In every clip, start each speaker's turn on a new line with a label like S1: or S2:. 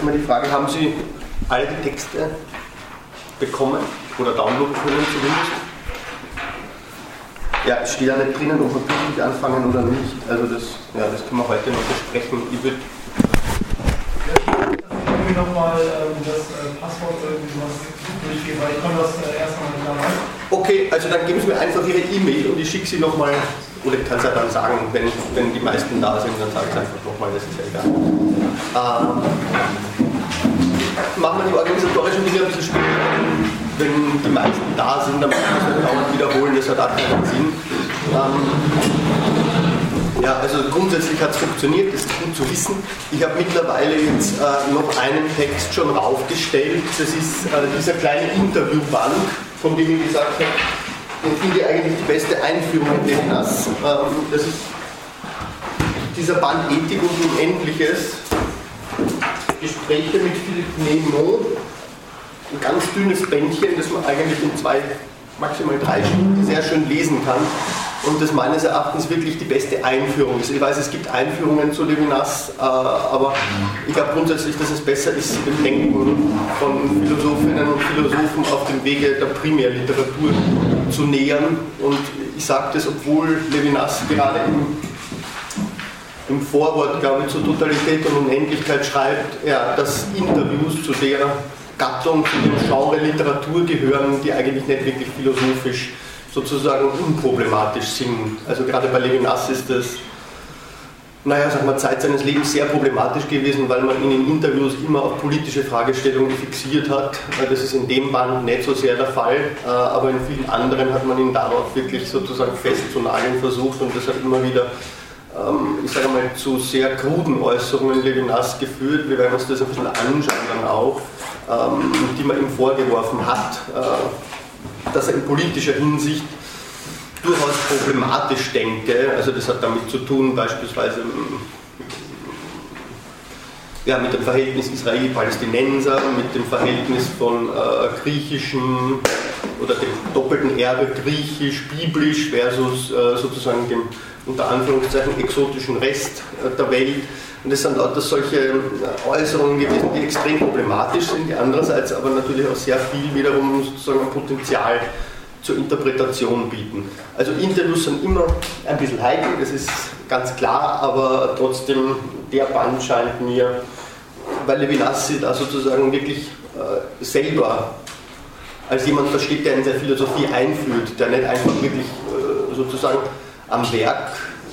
S1: einmal die Frage, haben Sie alle die Texte bekommen oder downloaden können zumindest? Ja, es steht ja nicht drinnen, ob wir pünktlich anfangen oder nicht. Also das, ja, das können wir heute noch besprechen. Ich würde
S2: nochmal ähm, das äh, Passwort irgendwie was durchgehen, weil ich konnte das äh, erstmal nicht.
S1: Okay, also dann geben Sie mir einfach Ihre E-Mail und ich schicke sie nochmal, oder kann es ja dann sagen, wenn, wenn die meisten da sind, dann sage ich es einfach nochmal, das ist ja egal. Ähm, machen wir die organisatorischen Dinge ein bisschen später. Wenn die meisten da sind, dann es nicht dauernd wiederholen, das hat auch keinen Sinn. Ähm, ja, also grundsätzlich hat es funktioniert, das ist gut zu wissen. Ich habe mittlerweile jetzt äh, noch einen Text schon raufgestellt. Das ist äh, dieser kleine Interviewband, von dem ich gesagt habe, den finde ich eigentlich die beste Einführung in den NAS. Ähm, das ist dieser Band Ethik und Unendliches. Gespräche mit Philipp Nemo. Ein ganz dünnes Bändchen, das man eigentlich in zwei, maximal drei Stunden sehr schön lesen kann und das meines Erachtens wirklich die beste Einführung ist. Ich weiß, es gibt Einführungen zu Levinas, äh, aber ich glaube grundsätzlich, dass es besser ist, dem Denken von Philosophinnen und Philosophen auf dem Wege der Primärliteratur zu nähern. Und ich sage das, obwohl Levinas gerade im, im Vorwort, glaube ich, zur Totalität und Unendlichkeit schreibt, ja, dass Interviews zu der Gattung, zu dem Genre Literatur gehören, die eigentlich nicht wirklich philosophisch sozusagen unproblematisch sind. Also gerade bei Levinas ist das, naja, sagen wir, Zeit seines Lebens sehr problematisch gewesen, weil man ihn in Interviews immer auf politische Fragestellungen fixiert hat. Das ist in dem Band nicht so sehr der Fall, äh, aber in vielen anderen hat man ihn darauf wirklich sozusagen festzunageln versucht und das hat immer wieder ähm, ich sage mal, zu sehr kruden Äußerungen Levinas geführt. Wir werden uns das ein bisschen anschauen dann auch, ähm, die man ihm vorgeworfen hat äh, dass er in politischer Hinsicht durchaus problematisch denke. Also das hat damit zu tun, beispielsweise ja, mit dem Verhältnis Israeli-Palästinenser, mit dem Verhältnis von äh, griechischen oder dem doppelten Erbe griechisch-biblisch versus äh, sozusagen dem unter Anführungszeichen exotischen Rest äh, der Welt. Und es sind lauter solche äh, Äußerungen gewesen, die extrem problematisch sind, die andererseits aber natürlich auch sehr viel wiederum sozusagen Potenzial zur Interpretation bieten. Also Interviews sind immer ein bisschen heikel, das ist ganz klar, aber trotzdem der Band scheint mir, weil Levinassi da sozusagen wirklich äh, selber als jemand versteht, der in seine Philosophie einführt, der nicht einfach wirklich äh, sozusagen am Werk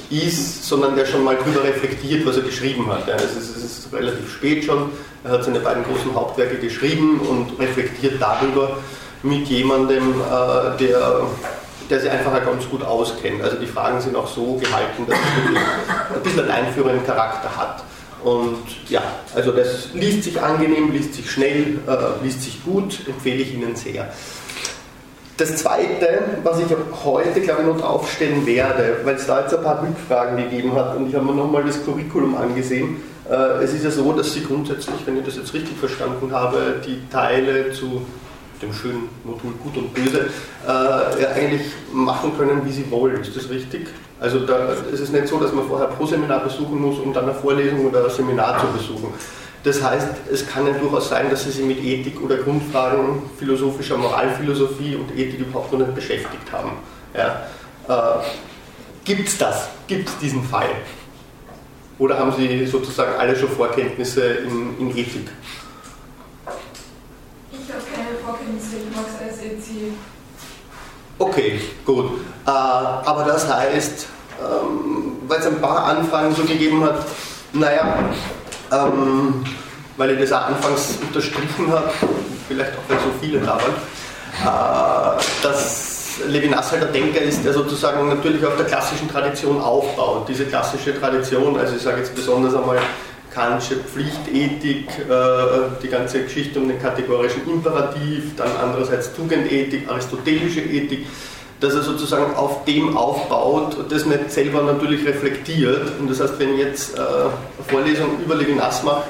S1: ist, sondern der schon mal drüber reflektiert, was er geschrieben hat. Ja, es, ist, relativ spät schon. Er hat seine beiden großen Hauptwerke geschrieben und reflektiert darüber mit jemandem, äh, der, der sich einfach ganz gut auskennt. Also die Fragen sind auch so gehalten, dass es ein bisschen einen einführenden Charakter hat. Und ja, also das liest sich angenehm, liest sich schnell, äh, liest sich gut, empfehle ich Ihnen sehr. Das Zweite, was ich heute, glaube ich, noch draufstellen werde, weil es da jetzt ein paar Rückfragen gegeben hat und ich habe mir nochmal das Curriculum angesehen. Äh, es ist ja so, dass Sie grundsätzlich, wenn ich das jetzt richtig verstanden habe, die Teile zu dem schönen Modul Gut und Böse äh, ja, eigentlich machen können, wie Sie wollen. Ist das richtig? Also da, es ist nicht so, dass man vorher pro Seminar besuchen muss, um dann eine Vorlesung oder ein Seminar zu besuchen. Das heißt, es kann ja durchaus sein, dass Sie sich mit Ethik oder Grundfragen philosophischer Moralphilosophie und Ethik überhaupt noch nicht beschäftigt haben. Ja. Äh, Gibt es das? Gibt es diesen Fall? Oder haben Sie sozusagen alle schon Vorkenntnisse in, in Ethik?
S3: Ich habe keine Vorkenntnisse, ich mache es als EC.
S1: Okay, gut. Äh, aber das heißt, ähm, weil es ein paar Anfragen so gegeben hat, naja, ähm, weil ich das auch anfangs unterstrichen habe, vielleicht auch weil so viele da waren, äh, dass Levinas halt der Denker ist, der sozusagen natürlich auf der klassischen Tradition aufbaut. Diese klassische Tradition, also ich sage jetzt besonders einmal Kantische Pflichtethik, äh, die ganze Geschichte um den kategorischen Imperativ, dann andererseits Tugendethik, aristotelische Ethik, dass er sozusagen auf dem aufbaut und das nicht selber natürlich reflektiert. Und das heißt, wenn ich jetzt äh, eine Vorlesung über Levinas mache,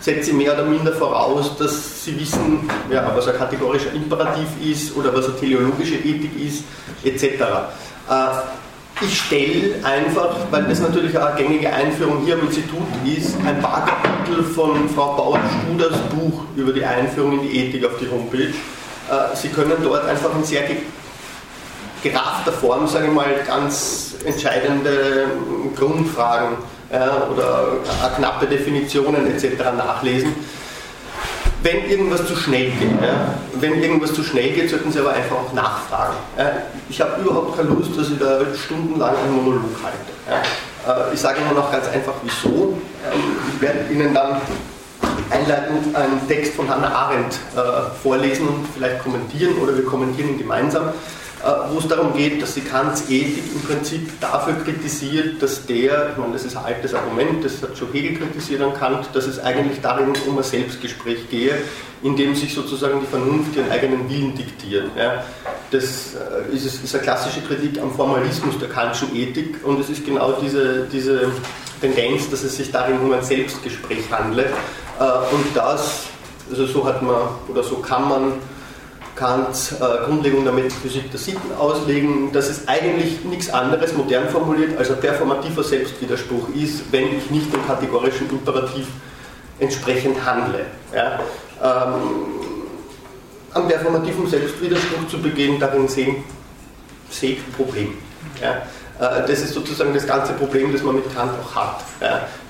S1: setze ich mehr oder minder voraus, dass Sie wissen, ja, was ein kategorischer Imperativ ist oder was eine teleologische Ethik ist, etc. Äh, ich stelle einfach, weil das natürlich auch eine gängige Einführung hier am Institut ist, ein paar Kapitel von Frau Bauer-Studers Buch über die Einführung in die Ethik auf die Homepage. Äh, Sie können dort einfach in sehr geraffter Form, sage ich mal, ganz entscheidende Grundfragen ja, oder knappe Definitionen etc. nachlesen wenn irgendwas zu schnell geht. Ja, wenn irgendwas zu schnell geht, sollten Sie aber einfach auch nachfragen. Ja, ich habe überhaupt keine Lust, dass ich da stundenlang einen Monolog halte. Ja, äh, ich sage Ihnen noch ganz einfach, wieso. Ich werde Ihnen dann einleitend einen Text von Hannah Arendt äh, vorlesen und vielleicht kommentieren oder wir kommentieren ihn gemeinsam. Äh, wo es darum geht, dass sie Kants Ethik im Prinzip dafür kritisiert, dass der, ich meine, das ist ein altes Argument, das hat schon Hegel kritisiert an Kant, dass es eigentlich darin um ein Selbstgespräch gehe, in dem sich sozusagen die Vernunft ihren eigenen Willen diktiert. Ja. Das äh, ist, ist eine klassische Kritik am Formalismus der Kantischen Ethik und es ist genau diese, diese Tendenz, dass es sich darin um ein Selbstgespräch handle. Äh, und das, also so hat man oder so kann man Kants äh, Grundlegung der Metaphysik der Sitten auslegen, dass es eigentlich nichts anderes, modern formuliert, als ein performativer Selbstwiderspruch ist, wenn ich nicht dem kategorischen Imperativ entsprechend handle. Ja? Ähm, am performativen Selbstwiderspruch zu begehen, darin sehen, ein Problem. Ja? Äh, das ist sozusagen das ganze Problem, das man mit Kant auch hat.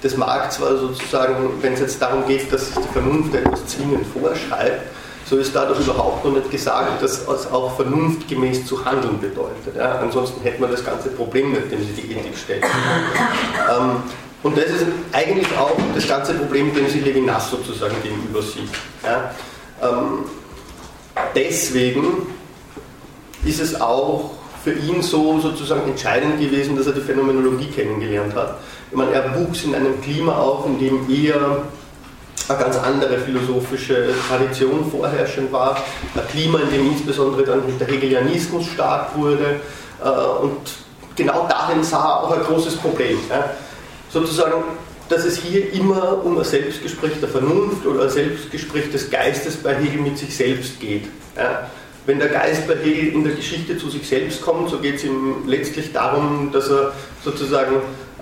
S1: Das mag zwar sozusagen, wenn es jetzt darum geht, dass sich die Vernunft etwas zwingend vorschreibt, so ist dadurch überhaupt noch nicht gesagt, dass es auch vernunftgemäß zu handeln bedeutet. Ja? Ansonsten hätte man das ganze Problem nicht, dem sie die Ethik stellt. ähm, und das ist eigentlich auch das ganze Problem, dem sie Levinas sozusagen gegenüber sieht. Ja? Ähm, deswegen ist es auch für ihn so sozusagen entscheidend gewesen, dass er die Phänomenologie kennengelernt hat. Ich meine, er wuchs in einem Klima auf, in dem er eine ganz andere philosophische Tradition vorherrschend war. Ein Klima, in dem insbesondere dann der Hegelianismus stark wurde. Äh, und genau darin sah er auch ein großes Problem. Sozusagen, dass es hier immer um ein Selbstgespräch der Vernunft oder ein Selbstgespräch des Geistes bei Hegel mit sich selbst geht. Wenn der Geist bei Hegel in der Geschichte zu sich selbst kommt, so geht es ihm letztlich darum, dass er sozusagen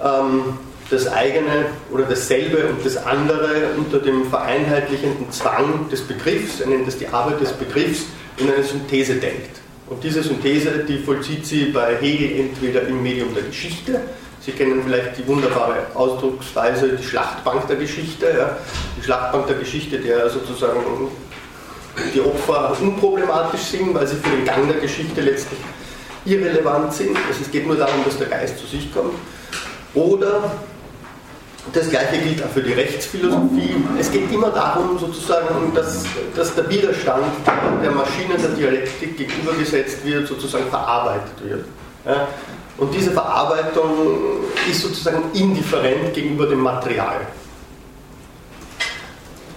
S1: ähm, das eigene oder dasselbe und das andere unter dem vereinheitlichenden Zwang des Begriffs, er nennt das die Arbeit des Begriffs, in eine Synthese denkt. Und diese Synthese, die vollzieht sie bei Hegel entweder im Medium der Geschichte, Sie kennen vielleicht die wunderbare Ausdrucksweise, die Schlachtbank der Geschichte, ja. die Schlachtbank der Geschichte, der sozusagen die Opfer unproblematisch sind, weil sie für den Gang der Geschichte letztlich irrelevant sind. Also es geht nur darum, dass der Geist zu sich kommt. Oder das gleiche gilt auch für die Rechtsphilosophie. Es geht immer darum, sozusagen, dass, dass der Widerstand der Maschine der Dialektik gegenübergesetzt wird, sozusagen verarbeitet wird. Und diese Verarbeitung ist sozusagen indifferent gegenüber dem Material.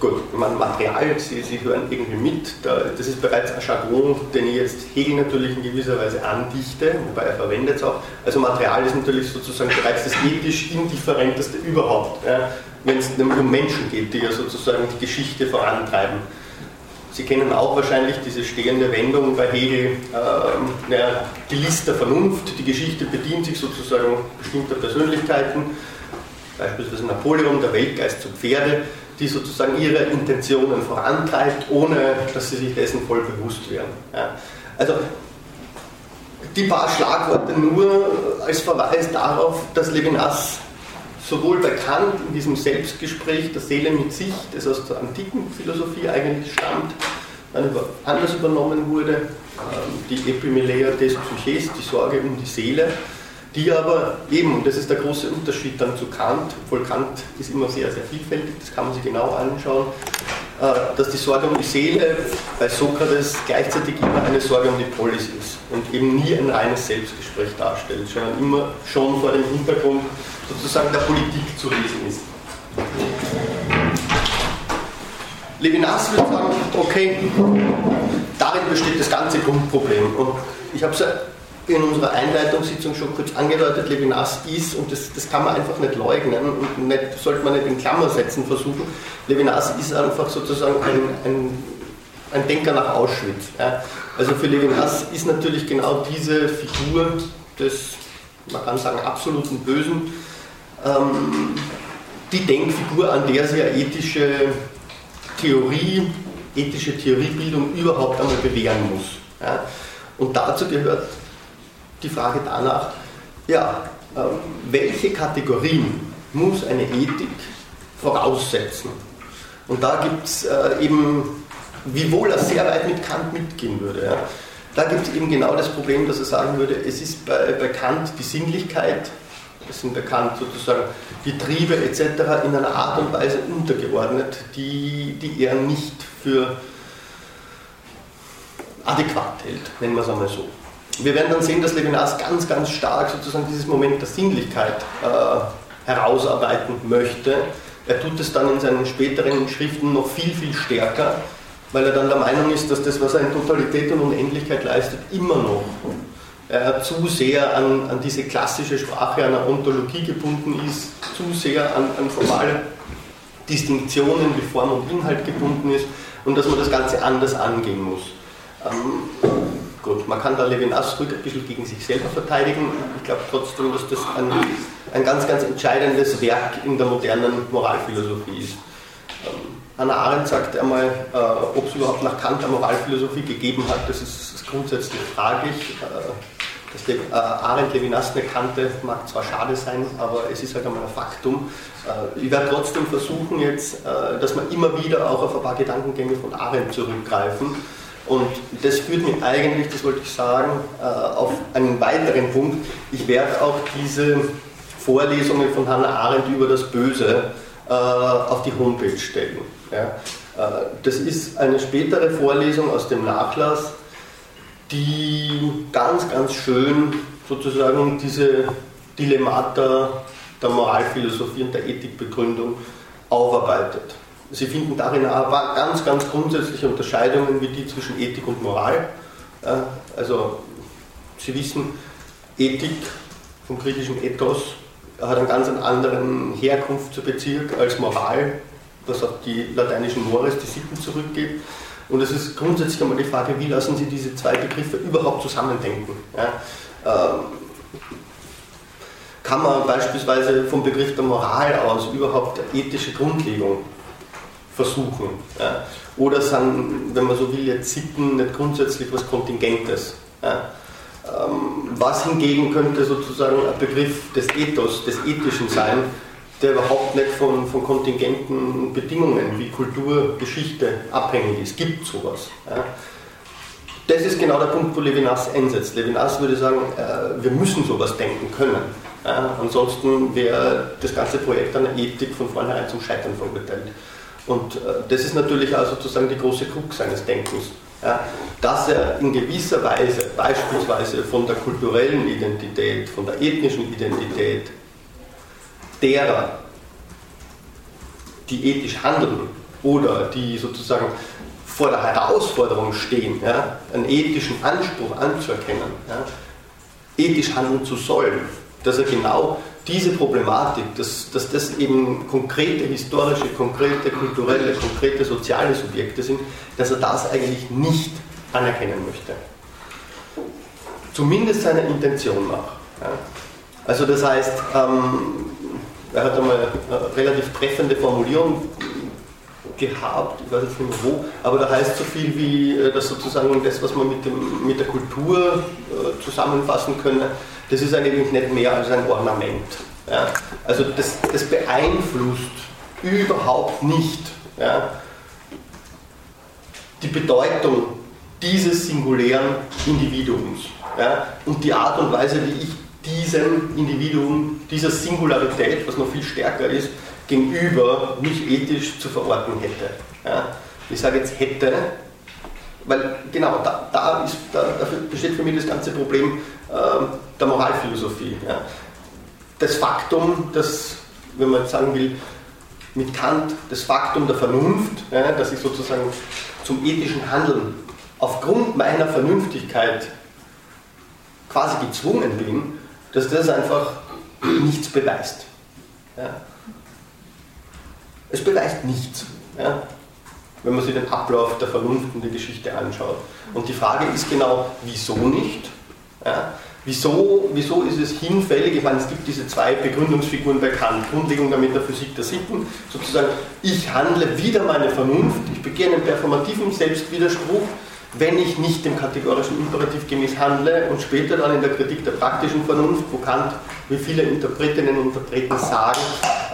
S1: Gut, mein Material, Sie, Sie hören irgendwie mit, das ist bereits ein Jargon, den ich jetzt Hegel natürlich in gewisser Weise andichte, wobei er verwendet es auch. Also Material ist natürlich sozusagen bereits das ethisch indifferenteste überhaupt, ja, wenn es um Menschen geht, die ja sozusagen die Geschichte vorantreiben. Sie kennen auch wahrscheinlich diese stehende Wendung bei Hegel, äh, ja, die List der Vernunft, die Geschichte bedient sich sozusagen bestimmter Persönlichkeiten, beispielsweise Napoleon, der Weltgeist zu Pferde die sozusagen ihre Intentionen vorantreibt, ohne dass sie sich dessen voll bewusst werden. Ja. Also die paar Schlagworte nur als Verweis darauf, dass Levinas sowohl bei Kant in diesem Selbstgespräch der Seele mit sich, das aus der antiken Philosophie eigentlich stammt, dann anders übernommen wurde, ähm, die Epimeleia des Psyches, die Sorge um die Seele, die aber eben, und das ist der große Unterschied dann zu Kant, obwohl Kant ist immer sehr, sehr vielfältig, das kann man sich genau anschauen, äh, dass die Sorge um die Seele bei Sokrates gleichzeitig immer eine Sorge um die Polis ist und eben nie ein reines Selbstgespräch darstellt, sondern immer schon vor dem Hintergrund sozusagen der Politik zu lesen ist. Levinas würde sagen, okay, darin besteht das ganze Grundproblem. Und ich habe es in unserer Einleitungssitzung schon kurz angedeutet, Levinas ist, und das, das kann man einfach nicht leugnen und nicht, sollte man nicht in Klammer setzen versuchen, Levinas ist einfach sozusagen ein, ein, ein Denker nach Auschwitz. Ja. Also für Levinas ist natürlich genau diese Figur des man kann sagen, absoluten Bösen, ähm, die Denkfigur, an der sich eine ethische Theorie, ethische Theoriebildung überhaupt einmal bewähren muss. Ja? Und dazu gehört die Frage danach, ja, äh, welche Kategorien muss eine Ethik voraussetzen? Und da gibt es äh, eben, wiewohl er sehr weit mit Kant mitgehen würde, ja, da gibt es eben genau das Problem, dass er sagen würde, es ist bei, bei Kant die Sinnlichkeit, es sind bekannt sozusagen die Triebe etc. in einer Art und Weise untergeordnet, die, die er nicht für adäquat hält, nennen wir es einmal so. Wir werden dann sehen, dass Levinas ganz, ganz stark sozusagen dieses Moment der Sinnlichkeit äh, herausarbeiten möchte. Er tut es dann in seinen späteren Schriften noch viel, viel stärker, weil er dann der Meinung ist, dass das, was er in Totalität und Unendlichkeit leistet, immer noch äh, zu sehr an, an, diese klassische Sprache einer Ontologie gebunden ist, zu sehr an, an formale Distinktionen wie Form und Inhalt gebunden ist und dass man das Ganze anders angehen muss. Ähm, gut, man kann da Levinas ruhig ein bisschen gegen sich selber verteidigen. Ich glaube trotzdem, dass das ein, ein ganz, ganz entscheidendes Werk in der modernen Moralphilosophie ist. Ähm, Hannah Arendt sagt einmal, äh, ob es überhaupt nach Kant eine Moralphilosophie gegeben hat, das ist, ist grundsätzlich fraglich. Äh, dass die, äh, Arendt Levinas eine kannte, mag zwar schade sein, aber es ist halt einmal ein Faktum. Äh, ich werde trotzdem versuchen jetzt, äh, dass wir immer wieder auch auf ein paar Gedankengänge von Arendt zurückgreifen. Und das führt mich eigentlich, das wollte ich sagen, äh, auf einen weiteren Punkt. Ich werde auch diese Vorlesungen von Hannah Arendt über das Böse äh, auf die Homepage stellen. Äh, das ist eine spätere Vorlesung aus dem Nachlass, die ganz, ganz schön sozusagen diese Dilemmata der Moralphilosophie und der Ethikbegründung aufarbeitet. Sie finden darin aber ganz, ganz grundsätzliche Unterscheidungen wie die zwischen Ethik und Moral. Also Sie wissen, Ethik vom griechischen Ethos hat einen ganz anderen Herkunftsbezirk als Moral, was auf die lateinischen Mores, die Sitten zurückgeht. Und es ist grundsätzlich einmal die Frage, wie lassen Sie diese zwei Begriffe überhaupt zusammendenken? Ja? Ähm, kann man beispielsweise vom Begriff der Moral aus überhaupt ethische Grundlegung versuchen? Ja? Oder sind, wenn man so will, jetzt Sitten nicht grundsätzlich was Kontingentes? Ja? Ähm, was hingegen könnte sozusagen ein Begriff des Ethos, des Ethischen sein, der überhaupt nicht von, von kontingenten Bedingungen wie Kultur, Geschichte abhängig ist. Gibt sowas. Ja. Das ist genau der Punkt, wo Levinas einsetzt. Levinas würde sagen, äh, wir müssen sowas denken können. Ja. Ansonsten wäre das ganze Projekt einer Ethik von vornherein zum Scheitern verurteilt. Und äh, das ist natürlich auch sozusagen die große Krux seines Denkens. Ja, dass er in gewisser Weise beispielsweise von der kulturellen Identität, von der ethnischen Identität derer, die ethisch handeln oder die sozusagen vor der Herausforderung stehen, ja, einen ethischen Anspruch anzuerkennen, ja, ethisch handeln zu sollen, dass er genau diese Problematik, dass, dass das eben konkrete historische, konkrete kulturelle, konkrete soziale Subjekte sind, dass er das eigentlich nicht anerkennen möchte. Zumindest seiner Intention nach. Also das heißt, ähm, er hat einmal eine relativ treffende Formulierung gehabt, ich weiß jetzt nicht mehr wo, aber da heißt so viel wie, äh, dass sozusagen das, was man mit, dem, mit der Kultur äh, zusammenfassen können, das ist eigentlich nicht mehr als ein Ornament. Ja? Also das, das beeinflusst überhaupt nicht ja, die Bedeutung dieses singulären Individuums ja, und die Art und Weise, wie ich diesem Individuum, dieser Singularität, was noch viel stärker ist, gegenüber mich ethisch zu verorten hätte. Ich sage jetzt hätte, weil genau da, da, ist, da, da besteht für mich das ganze Problem äh, der Moralphilosophie. Ja? Das Faktum, das, wenn man jetzt sagen will, mit Kant das Faktum der Vernunft, ja, dass ich sozusagen zum ethischen Handeln aufgrund meiner Vernünftigkeit quasi gezwungen bin, dass das einfach nichts beweist. Ja. Es beweist nichts, ja, wenn man sich den Ablauf der Vernunft und der Geschichte anschaut. Und die Frage ist genau, wieso nicht? Ja. Wieso, wieso ist es hinfällig? Ich meine, es gibt diese zwei Begründungsfiguren bei Kant, Grundlegung der Metaphysik der Sitten, sozusagen, ich handle wieder meine Vernunft, ich begehe einen performativen Selbstwiderspruch, wenn ich nicht dem kategorischen Imperativ gemäß handle und später dann in der Kritik der praktischen Vernunft, wo Kant, wie viele Interpretinnen und Interpreten sagen,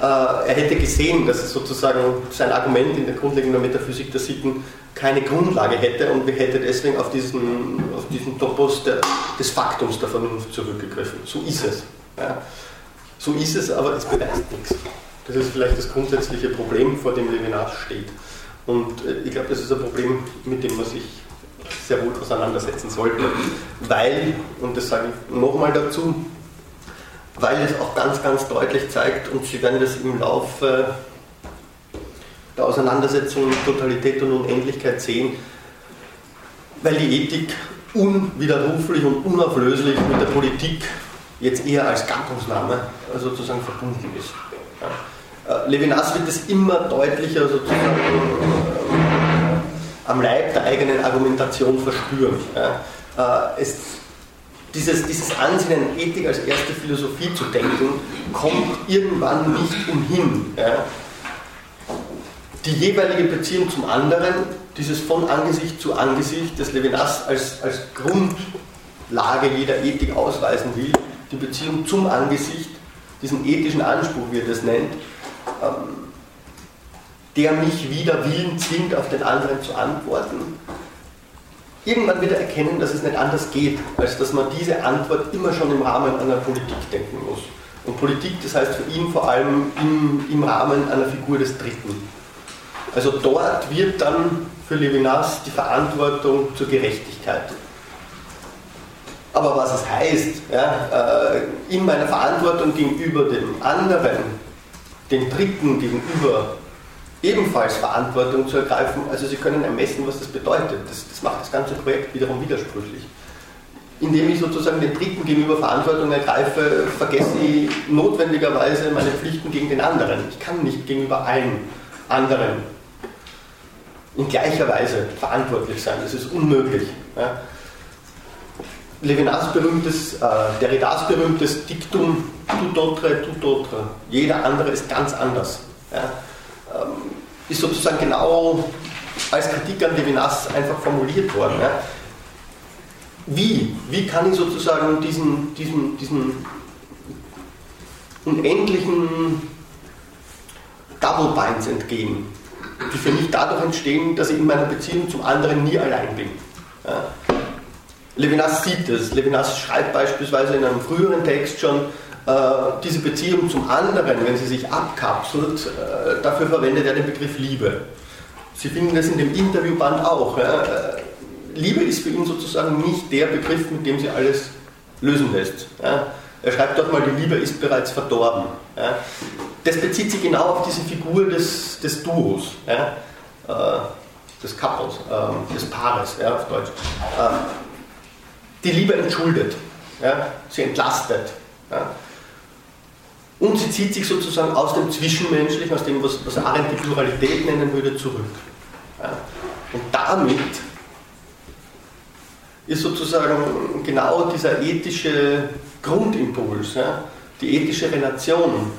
S1: er hätte gesehen, dass sozusagen sein Argument in der Grundlegung der Metaphysik der Sitten keine Grundlage hätte und wir hätten deswegen auf diesen, auf diesen Topos der, des Faktums der Vernunft zurückgegriffen. So ist es. Ja. So ist es, aber es beweist nichts. Das ist vielleicht das grundsätzliche Problem, vor dem Levinas steht. Und äh, ich glaube, das ist ein Problem, mit dem man sich sehr wohl auseinandersetzen sollte, weil, und das sage ich nochmal dazu, weil es auch ganz, ganz deutlich zeigt, und Sie werden das im Laufe der Auseinandersetzung mit Totalität und Unendlichkeit sehen, weil die Ethik unwiderruflich und unauflöslich mit der Politik jetzt eher als Gattungsname sozusagen verbunden ist. Ja. Äh, Levinas wird es immer deutlicher sozusagen äh, am Leib der eigenen Argumentation verspüren. Ja. Äh, es, dieses, dieses Ansinnen, Ethik als erste Philosophie zu denken, kommt irgendwann nicht umhin. Ja die jeweilige Beziehung zum anderen, dieses von Angesicht zu Angesicht, das Levinas als, als Grundlage jeder Ethik ausweisen will, die Beziehung zum Angesicht, diesen ethischen Anspruch, wie er das nennt, ähm, der mich wieder Willen zwingt, auf den anderen zu antworten. Irgendwann wird er erkennen, dass es nicht anders geht, als dass man diese Antwort immer schon im Rahmen einer Politik denken muss. Und Politik, das heißt für ihn vor allem im, im Rahmen einer Figur des Dritten. Also dort wird dann für Levinas die Verantwortung zur Gerechtigkeit. Aber was es heißt, ja, äh, in meiner Verantwortung gegenüber dem anderen, dem Dritten gegenüber, ebenfalls Verantwortung zu ergreifen, also Sie können ermessen, was das bedeutet. Das, das macht das ganze Projekt wiederum widersprüchlich. Indem ich sozusagen den Dritten gegenüber Verantwortung ergreife, vergesse ich notwendigerweise meine Pflichten gegen den anderen. Ich kann nicht gegenüber allen anderen in gleicher Weise verantwortlich sein. Das ist unmöglich. Ja. Levinas berühmtes, äh, Derridas berühmtes Diktum, tout autre, tout autre. Jeder andere ist ganz anders. Ja. Ähm, ist sozusagen genau als Kritik an Levinas einfach formuliert worden. Ja. Wie? Wie kann ich sozusagen diesen, diesen, diesen unendlichen Double Binds entgehen? die für mich dadurch entstehen, dass ich in meiner Beziehung zum anderen nie allein bin. Ja. Levinas sieht das. Levinas schreibt beispielsweise in einem früheren Text schon, diese Beziehung zum anderen, wenn sie sich abkapselt, äh, dafür verwendet er den Begriff Liebe. Sie finden das in dem Interviewband auch. Äh, Liebe ist für ihn sozusagen nicht der Begriff, mit dem sie alles lösen lässt. Er schreibt dort mal, die Liebe ist bereits verdorben. Das bezieht sich genau auf diese Figur des, des Duos, äh, des Couples, äh, des Paares auf Deutsch. Äh, die Liebe entschuldet, sie entlastet. Ja. Und sie zieht sich sozusagen aus dem Zwischenmenschlichen, aus dem, was, was Arendt die Pluralität nennen würde, zurück. Ja. Und damit ist sozusagen genau dieser ethische Grundimpuls, ja, die ethische Relation,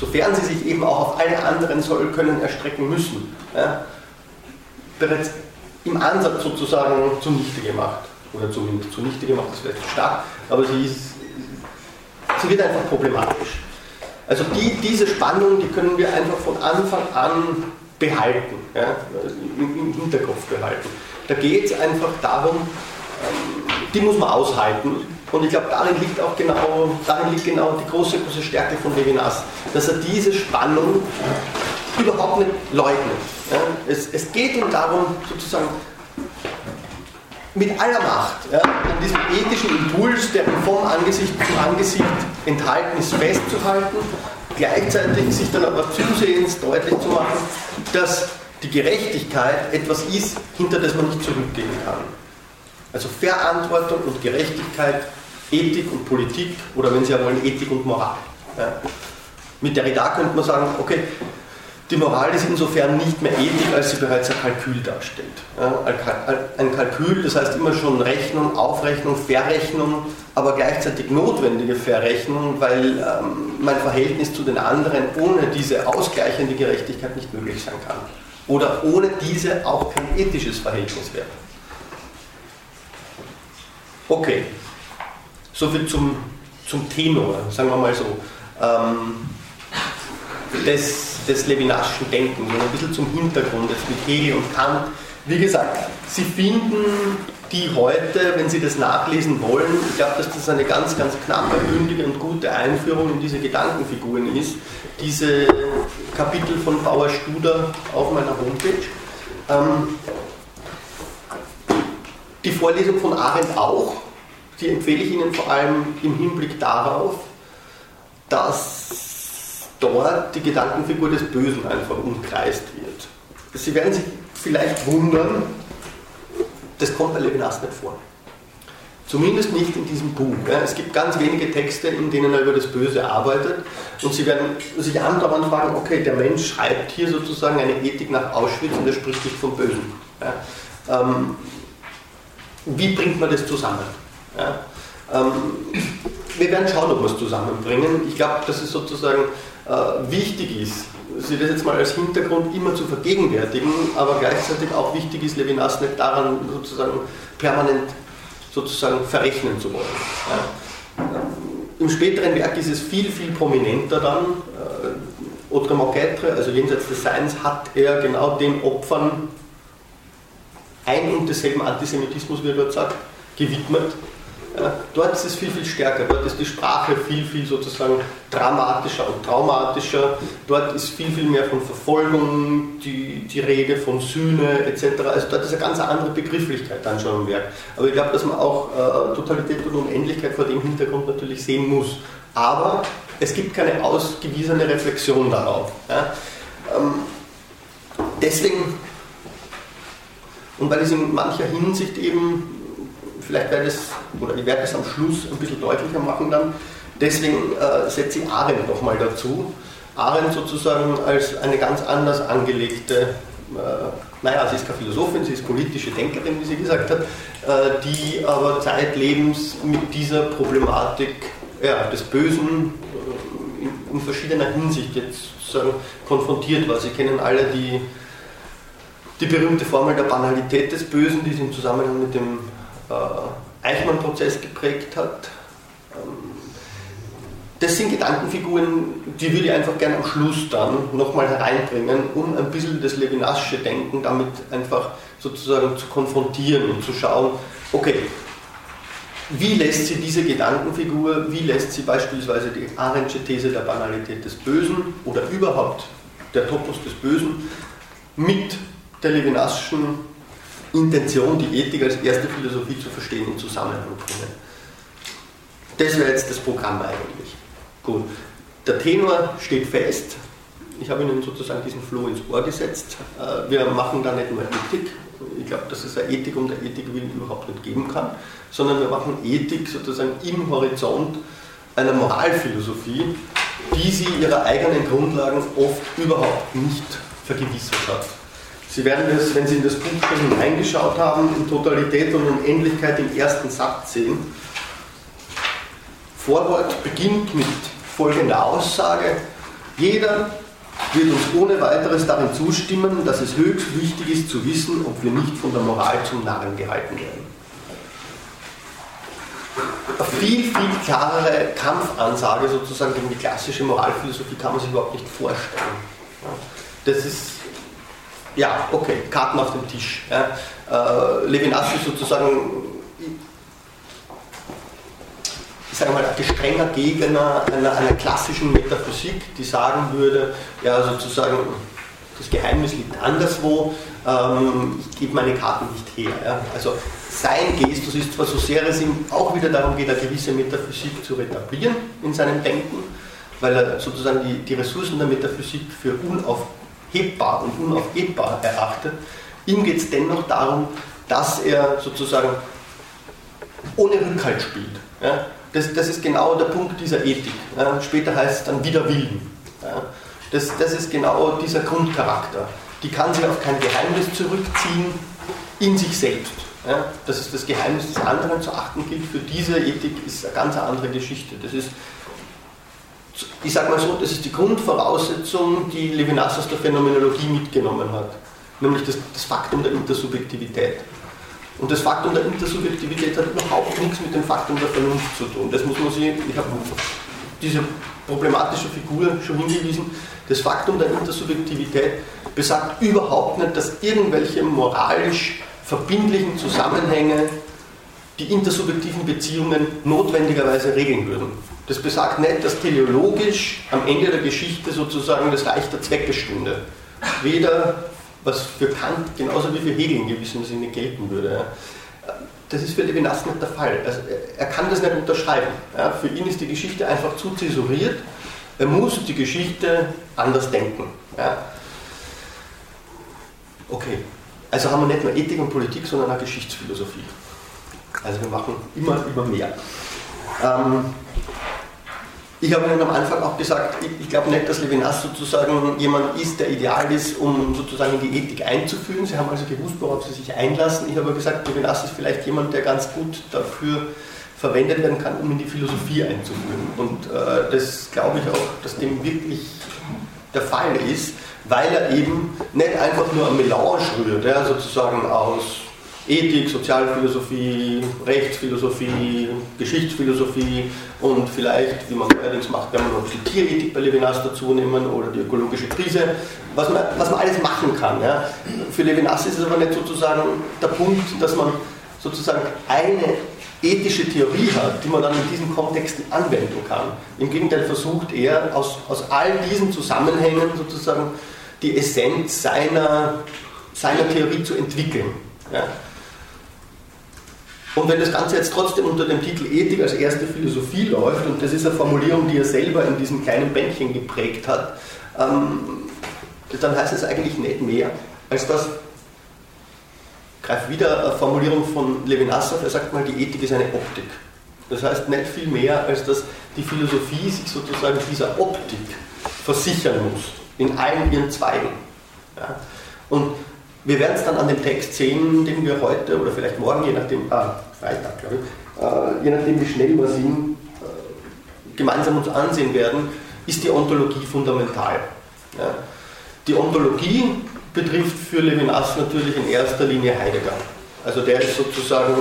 S1: sofern sie sich eben auch auf alle anderen soll können erstrecken müssen, ja, bereits im Ansatz sozusagen zunichte gemacht. Oder zumindest zunichte gemacht, das wäre zu stark, aber sie, ist, sie wird einfach problematisch. Also die, diese Spannung, die können wir einfach von Anfang an behalten, ja, im, Hinterkopf behalten. Da geht es einfach darum, ähm, die muss man aushalten. Und ich glaube, darin liegt auch genau, darin liegt genau die große, große Stärke von Levinas, dass er diese Spannung überhaupt nicht leugnet. Ja, es, es, geht ihm darum, sozusagen mit aller Macht ja, an diesem ethischen Impuls, der vom Angesicht zum Angesicht enthalten ist, festzuhalten, gleichzeitig sich dann aber zusehends deutlich zu machen, dass die Gerechtigkeit etwas ist, hinter das man nicht zurückgehen kann. Also Verantwortung und Gerechtigkeit, Ethik und Politik oder wenn Sie ja wollen, Ethik und Moral. Ja. Mit Derrida könnte man sagen, okay, die Moral ist insofern nicht mehr Ethik, als sie bereits ein Kalkül darstellt. Ein Kalkül, das heißt immer schon Rechnung, Aufrechnung, Verrechnung aber gleichzeitig notwendige Verrechnung, weil ähm, mein Verhältnis zu den anderen ohne diese ausgleichende Gerechtigkeit nicht möglich sein kann. Oder ohne diese auch kein ethisches Verhältnis wäre. Okay, soviel zum, zum Tenor, sagen wir mal so, ähm, des, des Levinaschen Denkens ein bisschen zum Hintergrund jetzt mit Hegel und Kant. Wie gesagt, Sie finden die heute, wenn Sie das nachlesen wollen, ich glaube, dass das eine ganz, ganz knappe, bündige und gute Einführung in diese Gedankenfiguren ist, diese Kapitel von Bauer Studer auf meiner Homepage. Ähm, die Vorlesung von Arendt auch, die empfehle ich Ihnen vor allem im Hinblick darauf, dass dort die Gedankenfigur des Bösen einfach umkreist wird. Sie werden sich vielleicht wundern, das kommt bei Levinas nicht vor. Zumindest nicht in diesem Buch. Es gibt ganz wenige Texte, in denen er über das Böse arbeitet. Und Sie werden sich andauernd fragen, okay, der Mensch schreibt hier sozusagen eine Ethik nach Auschwitz und er spricht nicht vom Bösen. Ähm, wie bringt man das zusammen? Ähm, wir werden schauen, ob wir es zusammenbringen. Ich glaube, dass es sozusagen äh, wichtig ist, sich das jetzt mal als Hintergrund immer zu vergegenwärtigen, aber gleichzeitig auch wichtig ist, Levinas nicht daran sozusagen permanent sozusagen verrechnen zu wollen. Ja. Im späteren Werk ist es viel, viel prominenter dann. Äh, Autrement qu'être, also jenseits des Seins, hat er genau den Opfern ein und desselben Antisemitismus, wie er dort sagt, gewidmet dort ist es viel, viel stärker. Dort ist die Sprache viel, viel sozusagen dramatischer und traumatischer. Dort ist viel, viel mehr von Verfolgung, die, die Rede von Sühne etc. Also dort ist eine ganz andere Begrifflichkeit dann schon im Werk. Aber ich glaube, dass man auch äh, Totalität und Unendlichkeit vor dem Hintergrund natürlich sehen muss. Aber es gibt keine ausgewiesene Reflexion darauf. Ja. Ähm, deswegen, und weil es in mancher Hinsicht eben vielleicht werde ich es, oder ich werde es am Schluss ein bisschen deutlicher machen dann. Deswegen äh, setze ich Arendt nochmal dazu. Arendt sozusagen als eine ganz anders angelegte, äh, naja, sie ist keine Philosophin, sie ist politische Denkerin, wie sie gesagt hat, äh, die aber zeitlebens mit dieser Problematik ja, des Bösen äh, in, in, verschiedener Hinsicht jetzt sozusagen konfrontiert war. Sie kennen alle die, die berühmte Formel der Banalität des Bösen, die sie im Zusammenhang mit dem äh, Eichmann-Prozess geprägt hat. Ähm, das sind Gedankenfiguren, die würde ich einfach gerne am Schluss dann nochmal hereinbringen, um ein bisschen das Levinasche Denken damit einfach sozusagen zu konfrontieren und zu schauen, okay, wie lässt sie diese Gedankenfigur, wie lässt sie beispielsweise die Arendsche These der Banalität des Bösen oder überhaupt der Topos des Bösen mit der Levinaschen Intention, die Ethik als erste Philosophie zu verstehen, in Zusammenhang bringen. Das wäre jetzt das Programm eigentlich. Gut. Der Tenor steht fest. Ich habe Ihnen sozusagen diesen Flow ins Ohr gesetzt. Äh, wir machen da nicht nur Ethik. Ich glaube, dass es eine Ethik um der Ethik willen überhaupt nicht geben kann, sondern wir machen Ethik sozusagen im Horizont einer Moralphilosophie, die sie ihrer eigenen Grundlagen oft überhaupt nicht vergewissert hat. Sie werden das, wenn Sie in das Buch schon hineingeschaut haben, in Totalität und Unendlichkeit im ersten Satz sehen. Vorwort beginnt mit folgender Aussage. Jeder wird uns ohne weiteres darin zustimmen, dass es höchst wichtig ist zu wissen, ob wir nicht von der Moral zum Narren gehalten werden. Eine viel, viel klarere Kampfansage sozusagen gegen die klassische Moralphilosophie kann man sich überhaupt nicht vorstellen. Das ist ja, okay, Karten auf dem Tisch. Ja. Äh, Levinas ist sozusagen, ich sage mal, ein gestrenger Gegner einer, einer klassischen Metaphysik, die sagen würde, ja, sozusagen, das Geheimnis liegt anderswo, ähm, ich gebe meine Karten nicht her. Ja. Also sein Gestus ist zwar so sehr es ihm auch wieder darum geht, eine gewisse Metaphysik zu retablieren in seinem Denken, weil er sozusagen die, die Ressourcen der Metaphysik für unauf, hebbar und unaufgebbar erachtet. Ihm geht es dennoch darum, dass er sozusagen ohne Rückhalt spielt. Ja? Das, das, ist genau der Punkt dieser Ethik. Ja? Später heißt es dann wieder Willen. Ja? Das, das ist genau dieser Grundcharakter. Die kann sich auf kein Geheimnis zurückziehen, in sich selbst. Ja, dass es das Geheimnis des anderen zu achten gilt, für diese Ethik ist eine ganz andere Geschichte. Das ist, ich sage mal so, das ist die Grundvoraussetzung, die Levinas aus der Phänomenologie mitgenommen hat, nämlich das, das Faktum der Intersubjektivität. Und das Faktum der Intersubjektivität hat überhaupt nichts mit dem Faktum der Vernunft zu tun. Das muss man sich, ich habe diese problematische Figur schon hingewiesen, das Faktum der Intersubjektivität besagt überhaupt nicht, dass irgendwelche moralisch verbindlichen Zusammenhänge die intersubjektiven Beziehungen notwendigerweise regeln würden. Das besagt nicht, dass teleologisch am Ende der Geschichte sozusagen das Reich der Zwecke stünde. Weder, was für Kant genauso wie für Hegel in gewissem Sinne gelten würde. Das ist für Levinas nicht der Fall. Also er kann das nicht unterschreiben. Für ihn ist die Geschichte einfach zu zäsuriert. Er muss die Geschichte anders denken. Okay, also haben wir nicht nur Ethik und Politik, sondern auch Geschichtsphilosophie. Also wir machen immer, immer mehr. Ähm, ich habe Ihnen am Anfang auch gesagt, ich, ich glaube nicht, dass Levinas sozusagen jemand ist, der ideal ist, um sozusagen in die Ethik einzuführen. Sie haben also gewusst, worauf Sie sich einlassen. Ich habe gesagt, Levinas ist vielleicht jemand, der ganz gut dafür verwendet werden kann, um in die Philosophie einzuführen. Und äh, das glaube ich auch, dass dem wirklich der Fall ist weil er eben nicht einfach nur ein Melange rührt, ja, sozusagen aus Ethik, Sozialphilosophie, Rechtsphilosophie, Geschichtsphilosophie und vielleicht, wie man allerdings macht, wenn man noch die Tierethik bei Levinas dazu nehmen oder die ökologische Krise, was man, was man alles machen kann. Ja. Für Levinas ist es aber nicht sozusagen der Punkt, dass man sozusagen eine ethische Theorie hat, die man dann in diesen Kontexten anwenden kann. Im Gegenteil versucht er aus, aus all diesen Zusammenhängen sozusagen die Essenz seiner, seiner Theorie zu entwickeln. Ja. Und wenn das Ganze jetzt trotzdem unter dem Titel Ethik als erste Philosophie läuft, und das ist eine Formulierung, die er selber in diesem kleinen Bändchen geprägt hat, ähm, dann heißt es eigentlich nicht mehr, als dass, greift wieder eine Formulierung von Levinas auf, er sagt mal, die Ethik ist eine Optik. Das heißt nicht viel mehr, als dass die Philosophie sich sozusagen dieser Optik versichern muss in allen ihren Zweigen. Ja. Und wir werden es dann an dem Text sehen, den wir heute oder vielleicht morgen, je nachdem, ah, Freitag, glaube ich, äh, je nachdem, wie schnell wir sind, äh, gemeinsam uns ansehen werden, ist die Ontologie fundamental. Ja. Die Ontologie betrifft für Levinas natürlich in erster Linie Heidegger. Also der ist sozusagen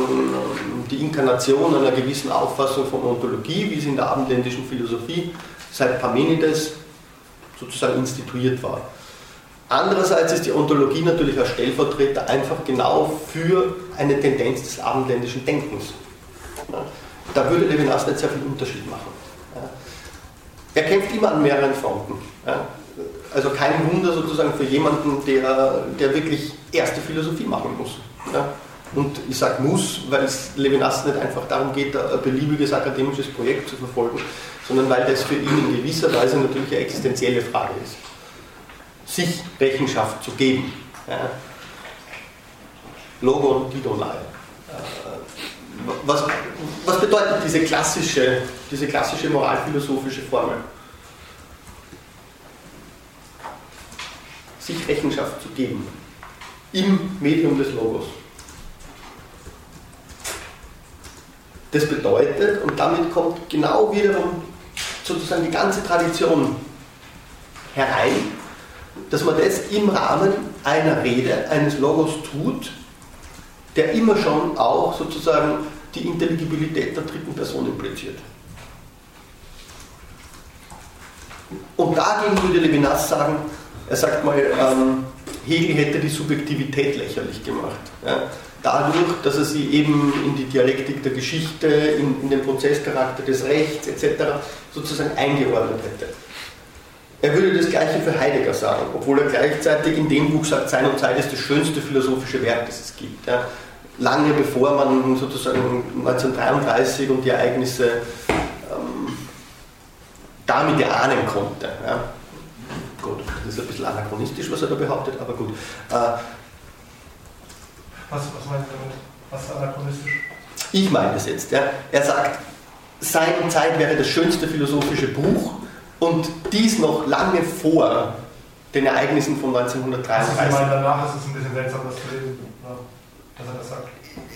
S1: die Inkarnation einer gewissen Auffassung von Ontologie, wie sie in der abendländischen Philosophie seit Parmenides sozusagen instituiert war. Andererseits ist die Ontologie natürlich als Stellvertreter einfach genau für eine Tendenz des abendländischen Denkens. Da würde Levinas nicht sehr viel Unterschied machen. Er kämpft immer an mehreren Fronten. Also kein Wunder sozusagen für jemanden, der, der wirklich erste Philosophie machen muss. Und ich sage muss, weil es Levinas nicht einfach darum geht, ein beliebiges akademisches Projekt zu verfolgen, sondern weil das für ihn in gewisser Weise natürlich eine existenzielle Frage ist. Sich Rechenschaft zu geben. Ja. Logon Didonai. Äh, was, was bedeutet diese klassische, diese klassische moralphilosophische Formel? Sich Rechenschaft zu geben. Im Medium des Logos. Das bedeutet, und damit kommt genau wiederum sozusagen die ganze Tradition herein, dass man das im Rahmen einer Rede, eines Logos tut, der immer schon auch sozusagen die Intelligibilität der dritten Person impliziert. Und dagegen würde Levinas sagen, er sagt mal, ähm, Hegel hätte die Subjektivität lächerlich gemacht. Ja? dadurch, dass er sie eben in die Dialektik der Geschichte, in, in den Prozesscharakter des Rechts etc. sozusagen eingeordnet hätte. Er würde das Gleiche für Heidegger sagen, obwohl er gleichzeitig in dem Buch sagt, Sein und Zeit ist das schönste philosophische Werk, das es gibt. Ja. Lange bevor man sozusagen 1933 und die Ereignisse ähm, damit erahnen konnte. Ja. Gut, das ist ein bisschen anachronistisch, was er da behauptet, aber gut. Äh,
S2: was, was meinst du damit? Was ist anachronistisch?
S1: Ich meine es jetzt. Ja. Er sagt, Sein und Zeit wäre das schönste philosophische Buch und dies noch lange vor den Ereignissen von 1933.
S2: Also ich meine, danach ist es ein bisschen seltsam, das zu lesen. dass er das sagt?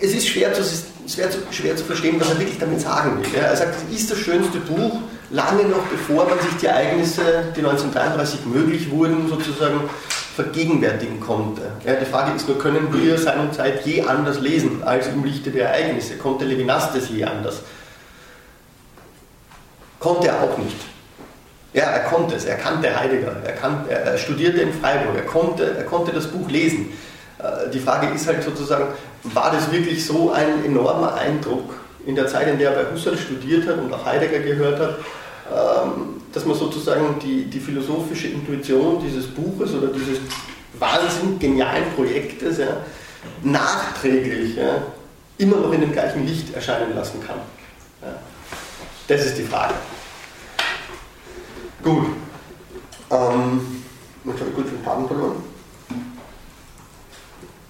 S1: Es ist schwer zu, schwer, zu, schwer zu verstehen, was er wirklich damit sagen will. Er sagt, es ist das schönste Buch, lange noch bevor man sich die Ereignisse, die 1933 möglich wurden, sozusagen vergegenwärtigen konnte. Ja, die Frage ist nur, können wir seinerzeit je anders lesen als im Lichte der Ereignisse? Konnte Levinas das je anders? Konnte er auch nicht. Ja, er konnte es, er kannte Heidegger, er, kan, er studierte in Freiburg, er konnte, er konnte das Buch lesen. Äh, die Frage ist halt sozusagen, war das wirklich so ein enormer Eindruck in der Zeit, in der er bei Husserl studiert hat und auch Heidegger gehört hat, ähm, dass man sozusagen die, die philosophische Intuition dieses Buches oder dieses wahnsinnig genialen Projektes ja, nachträglich ja, immer noch in dem gleichen Licht erscheinen lassen kann. Ja. Das ist die Frage. Gut. Ähm, jetzt habe ich kurz den Faden verloren.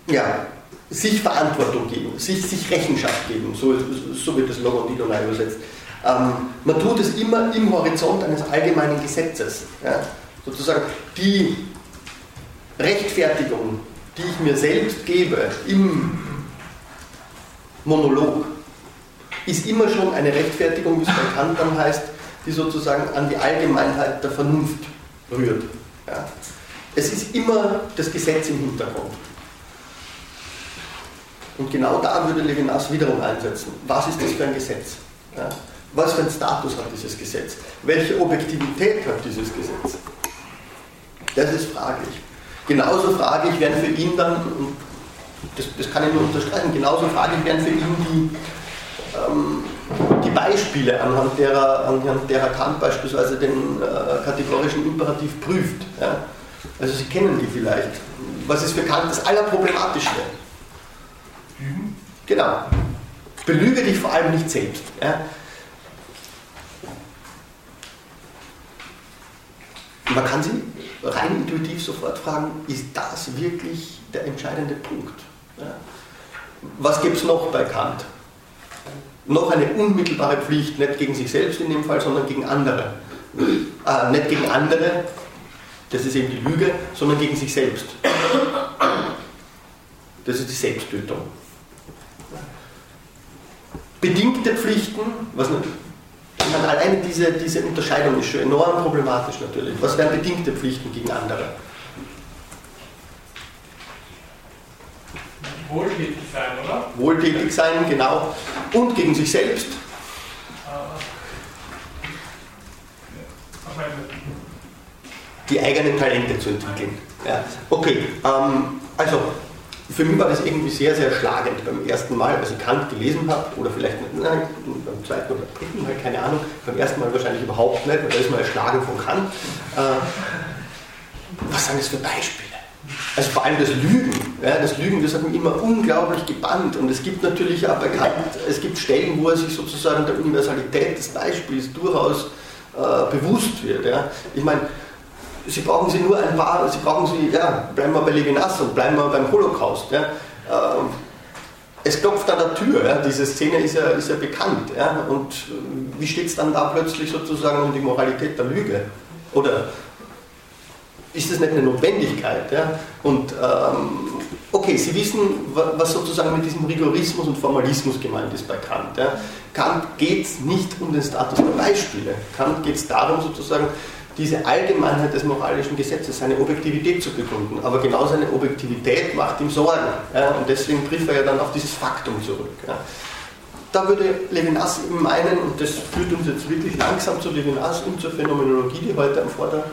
S1: Ja, sich Verantwortung geben, sich, sich Rechenschaft geben, so, so wird das Logonidonai übersetzt. Ähm, man tut es immer im Horizont eines allgemeinen Gesetzes. Ja? Sozusagen die Rechtfertigung, die ich mir selbst gebe im Monolog, ist immer schon eine Rechtfertigung, wie es bei Kant dann heißt, die sozusagen an die Allgemeinheit der Vernunft rührt. Ja? Es ist immer das Gesetz im Hintergrund. Und genau da würde Levinas wiederum einsetzen. Was ist das für ein Gesetz? Ja? Was für einen Status hat dieses Gesetz? Welche Objektivität hat dieses Gesetz? Das ist fraglich. Genauso fraglich werden für ihn dann, das, das kann ich nur unterstreichen, genauso fraglich werden für ihn die, ähm, die Beispiele, anhand derer, anhand derer Kant beispielsweise den äh, kategorischen Imperativ prüft. Ja? Also Sie kennen die vielleicht. Was ist für Kant das Allerproblematischste? Mhm. Genau. Belüge dich vor allem nicht selbst. Ja? Man kann sie rein intuitiv sofort fragen, ist das wirklich der entscheidende Punkt? Ja? Was gibt es noch bei Kant? Noch eine unmittelbare Pflicht, nicht gegen sich selbst in dem Fall, sondern gegen andere. Äh, nicht gegen andere, das ist eben die Lüge, sondern gegen sich selbst. Das ist die Selbsttötung. Bedingte Pflichten, was nicht, ich meine, alleine diese, diese Unterscheidung ist schon enorm problematisch natürlich. Was wären bedingte Pflichten gegen andere?
S2: Wohltätig sein, oder?
S1: Wohltätig sein, genau. Und gegen sich selbst. Die eigenen Talente zu entwickeln. Ja. Okay, ähm, also für mich war das irgendwie sehr, sehr schlagend beim ersten Mal, als ich Kant gelesen habe, oder vielleicht nein, beim zweiten oder dritten Mal, keine Ahnung, beim ersten Mal wahrscheinlich überhaupt nicht, weil da ist man erschlagen von Kant. Äh, was sind das für Beispiele? Also vor allem das Lügen. Ja, das Lügen, das hat mich immer unglaublich gebannt. Und es gibt natürlich auch bei Kant, es gibt Stellen, wo er sich sozusagen der Universalität des Beispiels durchaus äh, bewusst wird. Ja. Ich meine, Sie brauchen sie nur ein paar, Sie brauchen sie, ja, bleiben wir bei Levinas und bleiben wir beim Holocaust. Ja. Ähm, es klopft an der Tür, ja. diese Szene ist ja, ist ja bekannt. Ja. Und wie steht es dann da plötzlich sozusagen um die Moralität der Lüge? Oder ist das nicht eine Notwendigkeit? Ja? Und ähm, okay, Sie wissen, was sozusagen mit diesem Rigorismus und Formalismus gemeint ist bei Kant. Ja? Kant geht es nicht um den Status der Beispiele. Kant geht es darum, sozusagen diese Allgemeinheit des moralischen Gesetzes, seine Objektivität zu begründen. Aber genau seine Objektivität macht ihm Sorgen. Ja, und deswegen trifft er ja dann auf dieses Faktum zurück. Ja. Da würde Levinas meinen, und das führt uns jetzt wirklich langsam zu Levinas und zur Phänomenologie, die heute am vorderen,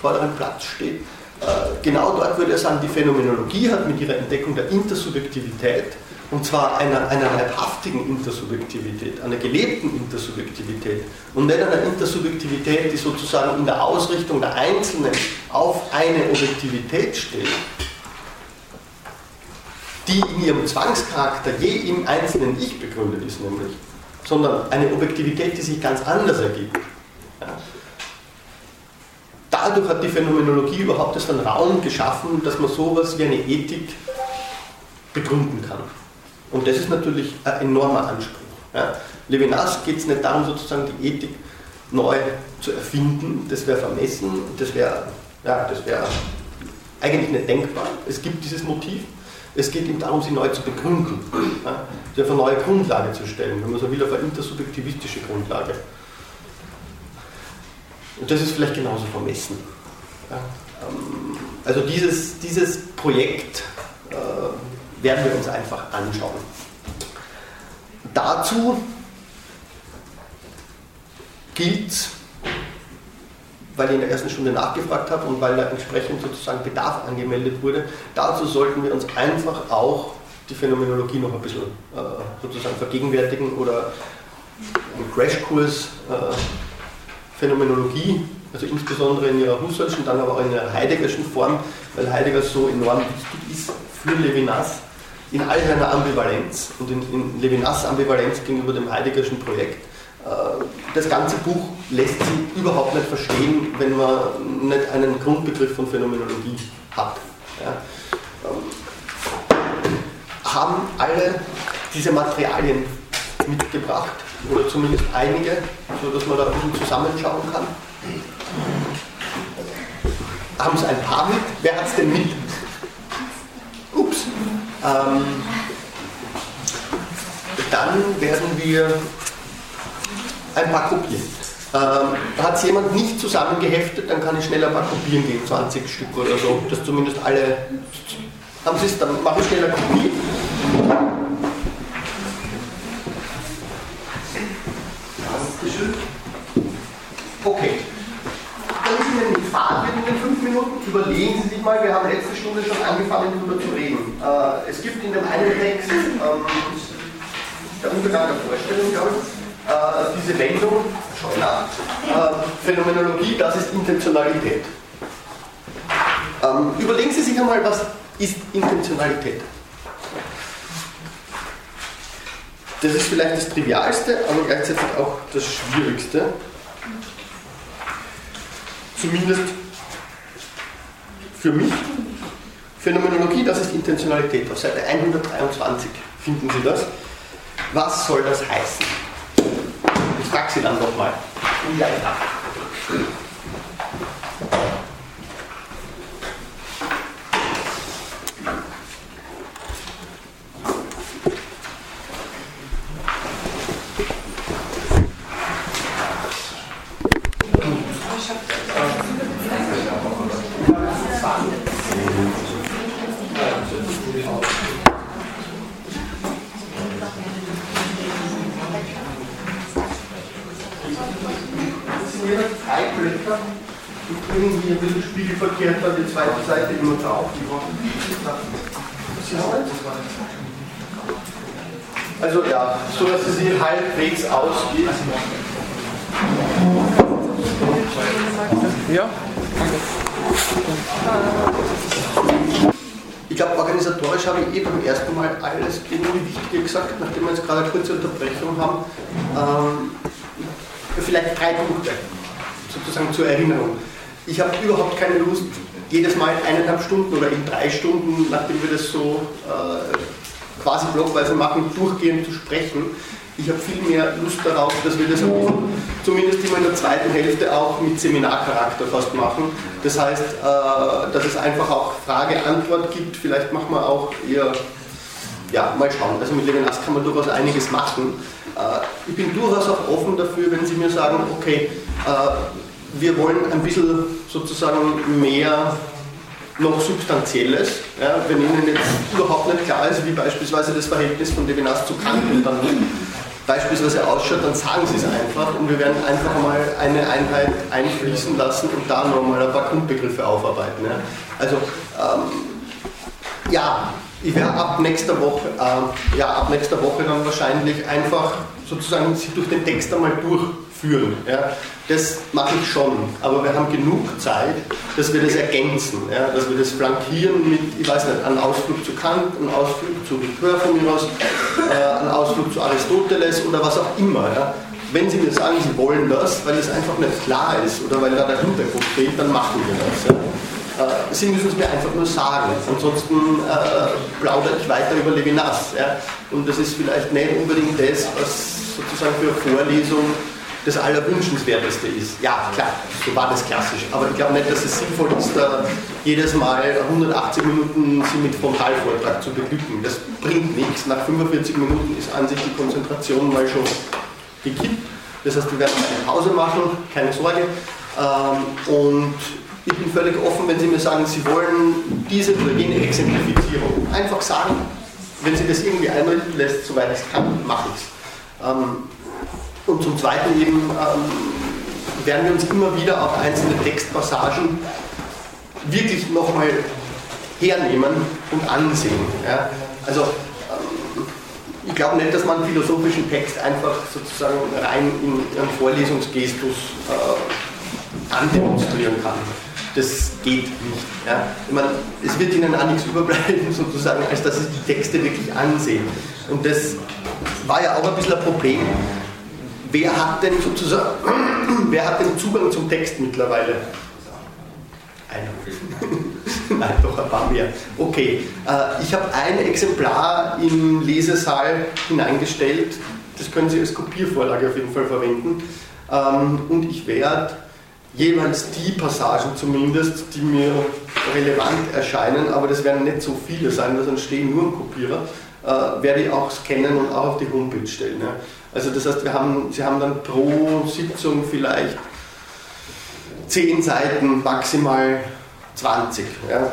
S1: vorderen Platz steht, äh, genau dort würde er sagen, die Phänomenologie hat mit ihrer Entdeckung der Intersubjektivität und zwar einer, einer leibhaftigen Intersubjektivität, einer gelebten Intersubjektivität und nicht einer Intersubjektivität, die sozusagen in der Ausrichtung der Einzelnen auf eine Objektivität steht, die in ihrem Zwangscharakter je im einzelnen Ich begründet ist, nämlich, sondern eine Objektivität, die sich ganz anders ergibt. Ja. Dadurch hat die Phänomenologie überhaupt erst einen Raum geschaffen, dass man sowas wie eine Ethik begründen kann. Und das ist natürlich ein enormer Anspruch. Ja. Levinas geht es nicht darum, sozusagen die Ethik neu zu erfinden, das wäre vermessen, das wäre ja, wär eigentlich nicht denkbar. Es gibt dieses Motiv, Es geht ihm darum, sie neu zu begründen, ja, sie auf eine neue Grundlage zu stellen, wenn man so will, auf eine intersubjektivistische Grundlage. Und das ist vielleicht genauso vermessen. Ja, ähm, also dieses, dieses Projekt äh, werden wir uns einfach anschauen. Dazu gilt es, weil ich in der ersten Stunde nachgefragt habe und weil da entsprechend sozusagen Bedarf angemeldet wurde, dazu sollten wir uns einfach auch die Phänomenologie noch ein bisschen äh, sozusagen vergegenwärtigen oder einen Crashkurs äh, Phänomenologie, also insbesondere in ihrer Husserlschen, dann aber auch in ihrer Heideggerschen Form, weil Heidegger so enorm wichtig ist für Levinas in all seiner Ambivalenz und in, in Levinas Ambivalenz gegenüber dem Heideggerschen Projekt. Äh, das ganze Buch lässt sich überhaupt nicht verstehen, wenn man nicht einen Grundbegriff von Phänomenologie hat. Ja. Ähm, haben alle diese Materialien mitgebracht, oder zumindest einige, sodass man da ein bisschen zusammenschauen kann. Haben es ein paar mit? Wer hat es denn mit? Ups. Ähm, dann werden wir ein paar kopieren. Ähm, hat es jemand nicht zusammengeheftet, dann kann ich schnell ein paar kopieren gehen, 20 Stück oder so, dass zumindest alle. Haben Sie es, dann mache ich schnell eine Kopie. Okay. Wenn Sie denn fahren wird in den fünf Minuten, überlegen Sie sich mal, wir haben letzte Stunde schon angefangen darüber zu reden. Äh, es gibt in dem einen Text, ähm, der Untergang der Vorstellung, glaube ich, äh, diese Wendung, schau nach, äh, Phänomenologie, das ist Intentionalität. Ähm, überlegen Sie sich einmal, was ist Intentionalität? Das ist vielleicht das Trivialste, aber gleichzeitig auch das Schwierigste. Zumindest für mich. Phänomenologie, das ist Intentionalität. Auf Seite 123 finden Sie das. Was soll das heißen? Ich frage Sie dann nochmal. Ja, ja. irgendwie ein bisschen spiegelverkehrt dann die zweite Seite immer drauf. Also ja, so dass es hier halbwegs ausgeht. Ja. Ich glaube, organisatorisch habe ich eh beim ersten Mal alles irgendwie Wichtige gesagt, nachdem wir jetzt gerade eine kurze Unterbrechung haben. Ähm, vielleicht drei Punkte sozusagen zur Erinnerung. Ich habe überhaupt keine Lust, jedes Mal eineinhalb Stunden oder in drei Stunden, nachdem wir das so äh, quasi blockweise machen, durchgehend zu sprechen. Ich habe viel mehr Lust darauf, dass wir das zumindest immer in der zweiten Hälfte auch mit Seminarcharakter fast machen. Das heißt, äh, dass es einfach auch Frage-Antwort gibt. Vielleicht machen wir auch eher, ja, mal schauen. Also mit Levinas kann man durchaus einiges machen. Äh, ich bin durchaus auch offen dafür, wenn Sie mir sagen, okay, äh, wir wollen ein bisschen sozusagen mehr noch Substanzielles. Ja, wenn Ihnen jetzt überhaupt nicht klar ist, wie beispielsweise das Verhältnis von Levinas zu Kant dann beispielsweise ausschaut, dann sagen Sie es einfach und wir werden einfach mal eine Einheit einfließen lassen und da nochmal ein paar Grundbegriffe aufarbeiten. Ja. Also ähm, ja, ich werde ab nächster Woche, äh, ja, ab nächster Woche dann wahrscheinlich einfach sozusagen Sie durch den Text einmal durchführen. Ja. Das mache ich schon, aber wir haben genug Zeit, dass wir das ergänzen, ja, dass wir das flankieren mit, ich weiß nicht, einem Ausflug zu Kant, einem Ausflug zu Ricoeur von mir aus, äh, einem Ausflug zu Aristoteles oder was auch immer. Ja. Wenn Sie mir sagen, Sie wollen das, weil es einfach nicht klar ist oder weil da der Hintergrund fehlt, dann machen wir das. Ja. Äh, Sie müssen es mir einfach nur sagen. Ansonsten äh, plaudere ich weiter über Levinas. Und das ist vielleicht nicht unbedingt das, was sozusagen für Vorlesung das Allerwünschenswerteste ist. Ja, klar, so war das klassisch. Aber ich glaube nicht, dass es sinnvoll ist, da jedes Mal 180 Minuten sie mit Frontalvortrag zu beglücken. Das bringt nichts. Nach 45 Minuten ist an sich die Konzentration mal schon gekippt. Das heißt, wir werden eine Pause machen, keine Sorge. Ähm, und ich bin völlig offen, wenn Sie mir sagen, Sie wollen diese oder jene Exemplifizierung. Einfach sagen, wenn Sie das irgendwie einrichten lässt, soweit es kann, mache ich es. Und zum Zweiten eben ähm, werden wir uns immer wieder auf einzelne Textpassagen wirklich nochmal hernehmen und ansehen. Ja? Also ähm, ich glaube nicht, dass man philosophischen Text einfach sozusagen rein in einen Vorlesungsgestus äh, andemonstrieren kann. Das geht nicht. Ja? Ich meine, es wird Ihnen auch nichts überbleiben, sozusagen, als dass Sie die Texte wirklich ansehen. Und das war ja auch ein bisschen ein Problem, Wer hat denn sozusagen, wer hat den Zugang zum Text mittlerweile? Einer. Nein, doch ein paar mehr. Okay, äh, ich habe ein Exemplar im Lesesaal hineingestellt. Das können Sie als Kopiervorlage auf jeden Fall verwenden. Ähm, und ich werde jeweils die Passagen zumindest, die mir relevant erscheinen, aber das werden nicht so viele sein, weil sonst stehen nur ein Kopierer, äh, werde ich auch scannen und auch auf die Homepage stellen. Also das heißt, wir haben, Sie haben dann pro Sitzung vielleicht 10 Seiten, maximal 20. Ja. Ähm,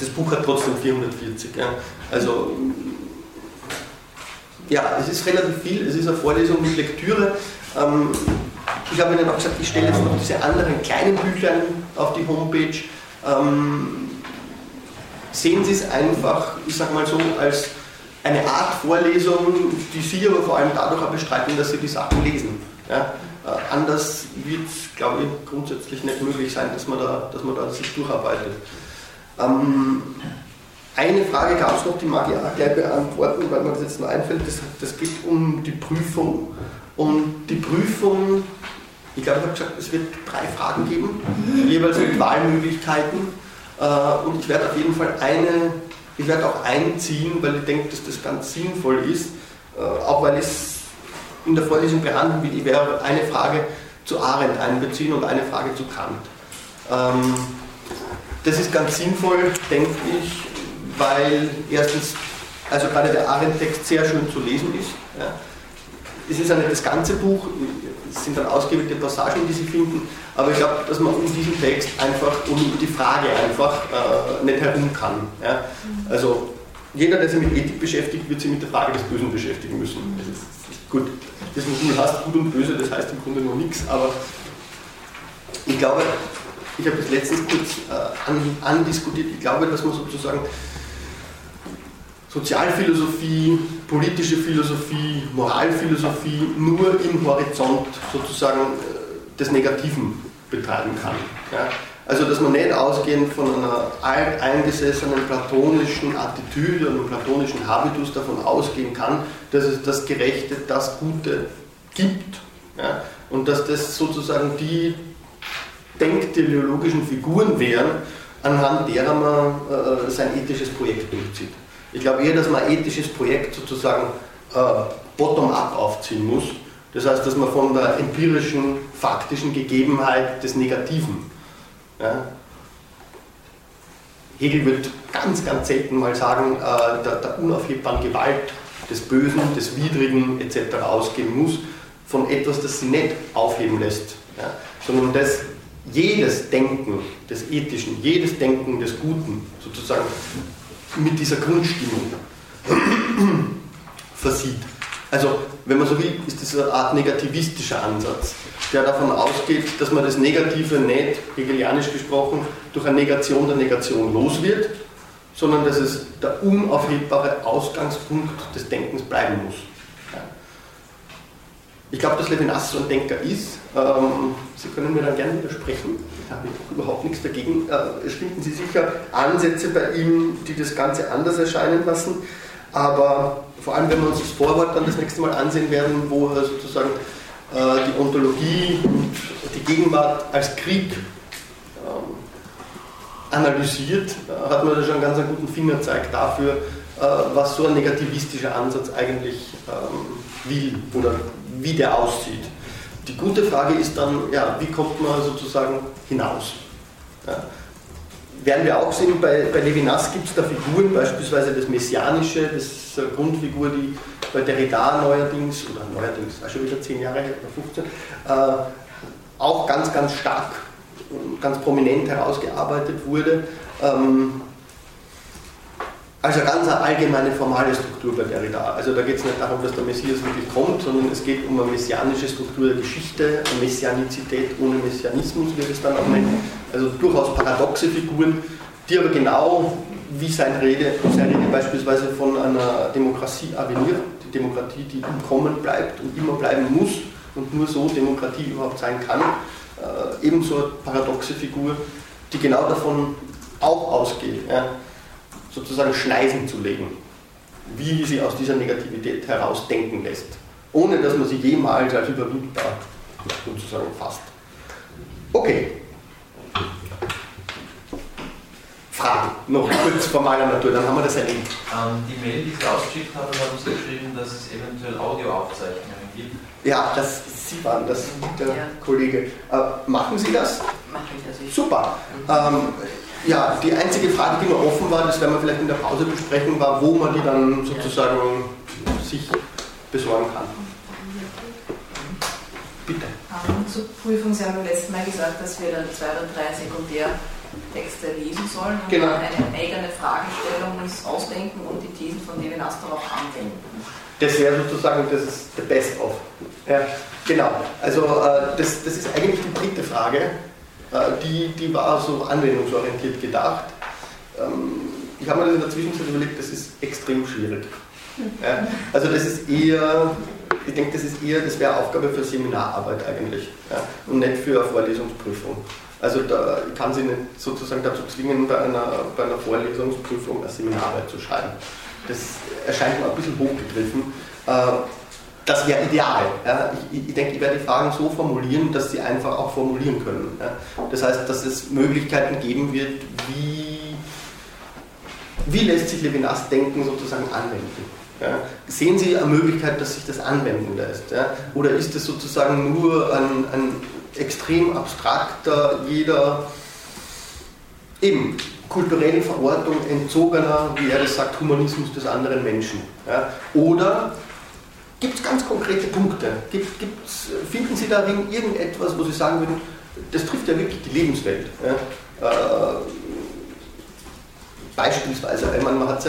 S1: das Buch hat trotzdem 440. Ja. Also ja, es ist relativ viel, es ist eine Vorlesung mit Lektüre. Ähm, ich habe Ihnen auch gesagt, ich stelle jetzt noch diese anderen kleinen Büchlein auf die Homepage. Ähm, sehen Sie es einfach, ich sage mal so, als eine Art Vorlesung, die Sie aber vor allem dadurch auch bestreiten, dass Sie die Sachen lesen. Ja? Äh, anders wird es, glaube ich, grundsätzlich nicht möglich sein, dass man da, dass man da sich durcharbeitet. Ähm, eine Frage gab es noch, die mag ich auch gleich beantworten, weil mir das jetzt noch einfällt. Das, das geht um die Prüfung. Und die Prüfung, ich glaube, ich habe gesagt, es wird drei Fragen geben, jeweils mit Wahlmöglichkeiten. Äh, und ich werde auf jeden Fall eine ich werde auch einziehen, weil ich denke, dass das ganz sinnvoll ist, äh, auch weil es in der Vorlesung behandelt wird. Ich werde eine Frage zu Arendt einbeziehen und eine Frage zu Kant. Ähm, das ist ganz sinnvoll, denke ich, weil erstens, also gerade der Arendt-Text sehr schön zu lesen ist. Es ist ja nicht das ganze Buch, sind dann ausgewählte Passagen, die Sie finden, aber ich glaube, dass man um diesen Text einfach, um die Frage einfach äh, nicht herum kann. Ja? Also jeder, der sich mit Ethik beschäftigt, wird sich mit der Frage des Bösen beschäftigen müssen. Das ist, gut, das Modul heißt gut und böse, das heißt im Grunde nur nichts, aber ich glaube, ich habe das letztens kurz äh, an, andiskutiert, ich glaube, dass man sozusagen Sozialphilosophie, politische Philosophie, Moralphilosophie nur im Horizont sozusagen äh, des Negativen betreiben kann. Ja? Also dass man nicht ausgehend von einer alteingesessenen platonischen Attitüde und einem platonischen Habitus davon ausgehen kann, dass es das Gerechte, das Gute gibt. Ja? Und dass das sozusagen die denkteleologischen Figuren wären, anhand derer man äh, sein ethisches Projekt durchzieht. Ich glaube eher, dass man ein ethisches Projekt sozusagen äh, bottom-up aufziehen muss das heißt, dass man von der empirischen, faktischen Gegebenheit des Negativen, ja, Hegel wird ganz, ganz selten mal sagen, äh, der, der unaufhebbaren Gewalt, des Bösen, des Widrigen etc. ausgehen muss, von etwas, das sie nicht aufheben lässt, ja, sondern dass jedes Denken des Ethischen, jedes Denken des Guten sozusagen mit dieser Grundstimmung versieht. Also, wenn man so will, ist das eine Art negativistischer Ansatz, der davon ausgeht, dass man das Negative nicht, hegelianisch gesprochen, durch eine Negation der Negation los wird, sondern dass es der unaufhebbare Ausgangspunkt des Denkens bleiben muss. Ich glaube, dass Levinas so ein Denker ist. Ähm, Sie können mir dann gerne widersprechen. Ich habe überhaupt nichts dagegen. Äh, es finden Sie sicher Ansätze bei ihm, die das Ganze anders erscheinen lassen. Aber vor allem, wenn wir uns das Vorwort dann das nächste Mal ansehen werden, wo er sozusagen äh, die Ontologie und die Gegenwart als Krieg ähm, analysiert, äh, hat man da schon einen ganz guten Fingerzeig dafür, was so ein negativistischer Ansatz eigentlich ähm, will oder wie der aussieht. Die gute Frage ist dann, ja, wie kommt man sozusagen hinaus? Ja. Werden wir auch sehen, bei, bei Levinas gibt es da Figuren, beispielsweise das Messianische, das ist eine Grundfigur, die bei Derrida neuerdings, oder neuerdings, auch schon wieder 10 Jahre her, oder 15, äh, auch ganz, ganz stark, ganz prominent herausgearbeitet wurde. Ähm, also ganz eine allgemeine formale Struktur bei Derrida. Also da geht es nicht darum, dass der Messias wirklich kommt, sondern es geht um eine messianische Struktur der Geschichte, eine Messianizität ohne Messianismus, wie wir es dann auch nennen. Also durchaus paradoxe Figuren, die aber genau wie seine Rede, seine Rede beispielsweise von einer Demokratie aveniert, die Demokratie, die im Kommen bleibt und immer bleiben muss und nur so Demokratie überhaupt sein kann, äh, ebenso eine paradoxe Figur, die genau davon auch ausgeht. Ja sozusagen Schneisen zu legen, wie sie aus dieser Negativität heraus denken lässt, ohne dass man sie jemals als überwindbar sozusagen fasst. Okay. Fragen, noch kurz formaler Natur, dann haben wir das erledigt.
S4: Ähm, die Mail, die Sie ausgeschickt haben, haben Sie geschrieben, dass es eventuell Audioaufzeichnungen gibt.
S1: Ja, das, Sie waren das, der ja. Kollege. Äh, machen Sie das?
S5: Mache ich das. Also
S1: Super. Ähm, ja, die einzige Frage, die noch offen war, das werden wir vielleicht in der Pause besprechen, war, wo man die dann sozusagen sich besorgen kann. Bitte.
S5: Um, zur Prüfung, Sie haben beim letzten Mal gesagt, dass wir dann zwei oder drei Sekundärtexte lesen sollen und
S1: genau.
S5: eine eigene Fragestellung uns ausdenken und die Thesen von Levinas darauf anwenden.
S1: Das wäre sozusagen, das ist the best of. Ja, genau. Also äh, das, das ist eigentlich die dritte Frage die, die war so anwendungsorientiert gedacht. Ähm, ich habe mir das in der Zwischenzeit überlegt, das ist extrem schwierig. Ja, also das ist eher, ich denke, das ist eher, das wäre Aufgabe für Seminararbeit eigentlich ja, und nicht für eine Vorlesungsprüfung. Also da, ich kann Sie nicht sozusagen dazu zwingen, bei einer, bei einer Vorlesungsprüfung eine Seminararbeit zu schreiben. Das erscheint mir ein bisschen hochgegriffen. Das wäre ideal. Ja. Ich, ich, denke, ich werde die Fragen so formulieren, dass sie einfach auch formulieren können. Ja. Das heißt, dass es Möglichkeiten geben wird, wie, wie lässt sich Levinas Denken sozusagen anwenden. Ja. Sehen Sie eine Möglichkeit, dass sich das anwenden lässt? Oder ist es sozusagen nur ein, ein extrem abstrakter, jeder eben kulturellen Verortung entzogener, wie er das sagt, Humanismus des anderen Menschen? Oder Gibt es ganz konkrete Punkte? Gibt, gibt's, finden Sie darin irgendetwas, wo Sie sagen würden, das trifft ja wirklich die Lebenswelt? Ja? Äh, beispielsweise, ich meine, man hat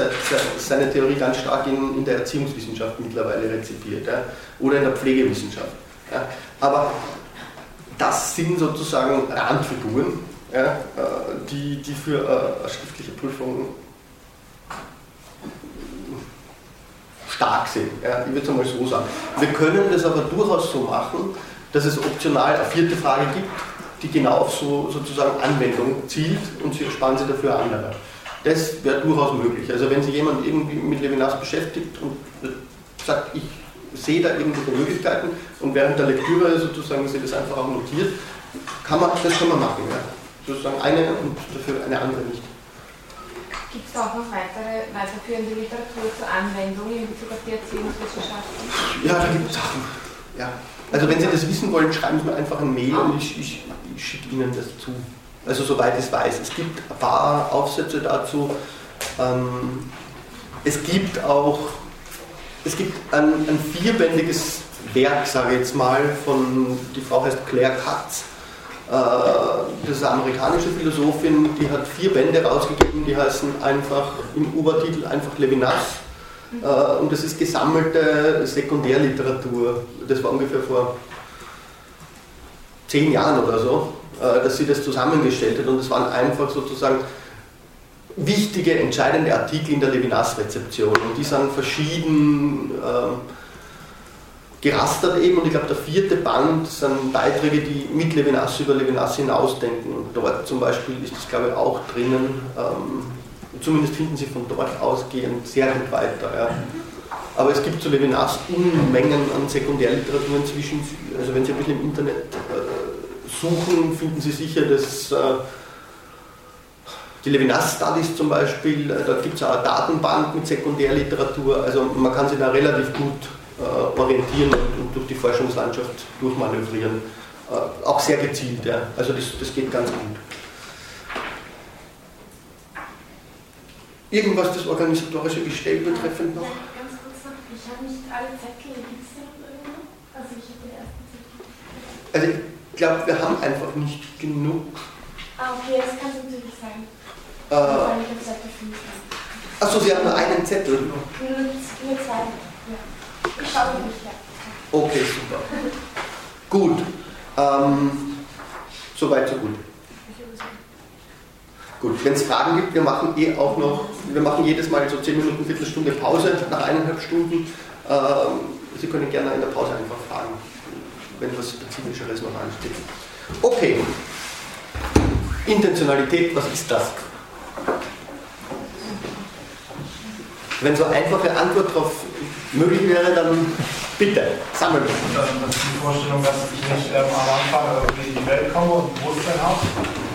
S1: seine Theorie ganz stark in, in der Erziehungswissenschaft mittlerweile rezipiert ja? oder in der Pflegewissenschaft. Ja? Aber das sind sozusagen Randfiguren? Äh, die, die für äh, schriftliche Prüfung stark sind. Ja, ich würde es einmal so sagen. Wir können das aber durchaus so machen, dass es optional eine vierte Frage gibt, die genau auf so sozusagen Anwendung zielt und Sie sparen Sie dafür andere. Das wäre durchaus möglich. Also wenn sich jemand irgendwie mit Levinas beschäftigt und sagt, ich sehe da irgendwelche Möglichkeiten und während der Lektüre sozusagen Sie das einfach auch notiert, kann man, das kann man machen. Ja. Sozusagen eine und dafür eine andere nicht.
S3: Gibt es auch noch weitere, weiterführende Literatur zur Anwendung in Bezug auf die Erziehungswissenschaften?
S1: Ja, da gibt es Sachen. Ja. Also wenn Sie das wissen wollen, schreiben Sie mir einfach ein Mail und ich, ich, ich schicke Ihnen das zu. Also soweit ich weiß. Es gibt ein paar Aufsätze dazu. Ähm, es gibt auch es gibt ein, ein vierbändiges Werk, sage ich jetzt mal, von, die Frau heißt Claire Katz, das ist eine amerikanische Philosophin, die hat vier Bände rausgegeben, die heißen einfach im Obertitel einfach Levinas. Äh, und das ist gesammelte Sekundärliteratur. Das war ungefähr vor zehn Jahren oder so, äh, dass sie das zusammengestellt hat. Und es waren einfach sozusagen wichtige, entscheidende Artikel in der Levinas-Rezeption. Und die sind verschieden gerastert eben und ich glaube der vierte Band sind Beiträge, die mit Levinas über Levinas hinausdenken und dort zum Beispiel ist das glaube ich auch drinnen. Ähm, zumindest finden sie von dort ausgehend sehr gut weiter. Ja. Aber es gibt zu Levinas Unmengen an Sekundärliteratur inzwischen. Also wenn Sie ein bisschen im Internet äh, suchen, finden Sie sicher dass äh, die Levinas Studies zum Beispiel, äh, da gibt es auch eine Datenbank mit Sekundärliteratur, also man kann sich da relativ gut äh, orientieren und durch die Forschungslandschaft durchmanövrieren. Äh, auch sehr gezielt, ja. also das, das geht ganz gut. Irgendwas das organisatorische Gestell betreffend noch?
S3: Ganz kurz noch, ich habe nicht alle Zettel, gibt es da noch irgendwo? Also ich habe den ersten Zettel.
S1: Also ich glaube, wir haben einfach nicht genug.
S3: Ah, okay, das kann es natürlich sein.
S1: Äh,
S3: Weil ich auf Seite 5
S1: achso, Sie haben nur einen Zettel.
S3: Nur, nur zwei. Ja. Ich schaue nicht, ja.
S1: Okay, super. Gut. Ähm, Soweit, so gut. Gut, wenn es Fragen gibt, wir machen eh auch noch, wir machen jedes Mal so 10 Minuten, Viertelstunde Pause nach eineinhalb Stunden. Ähm, Sie können gerne in der Pause einfach fragen, wenn was Spezifischeres noch ansteht. Okay. Intentionalität, was ist das? Wenn so einfache Antwort darauf möglich wäre, dann bitte, sammeln.
S2: Ähm, Das ist die Vorstellung, dass ich nicht ähm, am Anfang irgendwie in die Welt komme und ein Bewusstsein habe,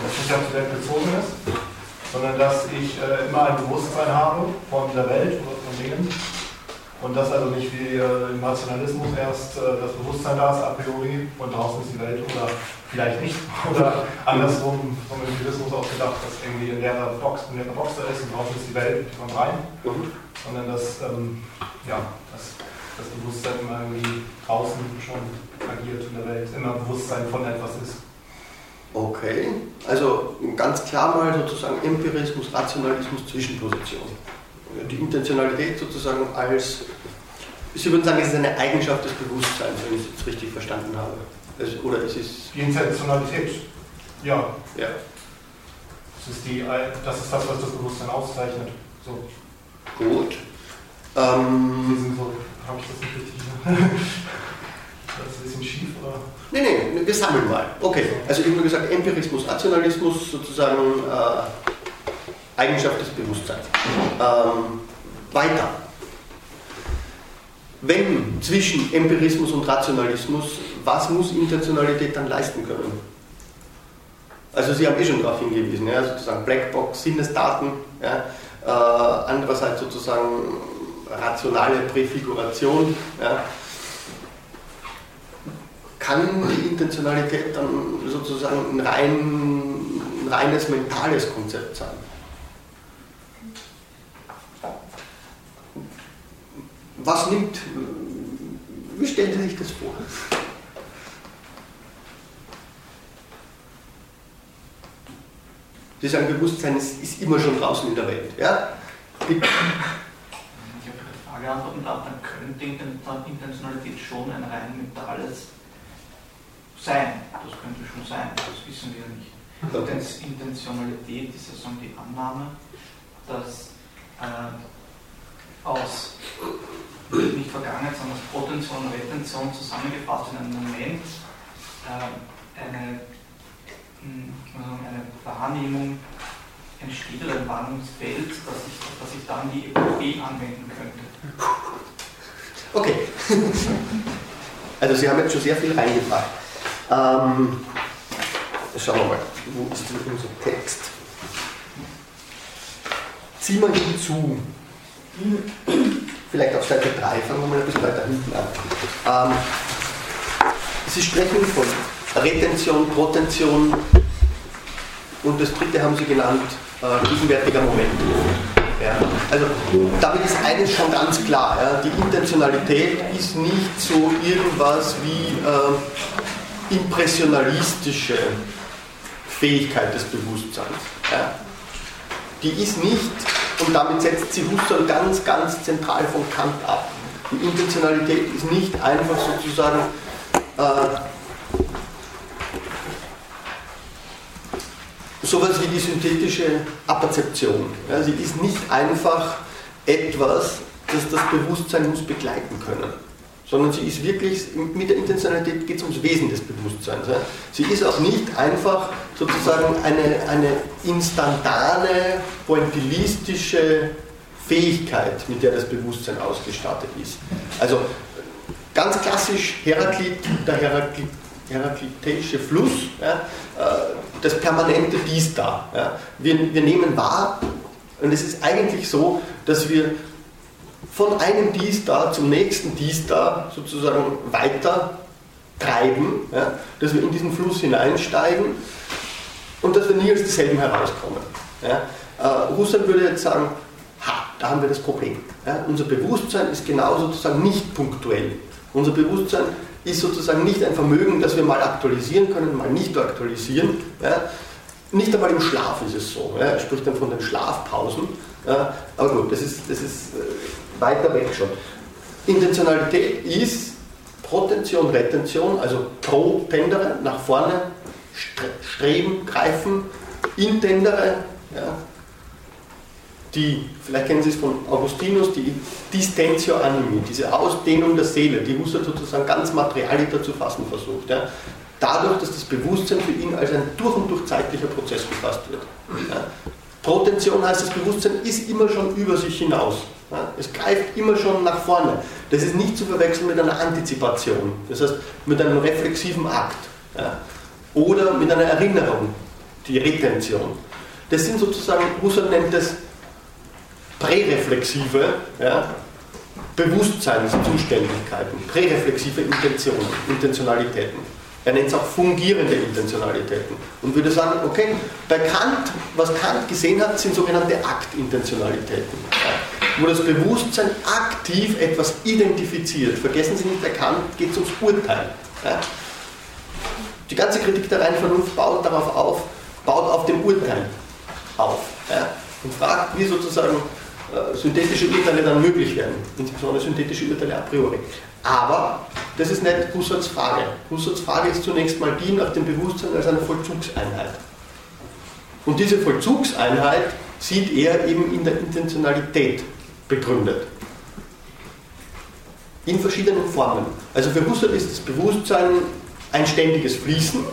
S2: das nicht auf die Welt bezogen ist, sondern dass ich äh, immer ein Bewusstsein habe von der Welt oder von Dingen und dass also nicht wie äh, im Rationalismus erst äh, das Bewusstsein da ist a priori und draußen ist die Welt oder vielleicht nicht oder andersrum vom Empirismus aus gedacht, dass irgendwie ein leerer Box, ein leerer Box da ist und draußen ist die Welt, die kommt rein
S1: Mhm.
S2: sondern dass, ähm, ja, dass das Bewusstsein immer irgendwie draußen schon agiert in der Welt, immer Bewusstsein von etwas ist.
S1: Okay, also ganz klar mal sozusagen Empirismus, Rationalismus, Zwischenposition. Die Intentionalität sozusagen als, Sie würden sagen, es ist eine Eigenschaft des Bewusstseins, wenn ich es jetzt richtig verstanden habe. Es- Oder es ist,
S2: Die Intentionalität, ja,
S1: ja,
S2: das ist, die, das ist das, was das Bewusstsein auszeichnet. So,
S1: gut. Ähm,
S2: so, habe ich das nicht richtig? das ist ein bisschen schief, oder?
S1: nee, nee, wir sammeln mal. Okay, also ich habe gesagt, Empirismus, Rationalismus, sozusagen äh, Eigenschaft des Bewusstseins. Ähm, weiter. Wenn zwischen Empirismus und Rationalismus, was muss Intentionalität dann leisten können? Also Sie haben eh schon darauf hingewiesen, ja, sozusagen Blackbox, Sinnesdaten, ja, äh, andererseits sozusagen rationale Präfiguration. Ja. Kann die Intentionalität dann sozusagen ein, rein, ein reines mentales Konzept sein? Was nimmt, wie stellen Sie sich das vor? Sie sagen, Bewusstsein ist, ist immer schon draußen in der Welt. Ja?
S6: Ich auf Ihre Frage antworten darf, dann könnte Inten- Intentionalität schon ein rein mentales sein. Das könnte schon sein, das wissen wir nicht.
S1: Okay.
S6: Intentionalität ist ja so die Annahme, dass äh, aus nicht Vergangenheit, sondern aus Potention und Retention zusammengefasst in einem Moment äh, eine, man sagen, eine Wahrnehmung entsteht oder ein Wahrnehmungsfeld, das ich, das ich dann die Epopee anwenden könnte.
S1: Okay. Also Sie haben jetzt schon sehr viel reingebracht. Ähm, schauen wir mal, wo ist denn unser Text? Zieh mal hinzu. Vielleicht auf Seite 3, fangen wir mal ein bisschen weiter hinten an. Ähm, Sie sprechen von Retention, Protention und das dritte haben Sie genannt, äh, gegenwärtiger Moment. Ja, also damit ist eines schon ganz klar. Ja, die Intentionalität ist nicht so irgendwas wie äh, impressionalistische Fähigkeit des Bewusstseins. Ja. Die ist nicht, und damit setzt sie Husserl ganz, ganz zentral von Kant ab. Die Intentionalität ist nicht einfach sozusagen äh, sowas wie die synthetische Apperzeption. Ja, sie ist nicht einfach etwas, das das Bewusstsein muss begleiten können, sondern sie ist wirklich, mit der Intentionalität geht es ums Wesen des Bewusstseins. Sie ist auch nicht einfach sozusagen eine, eine instantane, pointillistische Fähigkeit, mit der das Bewusstsein ausgestattet ist. Also ganz klassisch Heraklit, der Heraklit, heraklitische Fluss, ja, das permanente Dies da. Ja. Wir, wir nehmen wahr, und es ist eigentlich so, dass wir von einem dies da zum nächsten dies da sozusagen weiter treiben, ja, dass wir in diesen Fluss hineinsteigen und dass wir nie aus dieselben herauskommen. Ja. Äh, Husserl würde jetzt sagen, ha, da haben wir das Problem. Ja. Unser Bewusstsein ist genau sozusagen nicht punktuell. Unser Bewusstsein ist sozusagen nicht ein Vermögen, das wir mal aktualisieren können, mal nicht aktualisieren. Ja. Nicht einmal im Schlaf ist es so. Er spricht dann von den Schlafpausen. Aber gut, das ist, das ist äh, weiter weg schon. Intentionalität ist Protention, Retention, also pro tendere, nach vorne streben, greifen, intendere, ja, die, vielleicht kennen Sie es von Augustinus, die Distentio Animi, diese Ausdehnung der Seele, die Husserl sozusagen ganz materialiter zu fassen versucht. Ja. Dadurch, dass das Bewusstsein für ihn als ein durch und durch zeitlicher Prozess gefasst wird. Ja. Protention heißt, das Bewusstsein ist immer schon über sich hinaus. Ja. Es greift immer schon nach vorne. Das ist nicht zu verwechseln mit einer Antizipation, das heißt mit einem reflexiven Akt oder mit einer Erinnerung, die Retention. Das sind sozusagen, Husserl nennt das präreflexive ja, Bewusstseinszuständigkeiten, präreflexive Intentionen, Intentionalitäten. Er nennt es auch fungierende Intentionalitäten und würde sagen, okay, bei Kant, was Kant gesehen hat, sind sogenannte Aktintentionalitäten, wo das Bewusstsein aktiv etwas identifiziert. Vergessen Sie nicht, bei Kant geht es ums Urteil. Die ganze Kritik der reinen Vernunft baut darauf auf, baut auf dem Urteil auf und fragt, wie sozusagen äh, synthetische Urteile dann möglich werden, insbesondere synthetische Urteile a priori. Aber das ist nicht Husserls Frage. Husserls Frage ist zunächst mal die nach dem Bewusstsein als eine Vollzugseinheit. Und diese Vollzugseinheit sieht er eben in der Intentionalität begründet. In verschiedenen Formen. Also für Husserl ist das Bewusstsein ein ständiges Fließen.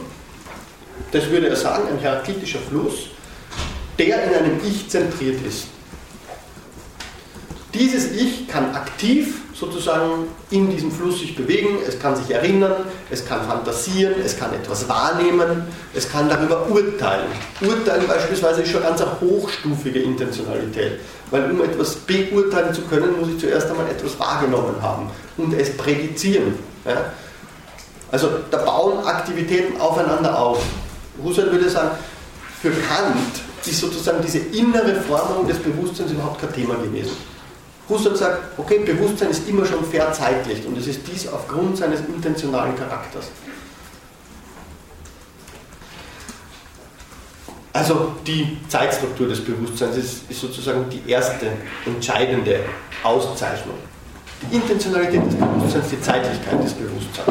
S1: Das würde er sagen, ein heraklitischer Fluss, der in einem Ich zentriert ist. Dieses Ich kann aktiv sozusagen in diesem Fluss sich bewegen, es kann sich erinnern, es kann fantasieren, es kann etwas wahrnehmen, es kann darüber urteilen. Urteilen beispielsweise ist schon ganz eine hochstufige Intentionalität, weil um etwas beurteilen zu können, muss ich zuerst einmal etwas wahrgenommen haben und es prädizieren. Ja? Also da bauen Aktivitäten aufeinander auf. Husserl würde sagen, für Kant ist sozusagen diese innere Formung des Bewusstseins überhaupt kein Thema gewesen. Husserl sagt, okay, Bewusstsein ist immer schon verzeitlicht und es ist dies aufgrund seines intentionalen Charakters. Also die Zeitstruktur des Bewusstseins ist, ist, sozusagen die erste entscheidende Auszeichnung. Die Intentionalität des Bewusstseins, die Zeitlichkeit des Bewusstseins.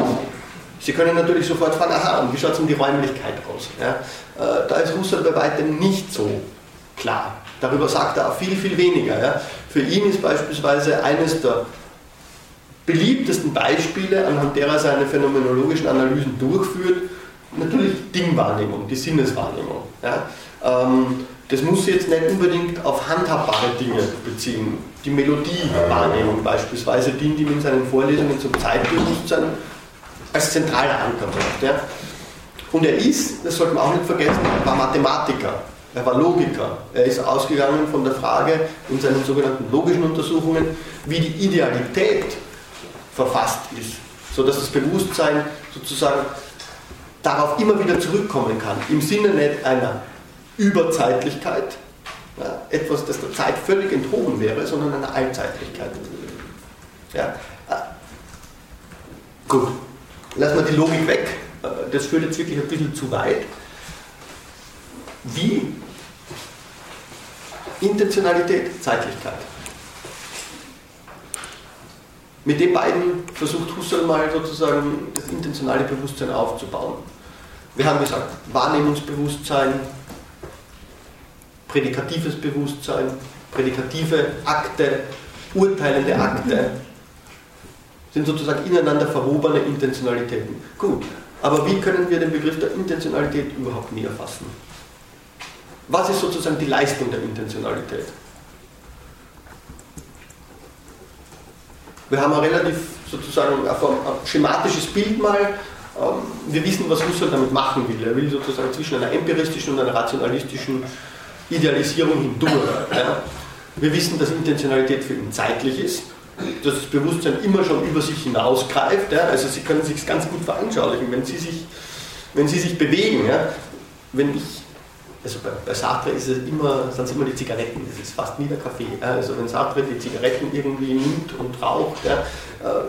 S1: Sie können natürlich sofort fragen, aha, und wie schaut es um die Räumlichkeit aus? Ja, äh, da ist Husserl bei weitem nicht so klar. Darüber sagt er auch viel, viel weniger. Ja. Für ihn ist beispielsweise eines der beliebtesten Beispiele, anhand derer er seine phänomenologischen Analysen durchführt, natürlich Dingwahrnehmung, die Sinneswahrnehmung. Ja. Ähm, das muss jetzt nicht unbedingt auf handhabbare Dinge beziehen. Die Melodiewahrnehmung beispielsweise dient ihm in seinen Vorlesungen zum Zeitbewusstsein als zentraler Ankerpunkt. Ja. Und er ist, das sollte man auch nicht vergessen, er war Mathematiker. Er war Logiker. Er ist ausgegangen von der Frage in seinen sogenannten logischen Untersuchungen, wie die Idealität verfasst ist, sodass das Bewusstsein sozusagen darauf immer wieder zurückkommen kann, im Sinne nicht einer Überzeitlichkeit, ja, etwas, das der Zeit völlig enthoben wäre, sondern einer Allzeitlichkeit. Ja. Gut, lassen wir die Logik weg, das führt jetzt wirklich ein bisschen zu weit. Wie Intentionalität, Zeitlichkeit. Mit den beiden versucht Husserl mal sozusagen das intentionale Bewusstsein aufzubauen. Wir haben gesagt, Wahrnehmungsbewusstsein, prädikatives Bewusstsein, prädikative Akte, urteilende Akte sind sozusagen ineinander verwobene Intentionalitäten. Gut, aber wie können wir den Begriff der Intentionalität überhaupt näher fassen? Was ist sozusagen die Leistung der Intentionalität? Wir haben ein relativ sozusagen ein schematisches Bild mal. Ähm, wir wissen, was Husserl damit machen will. Er will sozusagen zwischen einer empiristischen und einer rationalistischen Idealisierung hindurch. Wir wissen, dass Intentionalität für ihn zeitlich ist dass das Bewusstsein immer schon über sich hinausgreift. Also Sie können sich ganz gut veranschaulichen, wenn Sie sich, wenn Sie sich bewegen. Wenn ich, also bei, bei Sartre ist es immer, sind es immer die Zigaretten, das ist fast nie der Kaffee. Also wenn Sartre die Zigaretten irgendwie nimmt und raucht, ja? Äh,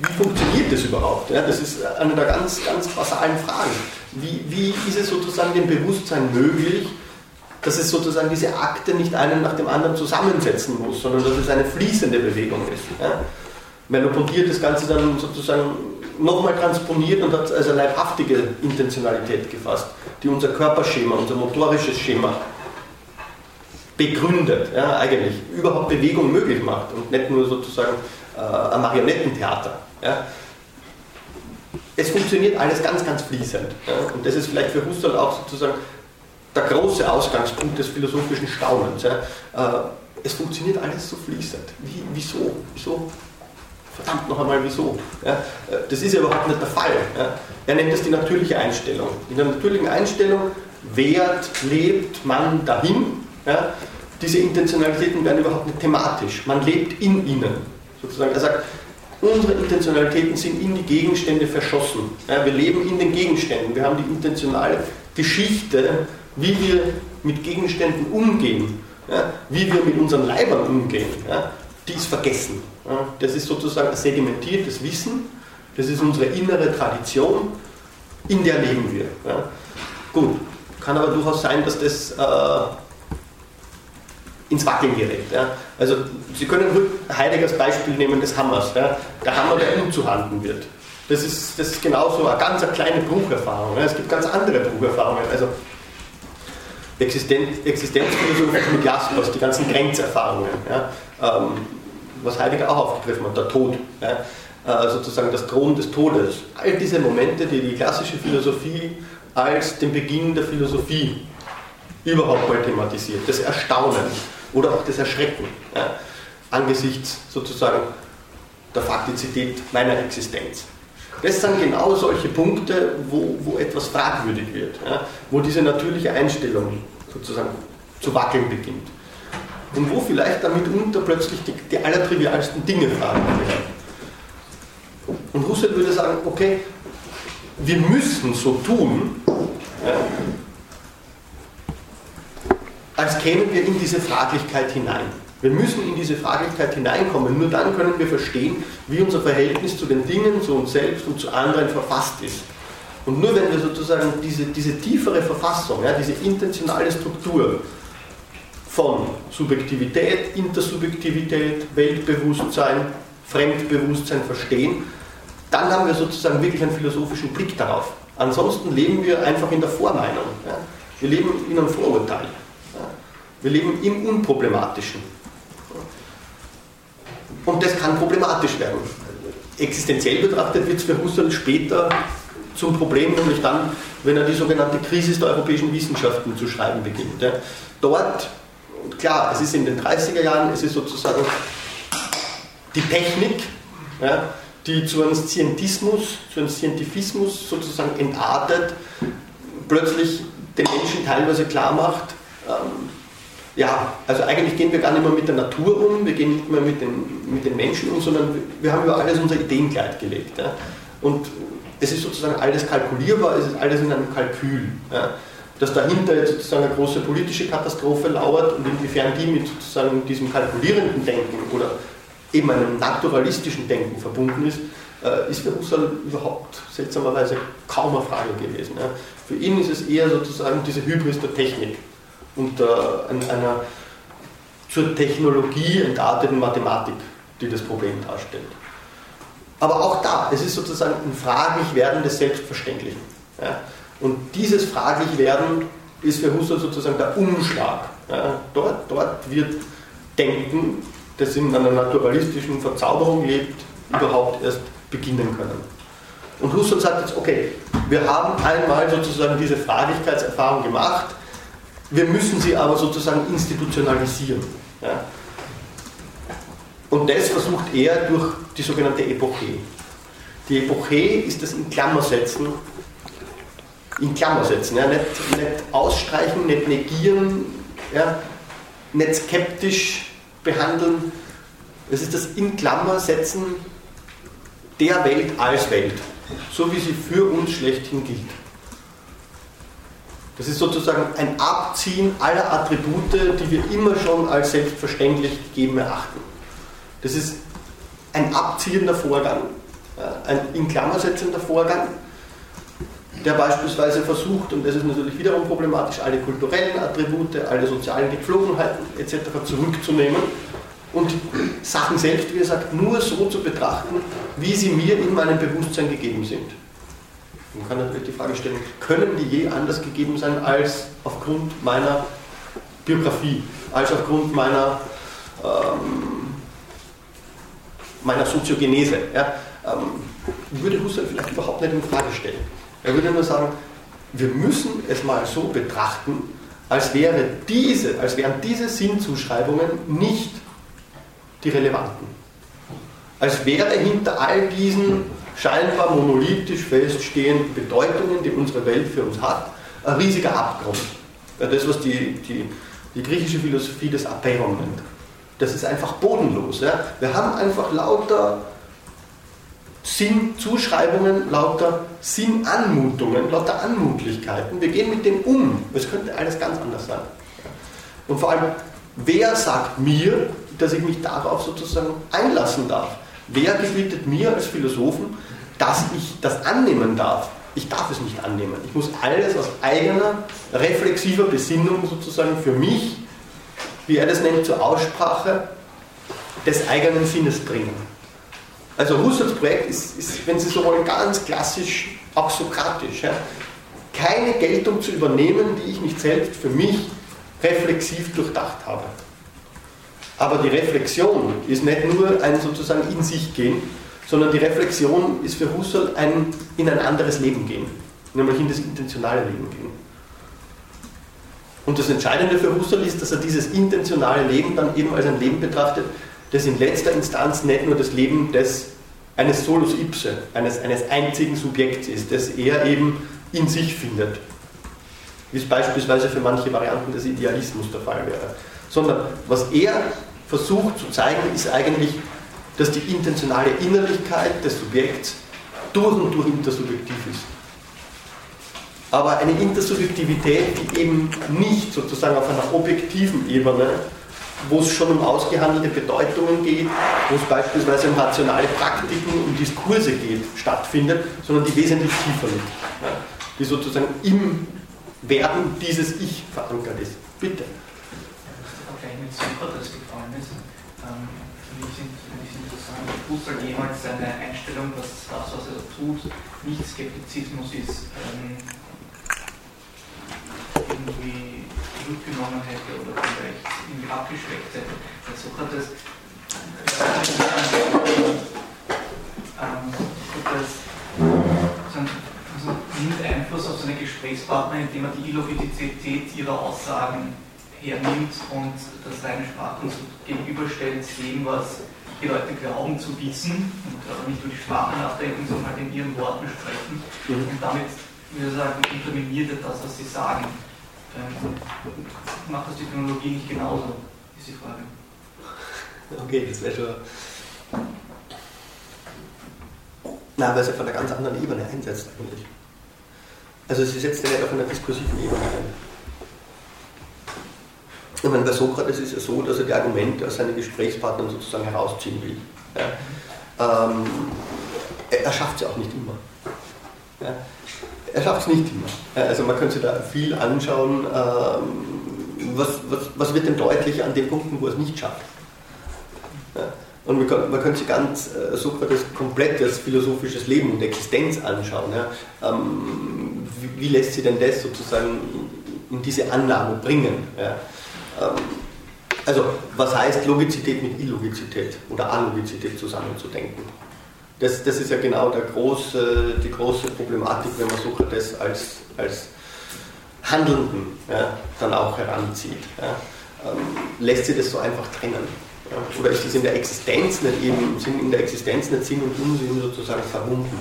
S1: wie funktioniert das überhaupt? Ja? Das ist eine der ganz, ganz basalen Fragen. Wie, wie ist es sozusagen dem Bewusstsein möglich, dass es sozusagen diese Akte nicht einen nach dem anderen zusammensetzen muss, sondern dass es eine fließende Bewegung ist. Ja? Merleau-Ponty das Ganze dann sozusagen nochmal transponiert und hat es als eine leibhaftige Intentionalität gefasst, die unser Körperschema, unser motorisches Schema begründet, ja, eigentlich überhaupt Bewegung möglich macht und nicht nur sozusagen äh, ein Marionettentheater. Ja. Es funktioniert alles ganz, ganz fließend. Ja, und das ist vielleicht für Husserl auch sozusagen der große Ausgangspunkt des philosophischen Staunens. Ja. Äh, es funktioniert alles so fließend. Wie, wieso? Wieso? Verdammt noch einmal, wieso? Ja. Äh, das ist ja überhaupt nicht der Fall. Ja. Er nennt das die natürliche Einstellung. In der natürlichen Einstellung wehrt, lebt man dahin. Ja. Diese Intentionalitäten werden überhaupt nicht thematisch. Man lebt in ihnen. Sozusagen. Er sagt, unsere Intentionalitäten sind in die Gegenstände verschossen. Wir leben in den Gegenständen. Wir haben die intentionale Geschichte wie wir mit Gegenständen umgehen, wie wir mit unseren Leibern umgehen, die ist vergessen. Das ist sozusagen ein sedimentiertes Wissen, das ist unsere innere Tradition, in der leben wir. Gut, kann aber durchaus sein, dass das äh, ins Wackeln gerät. Also Sie können Heideggers Beispiel nehmen des Hammers, der Hammer, der umzuhandeln wird. Das ist, das ist genauso eine ganz eine kleine Brucherfahrung. Es gibt ganz andere Brucherfahrungen. Also Existenz, Existenzphilosophie mit Jaspers, die ganzen Grenzerfahrungen, ja, was Heidegger auch aufgegriffen hat, der Tod, ja, äh, sozusagen das Thron des Todes. All diese Momente, die die klassische Philosophie als den Beginn der Philosophie überhaupt mal thematisiert, das Erstaunen oder auch das Erschrecken ja, angesichts sozusagen der Faktizität meiner Existenz. Das sind genau solche Punkte, wo, wo etwas fragwürdig wird, ja, wo diese natürliche Einstellung sozusagen zu wackeln beginnt. Und wo vielleicht damit unter plötzlich die, die allertrivialsten Dinge fragen werden. Und Husserl würde sagen, okay, wir müssen so tun, ja, als kämen wir in diese Fraglichkeit hinein. Wir müssen in diese Fraglichkeit hineinkommen. Nur dann können wir verstehen, wie unser Verhältnis zu den Dingen, zu uns selbst und zu anderen verfasst ist. Und nur wenn wir sozusagen diese, diese tiefere Verfassung, ja, diese intentionale Struktur von Subjektivität, Intersubjektivität, Weltbewusstsein, Fremdbewusstsein verstehen, dann haben wir sozusagen wirklich einen philosophischen Blick darauf. Ansonsten leben wir einfach in der Vormeinung. Wir leben in einem Vorurteil. Wir leben im Unproblematischen. Und das kann problematisch werden. Existenziell betrachtet wird es für Husserl später zum Problem, nämlich dann, wenn er die sogenannte Krise der europäischen Wissenschaften zu schreiben beginnt. Dort, klar, es ist in den 30er Jahren, es ist sozusagen die Technik, die zu einem Scientismus, zu einem Scientifismus sozusagen entartet, plötzlich den Menschen teilweise klar macht, ähm, ja, also eigentlich gehen wir gar nicht mehr mit der Natur um, wir gehen nicht mehr mit den, mit den Menschen um, sondern wir haben über alles unser Ideenkleid gelegt. Ja. Und es ist sozusagen alles kalkulierbar, es ist alles in einem Kalkül. Ja. Dass dahinter jetzt sozusagen eine große politische Katastrophe lauert und inwiefern die mit sozusagen diesem kalkulierenden Denken oder eben einem naturalistischen Denken verbunden ist, äh, ist für Husserl überhaupt seltsamerweise kaum eine Frage gewesen. Für ihn ist es eher sozusagen diese Hybris der Technik unter einer zur Technologie entarteten Mathematik, die das Problem darstellt. Aber auch da, es ist sozusagen ein Fraglich-Werden des Selbstverständlichen. Und dieses Fraglich-Werden ist für Husserl sozusagen der Umschlag. Ja? Dort, dort wird Denken, das in einer naturalistischen Verzauberung lebt, überhaupt erst beginnen können. Und Husserl sagt jetzt, okay, wir haben einmal sozusagen diese Fraglichkeitserfahrung gemacht, wir müssen sie aber sozusagen institutionalisieren. Ja. Und das versucht er durch die sogenannte Epoche. Die Epoche ist das in Klammer setzen, in Klammer setzen, ja, nicht, nicht ausstreichen, nicht negieren, ja, nicht skeptisch behandeln, Es ist das in Klammer setzen der Welt als Welt, so wie sie für uns schlechthin gilt. Das ist sozusagen ein Abziehen aller Attribute, die wir immer schon als selbstverständlich gegeben erachten. Das ist ein abziehender Vorgang, ein in Klammer setzender Vorgang, der beispielsweise versucht, und das ist natürlich wiederum problematisch, alle kulturellen Attribute, alle sozialen Gepflogenheiten etc. zurückzunehmen und Sachen selbst, wie er sagt, nur so zu betrachten, wie sie mir in meinem Bewusstsein gegeben sind. Man kann natürlich die Frage stellen, können die je anders gegeben sein als aufgrund meiner Biografie, als aufgrund meiner, ähm, meiner Soziogenese? Ja? Ähm, würde Husserl vielleicht überhaupt nicht in Frage stellen. Er würde nur sagen, wir müssen es mal so betrachten, als, wäre diese, als wären diese Sinnzuschreibungen nicht die relevanten. Als wäre hinter all diesen scheinbar monolithisch feststehenden Bedeutungen, die unsere Welt für uns hat, ein riesiger Abgrund. Das, was die, die, die griechische Philosophie des Apeiron nennt. Das ist einfach bodenlos. Ja? Wir haben einfach lauter Sinnzuschreibungen, lauter Sinnanmutungen, lauter Anmutlichkeiten. Wir gehen mit dem um. Es könnte alles ganz anders sein. Und vor allem, wer sagt mir, dass ich mich darauf sozusagen einlassen darf? Wer gebietet mir als Philosophen, dass ich das annehmen darf? Ich darf es nicht annehmen. Ich muss alles aus eigener, reflexiver Besinnung sozusagen für mich, wie er das nennt, zur Aussprache des eigenen Sinnes bringen. Also Husserls Projekt ist, ist, wenn Sie so wollen, ganz klassisch, auch sokratisch. Ja? Keine Geltung zu übernehmen, die ich nicht selbst für mich reflexiv durchdacht habe. Aber die Reflexion ist nicht nur ein sozusagen in sich gehen, sondern die Reflexion ist für Husserl ein in ein anderes Leben gehen, nämlich in das intentionale Leben gehen. Und das Entscheidende für Husserl ist, dass er dieses intentionale Leben dann eben als ein Leben betrachtet, das in letzter Instanz nicht nur das Leben des, eines Solus ipse, eines, eines einzigen Subjekts ist, das er eben in sich findet, wie es beispielsweise für manche Varianten des Idealismus der Fall wäre. Sondern was er versucht zu zeigen, ist eigentlich, dass die intentionale Innerlichkeit des Subjekts durch und durch intersubjektiv ist. Aber eine Intersubjektivität, die eben nicht sozusagen auf einer objektiven Ebene wo es schon um ausgehandelte Bedeutungen geht, wo es beispielsweise um rationale Praktiken, um Diskurse geht, stattfindet, sondern die wesentlich tiefer liegt, ja, die sozusagen im Werden dieses Ich verankert ist. Bitte.
S6: Ähm, Husserl jemals seine Einstellung, dass das, was er tut, nicht Skeptizismus ist, ähm, irgendwie zurückgenommen hätte oder vielleicht irgendwie abgeschwächt hätte. Der Sokrates, ähm, Sokrates also nimmt Einfluss auf seine Gesprächspartner, indem er die Illogizität ihrer Aussagen hernimmt und das seine Sprache gegenüberstellt, dem, was die Leute glauben zu wissen und aber nicht nur die Sprache nachdenken, sondern halt in ihren Worten sprechen mhm. und damit, wie wir sagen, unterminiert er das, was sie sagen. Ähm, macht das die Technologie nicht genauso, ist die Frage.
S1: Okay, das wäre schon. Na, weil es ja von einer ganz anderen Ebene einsetzt eigentlich. Also sie setzt ja nicht auf einer diskursiven Ebene ein. Ich meine, bei Sokrates ist es ja so, dass er die Argumente aus seinen Gesprächspartnern sozusagen herausziehen will. Ja. Ähm, er, er schafft es auch nicht immer. Ja er schafft es nicht immer. Also man könnte sich da viel anschauen, ähm, was, was, was wird denn deutlich an den Punkten, wo er es nicht schafft. Und man, könnte sich ganz äh, Sokrates komplettes philosophisches Leben und Existenz anschauen. Ähm, wie, lässt sich denn das sozusagen in, diese Annahme bringen? Ähm, also, was heißt Logizität mit Illogizität oder Allogizität zusammenzudenken? Das, das ist ja genau der große, die große Problematik, wenn man Sokrates als, als Handelnden ja, dann auch heranzieht. Ja. Ähm, lässt sich das so einfach trennen? Ja? Oder ist das in der Existenz nicht eben, sind in der Existenz nicht Sinn und Unsinn sozusagen verbunden?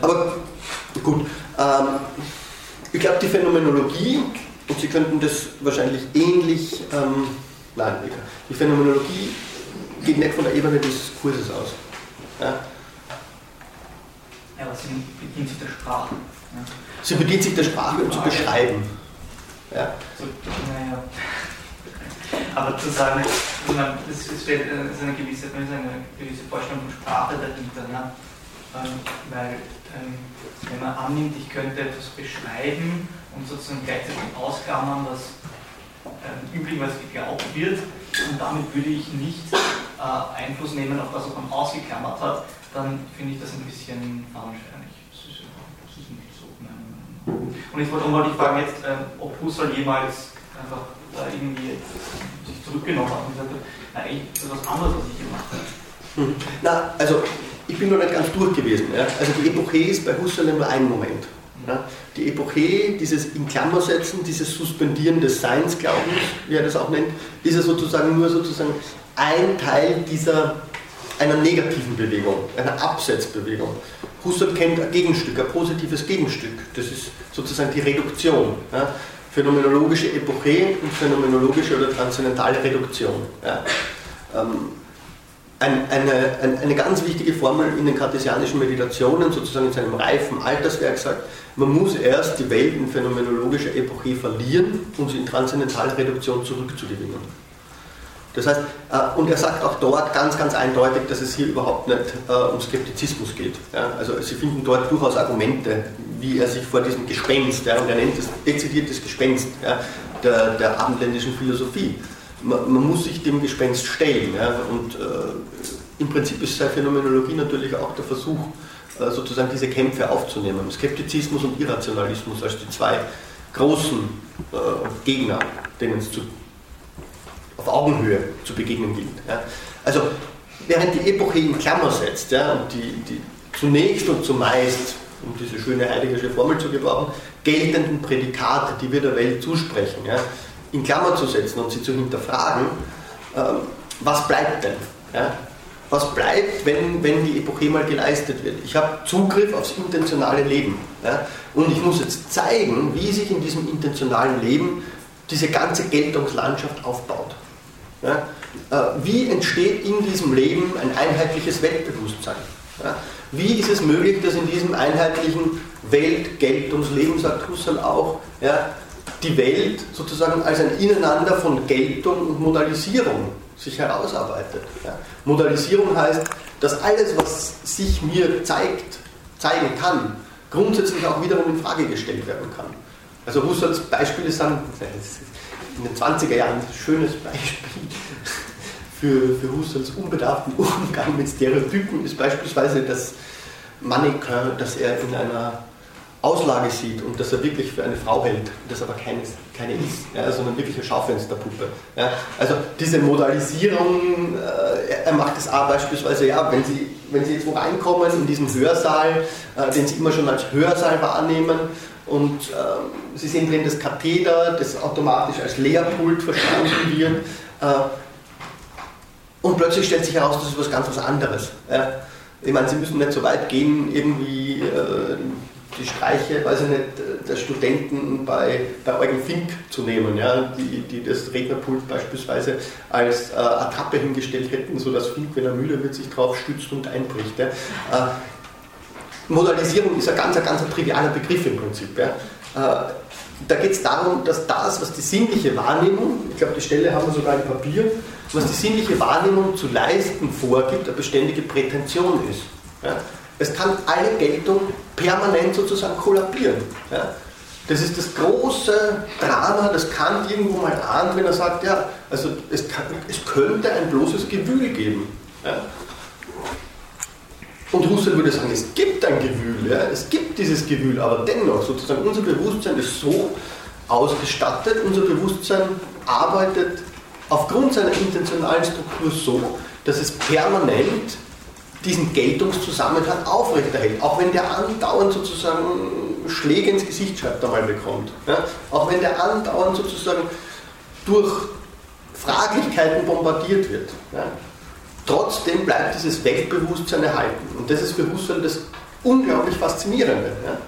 S1: Aber gut, ähm, ich glaube, die Phänomenologie, und Sie könnten das wahrscheinlich ähnlich ähm, Nein, die Phänomenologie geht nicht von der Ebene des Kurses aus. Ja?
S6: Ja, aber sie bedient sich der Sprache. Ja.
S1: Sie bedient sich der Sprache, um zu beschreiben. Ja.
S6: So, naja. Aber zu sagen, es steht ist eine gewisse, eine gewisse Vorstellung von Sprache dahinter. Ja? Ähm, weil ähm, wenn man annimmt, ich könnte etwas beschreiben und sozusagen gleichzeitig ausklammern, was äh, üblicherweise geglaubt wird, und damit würde ich nicht äh, Einfluss nehmen auf das, was man ausgeklammert hat, dann finde ich das ein bisschen fadenscheinig. Das ist, nicht so. Und jetzt wollte ich fragen, jetzt, äh, ob Husserl jemals einfach da irgendwie sich zurückgenommen hat und gesagt hat, na, eigentlich ist das was anderes, was ich gemacht habe.
S1: Hm. Na, also ich bin noch nicht ganz durch gewesen. Ja? Also die Epoche ist bei Husserl nur ein Moment. Ja? Die Epoche, dieses in Klammer setzen, dieses Suspendieren des Seinsglaubens, wie er das auch nennt, ist ja sozusagen nur sozusagen ein Teil dieser einer negativen Bewegung, einer Absetzbewegung. Husserl kennt ein Gegenstück, ein positives Gegenstück. Das ist sozusagen die Reduktion. Ja? Phänomenologische Epoche und phänomenologische oder transzendentale Reduktion. Ja? Ähm, ein, eine, ein, eine ganz wichtige Formel in den kartesianischen Meditationen, sozusagen in seinem reifen Alterswerk, sagt, man muss erst die Welt in phänomenologischer Epoche verlieren, um sie in transzendentale Reduktion zurückzugewinnen. Das heißt, äh, und er sagt auch dort ganz, ganz eindeutig, dass es hier überhaupt nicht äh, um Skeptizismus geht. Also Sie finden dort durchaus Argumente, wie er sich vor diesem Gespenst, und er nennt es dezidiertes Gespenst der, der abendländischen Philosophie, man, man, muss sich dem Gespenst stellen. Ja, und äh, im Prinzip ist seine Phänomenologie natürlich auch der Versuch, äh, sozusagen diese Kämpfe aufzunehmen. Skeptizismus und Irrationalismus als die zwei großen äh, Gegner, denen es zu, auf Augenhöhe zu begegnen gilt. Ja. Also während die Epoche in Klammer setzt ja, und die, die zunächst und zumeist, um diese schöne heideggersche Formel zu gebrauchen, geltenden Prädikate, die wir der Welt zusprechen, ja, in Klammer zu setzen und sie zu hinterfragen, ähm, was bleibt denn? Ja? Was bleibt, wenn, wenn die Epoche mal geleistet wird? Ich habe Zugriff aufs intentionale Leben. Ja? Und ich muss jetzt zeigen, wie sich in diesem intentionalen Leben diese ganze Geltungslandschaft aufbaut. Ja? Äh, wie entsteht in diesem Leben ein einheitliches Weltbewusstsein? Ja? Wie ist es möglich, dass in diesem einheitlichen Weltgeltungsleben, sagt Husserl auch, ja, die Welt sozusagen als ein Ineinander von Geltung und Modalisierung sich herausarbeitet. Ja. Modalisierung heißt, dass alles, was sich mir zeigt, zeigen kann, grundsätzlich auch wiederum in Frage gestellt werden kann. Also Husserls Beispiele sind in den 20er Jahren ein schönes Beispiel für, für Husserls unbedarften Umgang mit Stereotypen ist beispielsweise das Mannequin, das er in einer Auslage sieht und dass er wirklich für eine Frau hält, das aber keine, keine ist, ja, sondern wirklich eine Schaufensterpuppe. Ja. Also diese Modalisierung, äh, er macht es auch beispielsweise, ja, wenn Sie, wenn Sie jetzt wo reinkommen in diesen Hörsaal, äh, den Sie immer schon als Hörsaal wahrnehmen und äh, Sie sehen drin das Katheder, das automatisch als Lehrpult verstanden wird äh, und plötzlich stellt sich heraus, das ist was ganz was anderes. Ja. Ich meine, Sie müssen nicht so weit gehen, irgendwie äh, die Streiche, weiß ich nicht, der Studenten bei, bei Eugen Fink zu nehmen, ja, die, die das Rednerpult beispielsweise als äh, Attrappe hingestellt hätten, sodass Fink, wenn er müde wird, sich drauf stützt und einbricht. Ja. Äh, Modalisierung ist ein ganz, ganz trivialer Begriff im Prinzip. Ja. Äh, da geht es darum, dass das, was die sinnliche Wahrnehmung, ich glaube, die Stelle haben wir sogar im Papier, was die sinnliche Wahrnehmung zu leisten vorgibt, eine beständige Prätension ist. Ja. Es kann alle Geltung permanent sozusagen kollabieren. Ja? Das ist das große Drama, das Kant irgendwo mal ahnt, wenn er sagt, ja, also es, kann, es könnte ein bloßes Gewühl geben. Ja? Und Husserl würde sagen, es gibt ein Gewühl, ja? es gibt dieses Gewühl, aber dennoch, sozusagen unser Bewusstsein ist so ausgestattet, unser Bewusstsein arbeitet aufgrund seiner intentionalen Struktur so, dass es permanent diesen Geltungszusammenhang aufrechterhält, auch wenn der andauernd sozusagen Schläge ins Gesicht schreibt einmal bekommt, ja? auch wenn der andauernd sozusagen durch Fraglichkeiten bombardiert wird. Ja? Trotzdem bleibt dieses Weltbewusstsein erhalten und das ist für Husserl das unglaublich Faszinierende. Ja?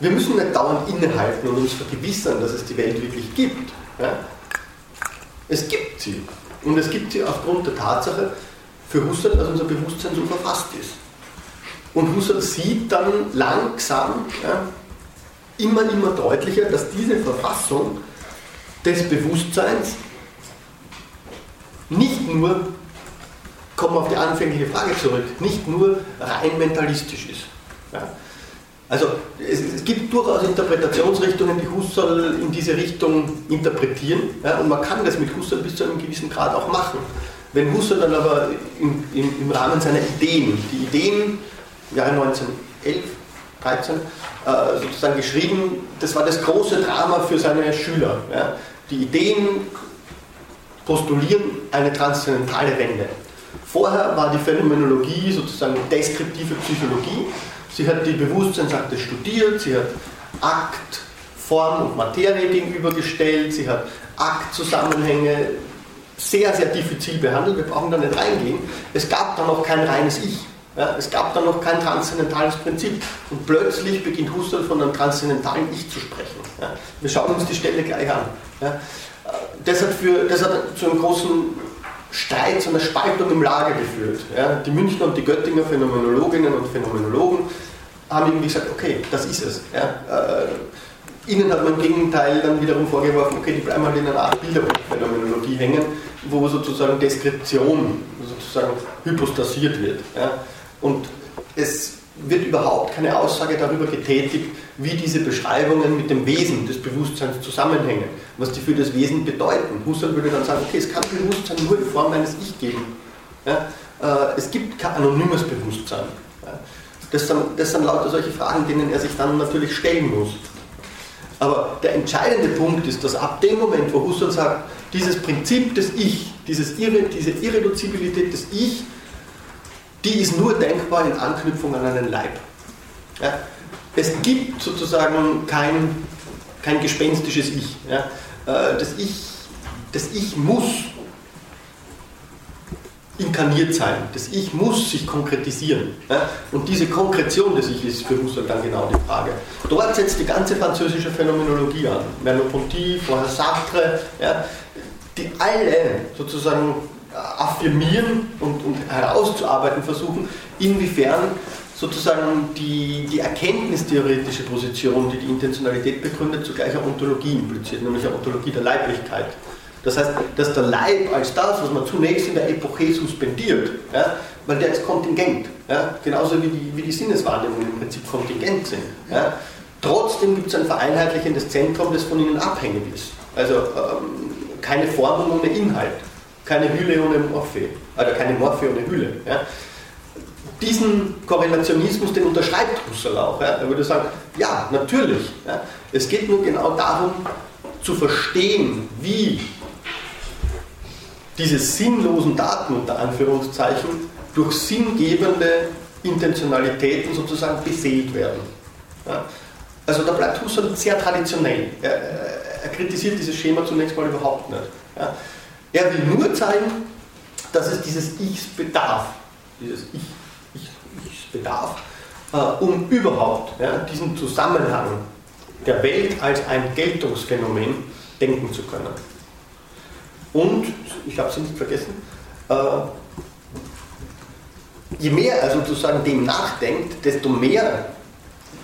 S1: Wir müssen nicht dauernd innehalten und uns vergewissern, dass es die Welt wirklich gibt. Es gibt sie. Und es gibt sie aufgrund der Tatsache für Husserl, dass unser Bewusstsein so verfasst ist. Und Husserl sieht dann langsam, ja, immer, immer deutlicher, dass diese Verfassung des Bewusstseins nicht nur, kommen auf die anfängliche Frage zurück, nicht nur rein mentalistisch ist. Ja. Also es, es, gibt durchaus Interpretationsrichtungen, die Husserl in diese Richtung interpretieren ja, und man kann das mit Husserl bis zu einem gewissen Grad auch machen. Wenn Husserl dann aber im, im, im Rahmen seiner Ideen, die Ideen, Jahre 1911, 13, äh, sozusagen geschrieben, das war das große Drama für seine Schüler. Ja. Die Ideen postulieren eine transzendentale Wende. Vorher war die Phänomenologie sozusagen deskriptive Psychologie. Sie hat die Bewusstseinsakte studiert, sie hat Akt, Form und Materie gegenübergestellt, sie hat Aktzusammenhänge sehr, sehr diffizil behandelt. Wir brauchen da nicht reingehen. Es gab da noch kein reines Ich. Ja, es gab da noch kein transzendentales Prinzip. Und plötzlich beginnt Husserl von einem transzendentalen Ich zu sprechen. Ja, wir schauen uns die Stelle gleich an. Ja, das, hat für, das hat zu einem großen Streit, zu einer Spaltung im Lager geführt. die Münchner und die Göttinger Phänomenologinnen und Phänomenologen haben irgendwie gesagt, okay, das ist es. Äh, ihnen hat man im Gegenteil dann wiederum vorgeworfen, okay, die bleiben halt in einer Art Bilderbuchphänomenologie hängen, wo sozusagen Deskription sozusagen hypostasiert wird. Ja. Und es wird überhaupt keine Aussage darüber getätigt, wie diese Beschreibungen mit dem Wesen des Bewusstseins zusammenhängen, was die für das Wesen bedeuten. Husserl würde dann sagen, okay, es kann Bewusstsein nur in Form eines Ich geben. Ja, äh, es gibt kein anonymes Bewusstsein. Das, sind, das sind lauter solche Fragen, denen er sich dann natürlich stellen muss. Aber der entscheidende Punkt ist, dass ab dem Moment, wo Husserl sagt, dieses Prinzip des Ich, dieses Irre, diese Irreduzibilität des Ich, die ist nur denkbar in Anknüpfung an einen Leib. Ja? Es gibt sozusagen kein, kein gespenstisches Ich. Ja? Äh, das ich. Das Ich muss inkarniert sein. Das Ich muss sich konkretisieren. Und diese Konkretion des Ich ist für Husserl dann genau die Frage. Dort setzt die ganze französische Phänomenologie an. Merleau-Ponty, vorher Sartre, die alle sozusagen affirmieren und, und herauszuarbeiten versuchen, inwiefern sozusagen die, die erkenntnistheoretische Position, die die Intentionalität begründet, zugleich eine Ontologie impliziert, nämlich eine Ontologie der Leiblichkeit. Das heißt, dass der Leib als das, was man zunächst in der Epoche suspendiert, ja, weil der ist kontingent, ja, genauso wie die, wie die Sinneswahrnehmungen im Prinzip kontingent sind. Ja. Trotzdem gibt es ein vereinheitlichendes Zentrum, das von ihnen abhängig ist. Also ähm, keine Formung ohne Inhalt, keine Hülle ohne Morphe, oder keine Morphe ohne Hülle. Ja. Diesen Korrelationismus, den unterschreibt Husserl auch. Ja. Er würde sagen, ja, natürlich. Ja. Es geht nur genau darum, zu verstehen, wie diese sinnlosen Daten unter Anführungszeichen durch sinngebende Intentionalitäten sozusagen beseelt werden. Ja. Also da bleibt Husserl sehr traditionell. Er, er, kritisiert dieses Schema zunächst mal überhaupt nicht. Ja. Er will nur zeigen, dass es dieses Ichs bedarf, dieses Ich, ich, Ichs bedarf, äh, um überhaupt ja, diesen Zusammenhang der Welt als ein Geltungsphänomen denken zu können. Und, ich habe es nicht vergessen, äh, je mehr er sozusagen dem nachdenkt, desto mehr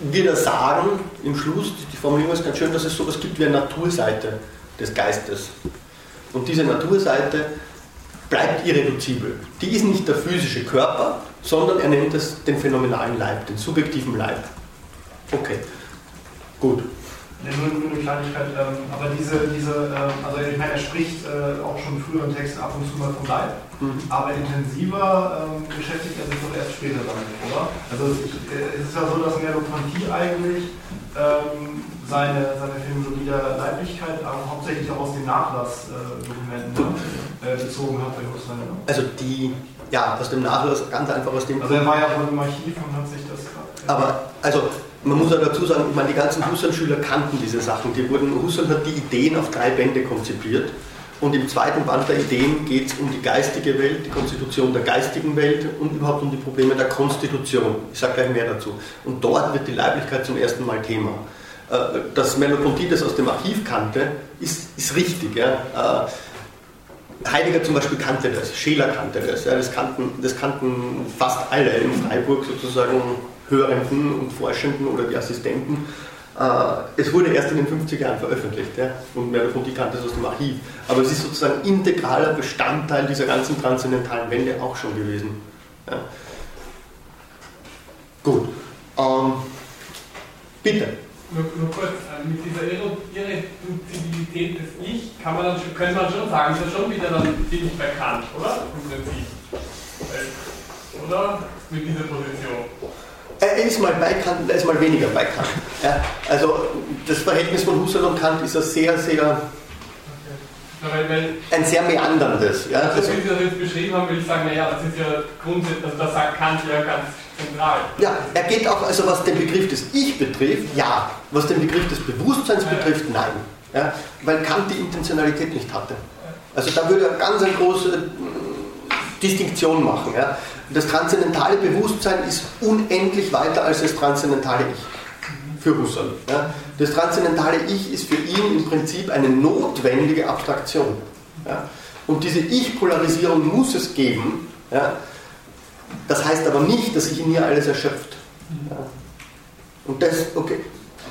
S1: wird er sagen, im Schluss, die Formulierung ist ganz schön, dass es sowas gibt wie eine Naturseite des Geistes. Und diese Naturseite bleibt irreduzibel. Die ist nicht der physische Körper, sondern er nennt es den phänomenalen Leib, den subjektiven Leib. Okay, gut.
S2: Nur, eine Kleinigkeit, ähm, aber diese, diese ähm, also ich meine, er spricht äh, auch schon früher im Text ab und zu mal vom Leib, mhm. aber intensiver ähm, beschäftigt er sich doch erst später damit, oder? Also ich, äh, es ist ja so, dass Merleau-Ponty eigentlich seine, seine Phänomenologie der Leiblichkeit aber hauptsächlich auch aus den Nachlassdokumenten äh, bezogen hat bei Husserl.
S1: Also die, ja, aus dem Nachlass, ganz einfach aus dem...
S2: Also er war ja wohl im Archiv und hat sich das...
S1: Aber, also man muss auch dazu sagen, ich meine, die ganzen Husserl-Schüler kannten diese Sachen. Die wurden, Husserl hat die Ideen auf drei Bände konzipiert. Und im zweiten Band der Ideen geht es um die geistige Welt, die Konstitution der geistigen Welt und überhaupt um die Probleme der Konstitution. Ich sage gleich mehr dazu. Und dort wird die Leiblichkeit zum ersten Mal Thema. Äh, dass Merleau-Ponty das aus dem Archiv kannte, ist, ist richtig. Ja. Äh, Heidegger zum Beispiel kannte das, Scheler kannte das, ja, das, kannten, das kannten fast alle in Freiburg sozusagen Hörenden und Forschenden oder die Assistenten. Äh, es wurde erst in den 50er Jahren veröffentlicht ja, und mehr davon die kannte es aus dem Archiv. Aber es ist sozusagen integraler Bestandteil dieser ganzen transzendentalen Wende auch schon gewesen. Ja. Gut. Ähm, bitte.
S7: Nur, nur kurz, äh, mit dieser Irreduzabilität des Ich kann man dann, könnte man schon sagen, ist ja schon wieder dann ziemlich bekannt, oder? Prinzip. Oder? Mit dieser Position.
S1: Er ist mal bei Kant, er ist mal weniger bei Kant. Ja, also das Verhältnis von Husserl und Kant ist ein sehr, sehr ein sehr meanderndes. Ja,
S7: also, wie Sie das jetzt beschrieben haben, würde ich sagen, naja, das ist ja grundsätzlich, also das sagt Kant ja ganz zentral.
S1: Ja, er geht auch, also was den Begriff des Ich betrifft, ja. Was den Begriff des Bewusstseins betrifft, nein. Ja, weil Kant die Intentionalität nicht hatte. Also da würde er ganz eine große äh, Distinktion machen. Ja. Das transzendentale Bewusstsein ist unendlich weiter als das transzendentale Ich für Husserl. Ja. Das transzendentale Ich ist für ihn im Prinzip eine notwendige Abstraktion. Ja. Und diese Ich-Polarisierung muss es geben. Das heißt aber nicht, dass sich in ihr alles erschöpft. Und das, okay,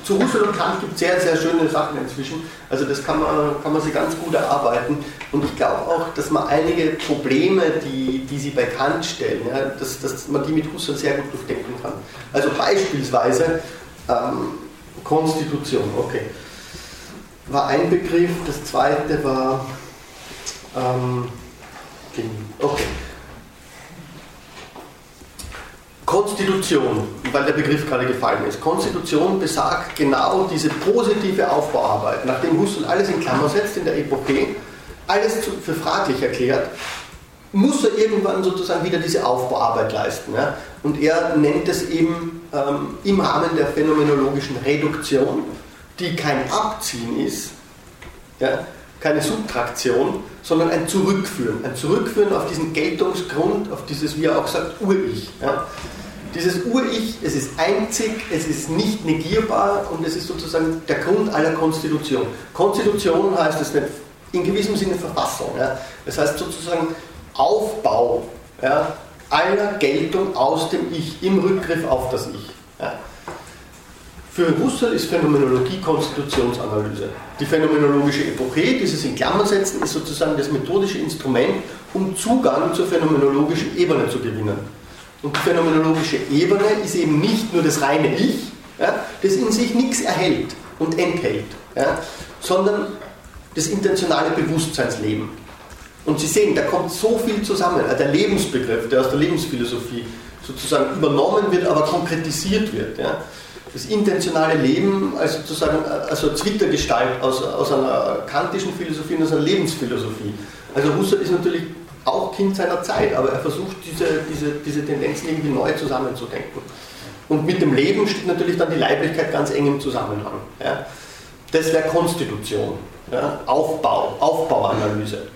S1: zu Husserl und Kant gibt es sehr, sehr schöne Sachen inzwischen. Also das kann man, kann man sich ganz gut erarbeiten. Und ich glaube auch, dass man einige Probleme, die, die sie bei Kant stellen, ja, dass, dass man die mit Husserl sehr gut durchdenken kann. Also beispielsweise ähm, Konstitution, okay. War ein Begriff, das zweite war ähm, okay. Konstitution, weil der Begriff gerade gefallen ist. Konstitution besagt genau diese positive Aufbauarbeit. Nachdem Husserl alles in Klammer setzt in der Epoche, alles für fraglich erklärt, muss er irgendwann sozusagen wieder diese Aufbauarbeit leisten. Ja? Und er nennt es eben ähm, im Rahmen der phänomenologischen Reduktion, die kein Abziehen ist, ja? keine Subtraktion, sondern ein Zurückführen. Ein Zurückführen auf diesen Geltungsgrund, auf dieses, wie er auch sagt, Ur-Ich. Ja? Dieses Ur-Ich, es ist einzig, es ist nicht negierbar und es ist sozusagen der Grund aller Konstitution. Konstitution heißt es in gewissem Sinne Verfassung. Ja? Das heißt sozusagen Aufbau ja, aller Geltung aus dem Ich im Rückgriff auf das Ich. Ja? Für Husserl ist Phänomenologie Konstitutionsanalyse. Die phänomenologische Epoche, dieses in Klammern setzen, ist sozusagen das methodische Instrument, um Zugang zur phänomenologischen Ebene zu gewinnen. Und die phänomenologische Ebene ist eben nicht nur das reine Ich, ja, das in sich nichts erhält und enthält, ja, sondern das intentionale Bewusstseinsleben. Und Sie sehen, da kommt so viel zusammen. Der Lebensbegriff, der aus der Lebensphilosophie sozusagen übernommen wird, aber konkretisiert wird. Ja. Das intentionale Leben als sozusagen also Zwittergestalt aus, aus einer kantischen Philosophie und aus einer Lebensphilosophie. Also Husserl ist natürlich auch Kind seiner Zeit, aber er versucht diese, diese, diese Tendenzen irgendwie neu zusammenzudenken. Und mit dem Leben steht natürlich dann die Leiblichkeit ganz eng im Zusammenhang. Ja. Das wäre Konstitution, ja. Aufbau, Aufbauanalyse.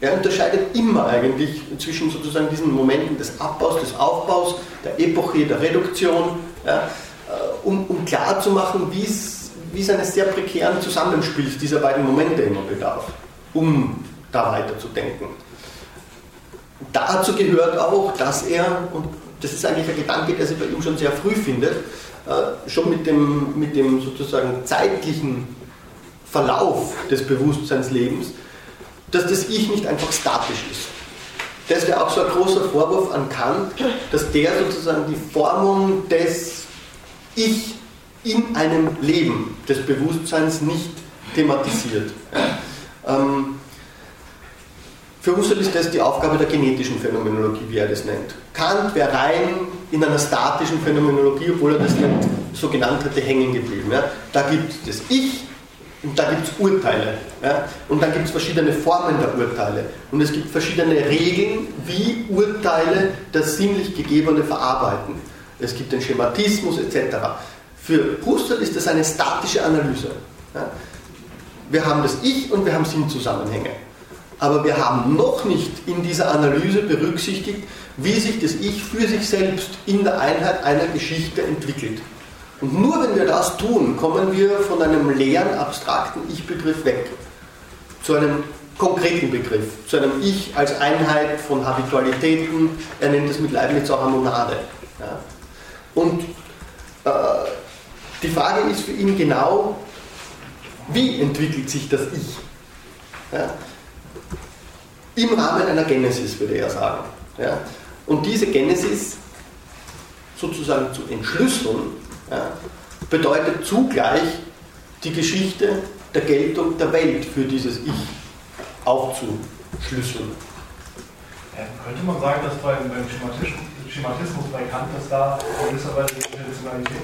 S1: Er unterscheidet immer eigentlich zwischen sozusagen diesen Momenten des Abbaus, des Aufbaus, der Epoche, der Reduktion, ja, äh, um, um klarzumachen, wie es eines sehr prekären Zusammenspiels dieser beiden Momente immer bedarf, um da weiterzudenken dazu gehört auch, dass er, und das ist eigentlich ein Gedanke, der sich bei ihm schon sehr früh findet, äh, schon mit dem, mit dem sozusagen zeitlichen Verlauf des Bewusstseinslebens, dass das Ich nicht einfach statisch ist. Das wäre auch so ein großer Vorwurf an Kant, dass der sozusagen die Formung des Ich in einem Leben des Bewusstseins nicht thematisiert. Ähm, für Husserl ist das die Aufgabe der genetischen Phänomenologie, wie er das nennt. Kant wäre rein in einer statischen Phänomenologie, obwohl er das nicht so genannt hatte, hängen geblieben. Ja. Da gibt es das Ich und da gibt es Urteile. Ja. Und dann gibt es verschiedene Formen der Urteile. Und es gibt verschiedene Regeln, wie Urteile das sinnlich Gegebene verarbeiten. Es gibt den Schematismus etc. Für Husserl ist das eine statische Analyse. Ja. Wir haben das Ich und wir haben Sinnzusammenhänge. Aber wir haben noch nicht in dieser Analyse berücksichtigt, wie sich das Ich für sich selbst in der Einheit einer Geschichte entwickelt. Und nur wenn wir das tun, kommen wir von einem leeren, abstrakten Ich-Begriff weg zu einem konkreten Begriff, zu einem Ich als Einheit von Habitualitäten. Er nennt es mit Leibniz auch Monade. Ja. Und äh, die Frage ist für ihn genau, wie entwickelt sich das Ich? Ja. Im Rahmen einer Genesis, würde er sagen. Ja. Und diese Genesis sozusagen zu entschlüsseln, ja, bedeutet zugleich die Geschichte der Geltung der Welt für dieses Ich aufzuschlüsseln.
S2: Ja, könnte man sagen, dass beim, beim Schematismus, Schematismus bei Kant, dass da gewisserweise die Intentionalität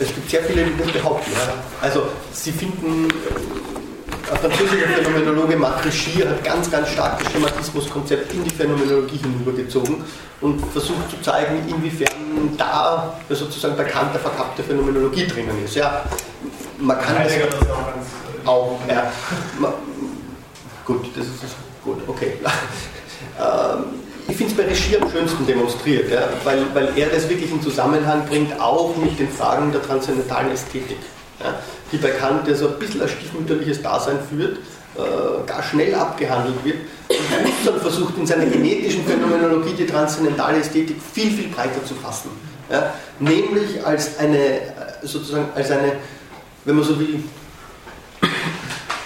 S1: Es gibt sehr viele, die das behaupten. Ja. Also sie finden, äh, ein französischer Phänomenologe Marc Richir hat ganz, ganz stark das Schematismuskonzept in die Phänomenologie hinübergezogen und versucht zu zeigen, inwiefern da sozusagen bei Kant der verkappte Phänomenologie drinnen ist. Ja, man kann das, das auch, äh, auch ja, man, gut, das ist gut, okay. Ähm, ich finde es bei Regie am schönsten demonstriert, ja, weil, weil er das wirklich in Zusammenhang bringt, auch mit den Fragen der transzendentalen Ästhetik, ja, die bei Kant ja so ein bisschen ein stiefmütterliches Dasein führt, äh, gar schnell abgehandelt wird. Und versucht in seiner genetischen Phänomenologie die transzendentale Ästhetik viel, viel breiter zu fassen. Ja, nämlich als eine, äh, sozusagen als eine, wenn man so will,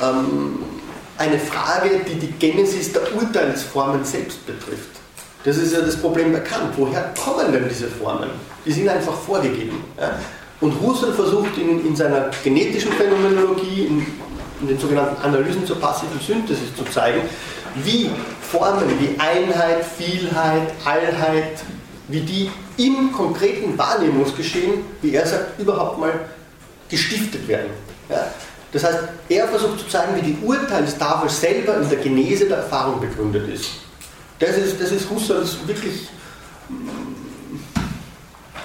S1: ähm, eine Frage, die die Genesis der Urteilsformen selbst betrifft. Das ist ja das Problem bei Kant. Woher kommen denn diese Formen? Die sind einfach vorgegeben. Ja? Und Husserl versucht in, in, seiner genetischen Phänomenologie, in, in, den sogenannten Analysen zur passiven Synthesis zu zeigen, wie Formen wie Einheit, Vielheit, Allheit, wie die im konkreten Wahrnehmungsgeschehen, wie er sagt, überhaupt mal gestiftet werden. Ja? Das heißt, er versucht zu zeigen, wie die Urteilstafel selber in der Genese der Erfahrung begründet ist. Das ist, das ist Husserls wirklich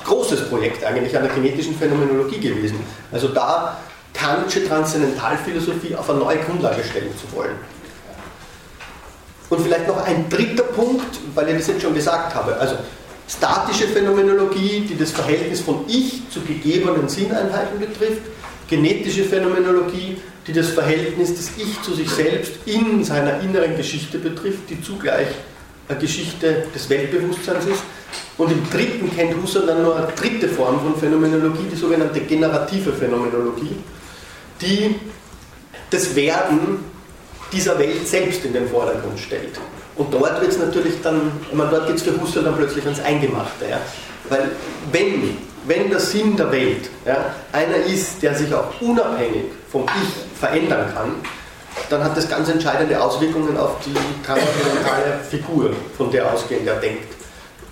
S1: großes Projekt eigentlich an der genetischen Phänomenologie gewesen. Also da Kantsche Transzendentalphilosophie auf eine neue Grundlage stellen zu wollen. Und vielleicht noch ein dritter Punkt, weil ich das jetzt schon gesagt habe. Also statische Phänomenologie, die das Verhältnis von Ich zu gegebenen Sinneinheiten betrifft, genetische Phänomenologie, die das Verhältnis des Ich zu sich selbst in seiner inneren Geschichte betrifft, die zugleich eine Geschichte des Weltbewusstseins ist. Und im dritten kennt Husserl dann nur eine dritte Form von Phänomenologie, die sogenannte generative Phänomenologie, die das Werden dieser Welt selbst in den Vordergrund stellt. Und dort wird es natürlich dann, ich meine, dort geht es für Husserl dann plötzlich ans Eingemachte. Ja? Weil wenn wenn der Sinn der Welt ja, einer ist, der sich auch unabhängig vom Ich verändern kann, dann hat das ganz entscheidende Auswirkungen auf die transzendentale Figur, von der ausgehend er denkt.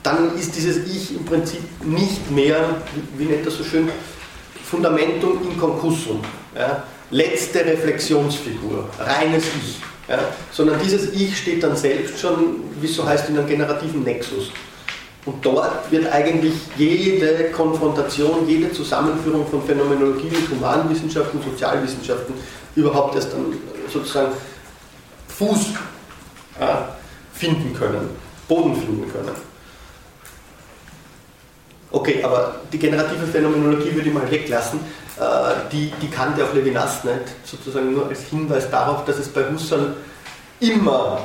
S1: Dann ist dieses Ich im Prinzip nicht mehr, wie nennt das so schön, Fundamentum in concussum, ja, letzte Reflexionsfigur, reines Ich. Ja, sondern dieses Ich steht dann selbst schon, wie es so heißt, in einem generativen Nexus. Und dort wird eigentlich jede Konfrontation, jede Zusammenführung von Phänomenologie mit Humanwissenschaften, Sozialwissenschaften überhaupt erst dann sozusagen Fuß ja, finden können, Boden finden können. Okay, aber die generative Phänomenologie würde ich mal weglassen. Äh, die, die kannte auch Levinas nicht, sozusagen nur als Hinweis darauf, dass es bei Husserl immer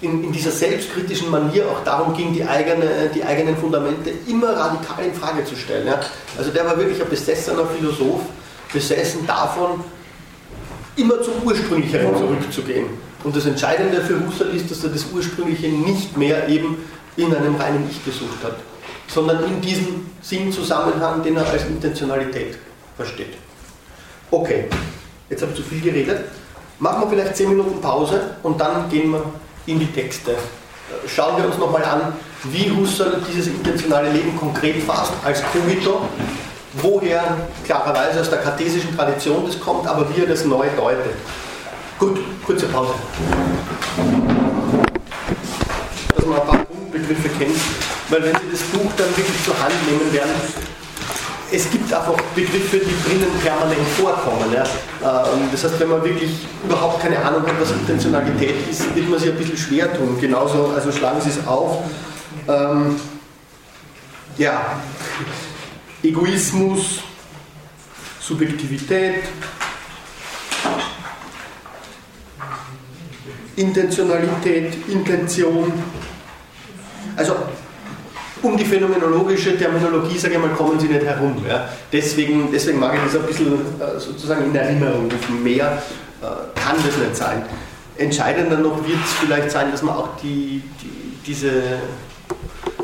S1: in, in, dieser selbstkritischen Manier auch darum ging, die, eigene, die eigenen Fundamente immer radikal in Frage zu stellen. Ja. Also der war wirklich ein besessener Philosoph, besessen davon, immer zum Ursprünglicheren zurückzugehen. Und das Entscheidende für Husserl ist, dass er das Ursprüngliche nicht mehr eben in einem reinen Ich gesucht hat, sondern in diesem Sinnzusammenhang, den er als Intentionalität versteht. Okay, jetzt habe ich zu viel geredet. Machen wir vielleicht 10 Minuten Pause und dann gehen wir in die Texte. Schauen wir uns nochmal an, wie Husserl dieses intentionale Leben konkret fasst als Cogito, woher klarerweise aus der kartesischen Tradition das kommt, aber wie er das neu deutet. Gut, kurze Pause. Dass man ein paar Grundbegriffe kennt, weil wenn Sie das Buch dann wirklich zur Hand nehmen werden, es gibt einfach Begriffe, die drinnen permanent vorkommen. Ja. Ähm, das heißt, wenn man wirklich überhaupt keine Ahnung hat, was Intentionalität ist, wird man sich ein bisschen schwer tun. Genauso, also schlagen Sie es auf. Ähm, ja, Egoismus, Subjektivität, Intentionalität, Intention. Also um die phänomenologische Terminologie, sage ich mal, kommen sie nicht herum. Ja. Deswegen, deswegen mag ich das ein bisschen äh, sozusagen in Erinnerung rufen. Mehr äh, kann das nicht sein. Entscheidender noch wird es vielleicht sein, dass man auch die, die, diese,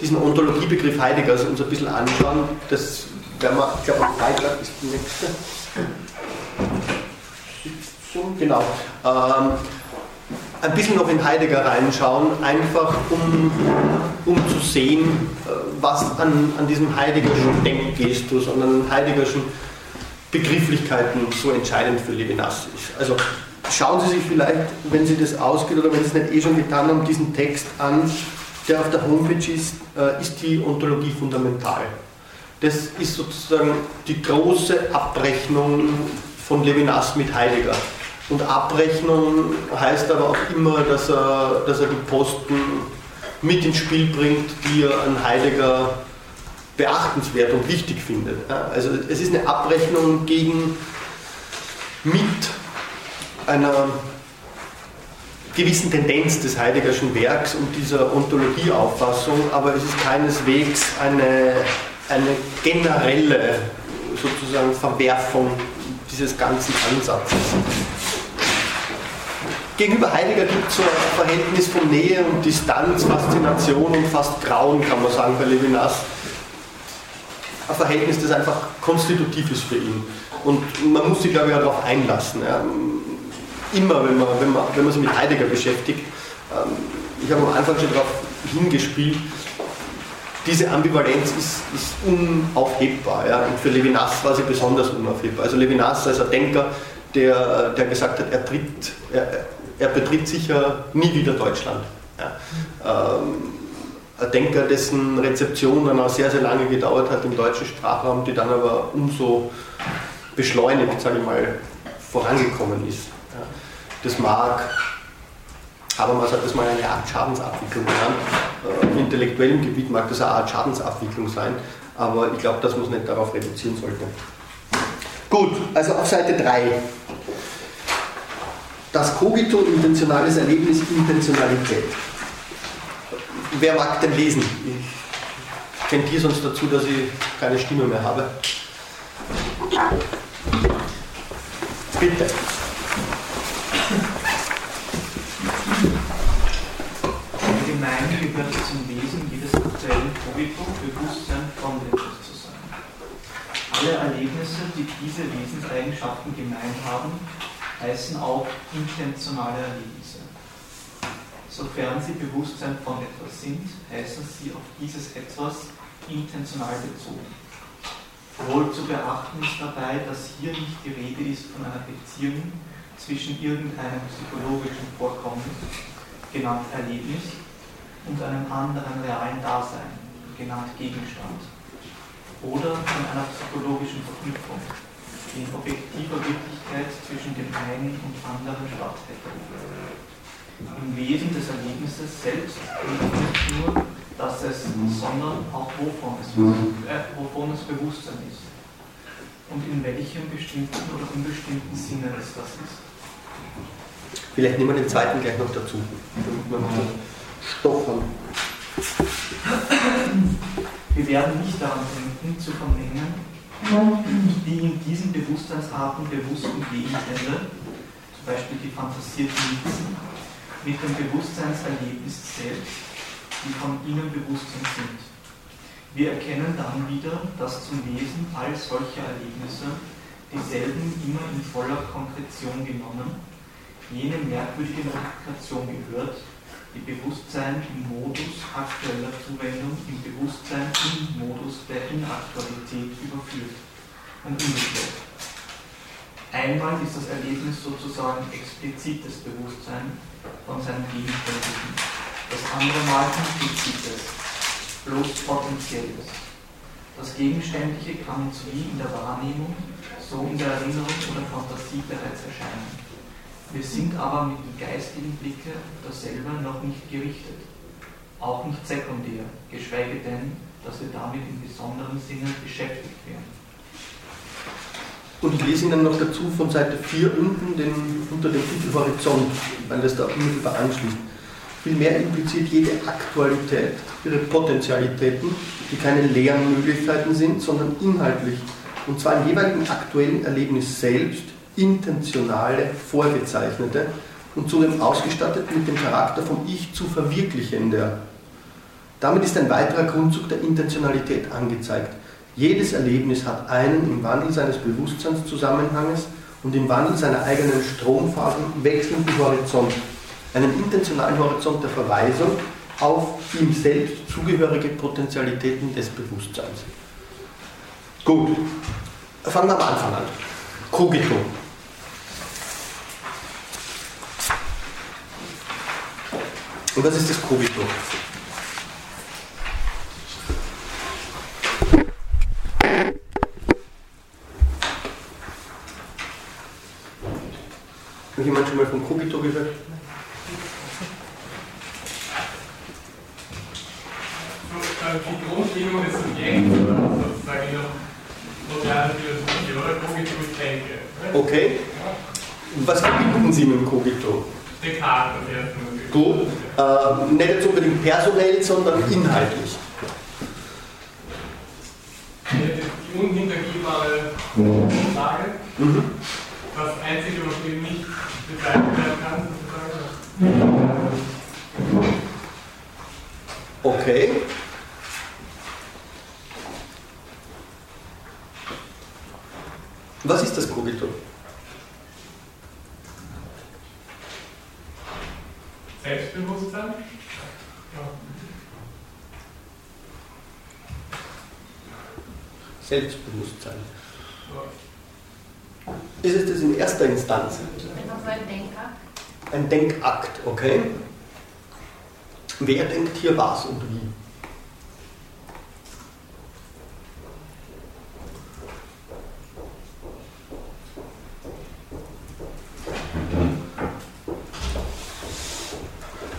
S1: diesen Ontologiebegriff Heideggers uns ein bisschen anschauen. Das werden wir, ich glaube, am Freitag ist die nächste. Genau. Ähm, ein bisschen noch in Heidegger reinschauen, einfach um, um zu sehen, äh, was an, an diesem Heideggerschen Denkgestus und an Heideggerschen Begrifflichkeiten so entscheidend für Levinas ist. Also schauen Sie sich vielleicht, wenn Sie das ausgeht oder wenn Sie es nicht eh schon getan haben, diesen Text an, der auf der Homepage ist, äh, ist die Ontologie fundamental. Das ist sozusagen die große Abrechnung von Levinas mit Heidegger. Und Abrechnung heißt aber auch immer, dass er, dass er die Posten mit ins Spiel bringt, die er an Heidegger beachtenswert und wichtig findet. Also es ist eine Abrechnung gegen mit einer gewissen Tendenz des Heideggerschen Werks und dieser Ontologieauffassung, aber es ist keineswegs eine, eine generelle sozusagen Verwerfung dieses ganzen Ansatzes. Gegenüber Heidegger gibt es so ein Verhältnis von Nähe und Distanz, Faszination und fast Grauen, kann man sagen, bei Levinas. Ein Verhältnis, das einfach konstitutiv ist für ihn. Und man muss sich, glaube ich, darauf einlassen. Ja. Immer, wenn man, wenn, man, wenn man sich mit Heidegger beschäftigt. Ähm, ich habe am Anfang schon darauf hingespielt, diese Ambivalenz ist, ist unaufhebbar. Ja. Und für Levinas war sie besonders unaufhebbar. Also Levinas als ein Denker, der, der gesagt hat, er tritt, er, er betritt sicher nie wieder Deutschland. Ja. Ähm, ein Denker, dessen Rezeption dann auch sehr, sehr lange gedauert hat im deutschen Sprachraum, die dann aber umso beschleunigt, sage ich mal, vorangekommen ist. Das mag, Habermas hat das mal eine Art Schadensabwicklung genannt. Äh, Auf intellektuellem Gebiet mag das eine Art Schadensabwicklung sein, aber ich glaube, dass man es nicht darauf reduzieren sollte. Gut, also auf Seite 3 das Kogito, intentionales Erlebnis, Intentionalität. Wer mag denn lesen? Ich tendiere sonst dazu, dass ich keine Stimme mehr habe. Bitte.
S6: Allgemein gehört zum Wesen jedes aktuellen Kogito Bewusstsein von etwas zu sein. Alle Erlebnisse, die diese Wesenseigenschaften gemein haben, heißen auch intentionale Erlebnisse. Sofern sie Bewusstsein von etwas sind, heißen sie auf dieses etwas intentional bezogen. Wohl zu beachten ist dabei, dass hier nicht die Rede ist von einer Beziehung zwischen irgendeinem psychologischen Vorkommen, genannt Erlebnis, und einem anderen realen Dasein, genannt Gegenstand, oder von einer psychologischen Verknüpfung, in objektiver Wirklichkeit zwischen dem einen und anderen stattfindet. Im Wesen des Erlebnisses selbst liegt nicht nur, dass es, sondern auch wovon es, äh, wovon es Bewusstsein ist und in welchem bestimmten oder unbestimmten Sinne es das ist.
S1: Vielleicht nehmen wir den zweiten gleich noch dazu, damit wir Stoff haben.
S6: Wir werden nicht daran denken, zu vermengen, die in diesen Bewusstseinsarten bewussten Gegenstände, zum Beispiel die fantasierten Nitzen, mit dem Bewusstseinserlebnis selbst, die von ihnen Bewusstsein sind. Wir erkennen dann wieder, dass zum Wesen all solcher Erlebnisse dieselben immer in voller Konkretion genommen, jene merkwürdige Modifikation gehört, die Bewusstsein im Modus aktueller Zuwendung im Bewusstsein im Modus der Inaktualität überführt und umgekehrt. Einmal ist das Erlebnis sozusagen explizites Bewusstsein von seinem Gegenständlichen, das andere Mal implizites, bloß potenzielles. Das Gegenständliche kann uns wie in der Wahrnehmung, so in der Erinnerung oder Fantasie bereits erscheinen. Wir sind aber mit dem geistigen Blicke dasselbe noch nicht gerichtet, auch nicht sekundär, geschweige denn, dass wir damit in besonderem Sinne beschäftigt werden.
S1: Und ich lese Ihnen noch dazu von Seite 4 unten den, unter dem Titel Horizont, weil das da unmittelbar anschließt. Vielmehr impliziert jede Aktualität ihre Potentialitäten, die keine leeren Möglichkeiten sind, sondern inhaltlich, und zwar im jeweiligen aktuellen Erlebnis selbst, intentionale, vorgezeichnete und zudem ausgestattet mit dem Charakter vom Ich zu verwirklichender. Damit ist ein weiterer Grundzug der Intentionalität angezeigt. Jedes Erlebnis hat einen im Wandel seines Bewusstseinszusammenhanges und im Wandel seiner eigenen Stromphasen wechselnden Horizont, einen intentionalen Horizont der Verweisung auf ihm selbst zugehörige Potentialitäten des Bewusstseins. Gut, fangen wir am Anfang an. Cogito. Und was ist das Cogito? Hat jemand schon mal von Cogito gehört?
S7: Die Grundbedingung des Subjekts, sozusagen in der modernen Philosophie, oder? Ne?
S1: Okay. Was verbinden Sie mit dem Cogito? Gut. Äh, nicht jetzt unbedingt personell, sondern inhaltlich.
S7: Die unhintergehbare Frage,
S1: Mhm.
S7: das Einzige, was eben nicht bezeichnet werden kann, sozusagen.
S1: Okay. Was ist das Cogito?
S7: Selbstbewusstsein. Ja.
S1: Selbstbewusstsein. Ist es das in erster Instanz?
S3: Einfach so ein Denker.
S1: Ein Denkakt, okay? Wer denkt hier was und wie?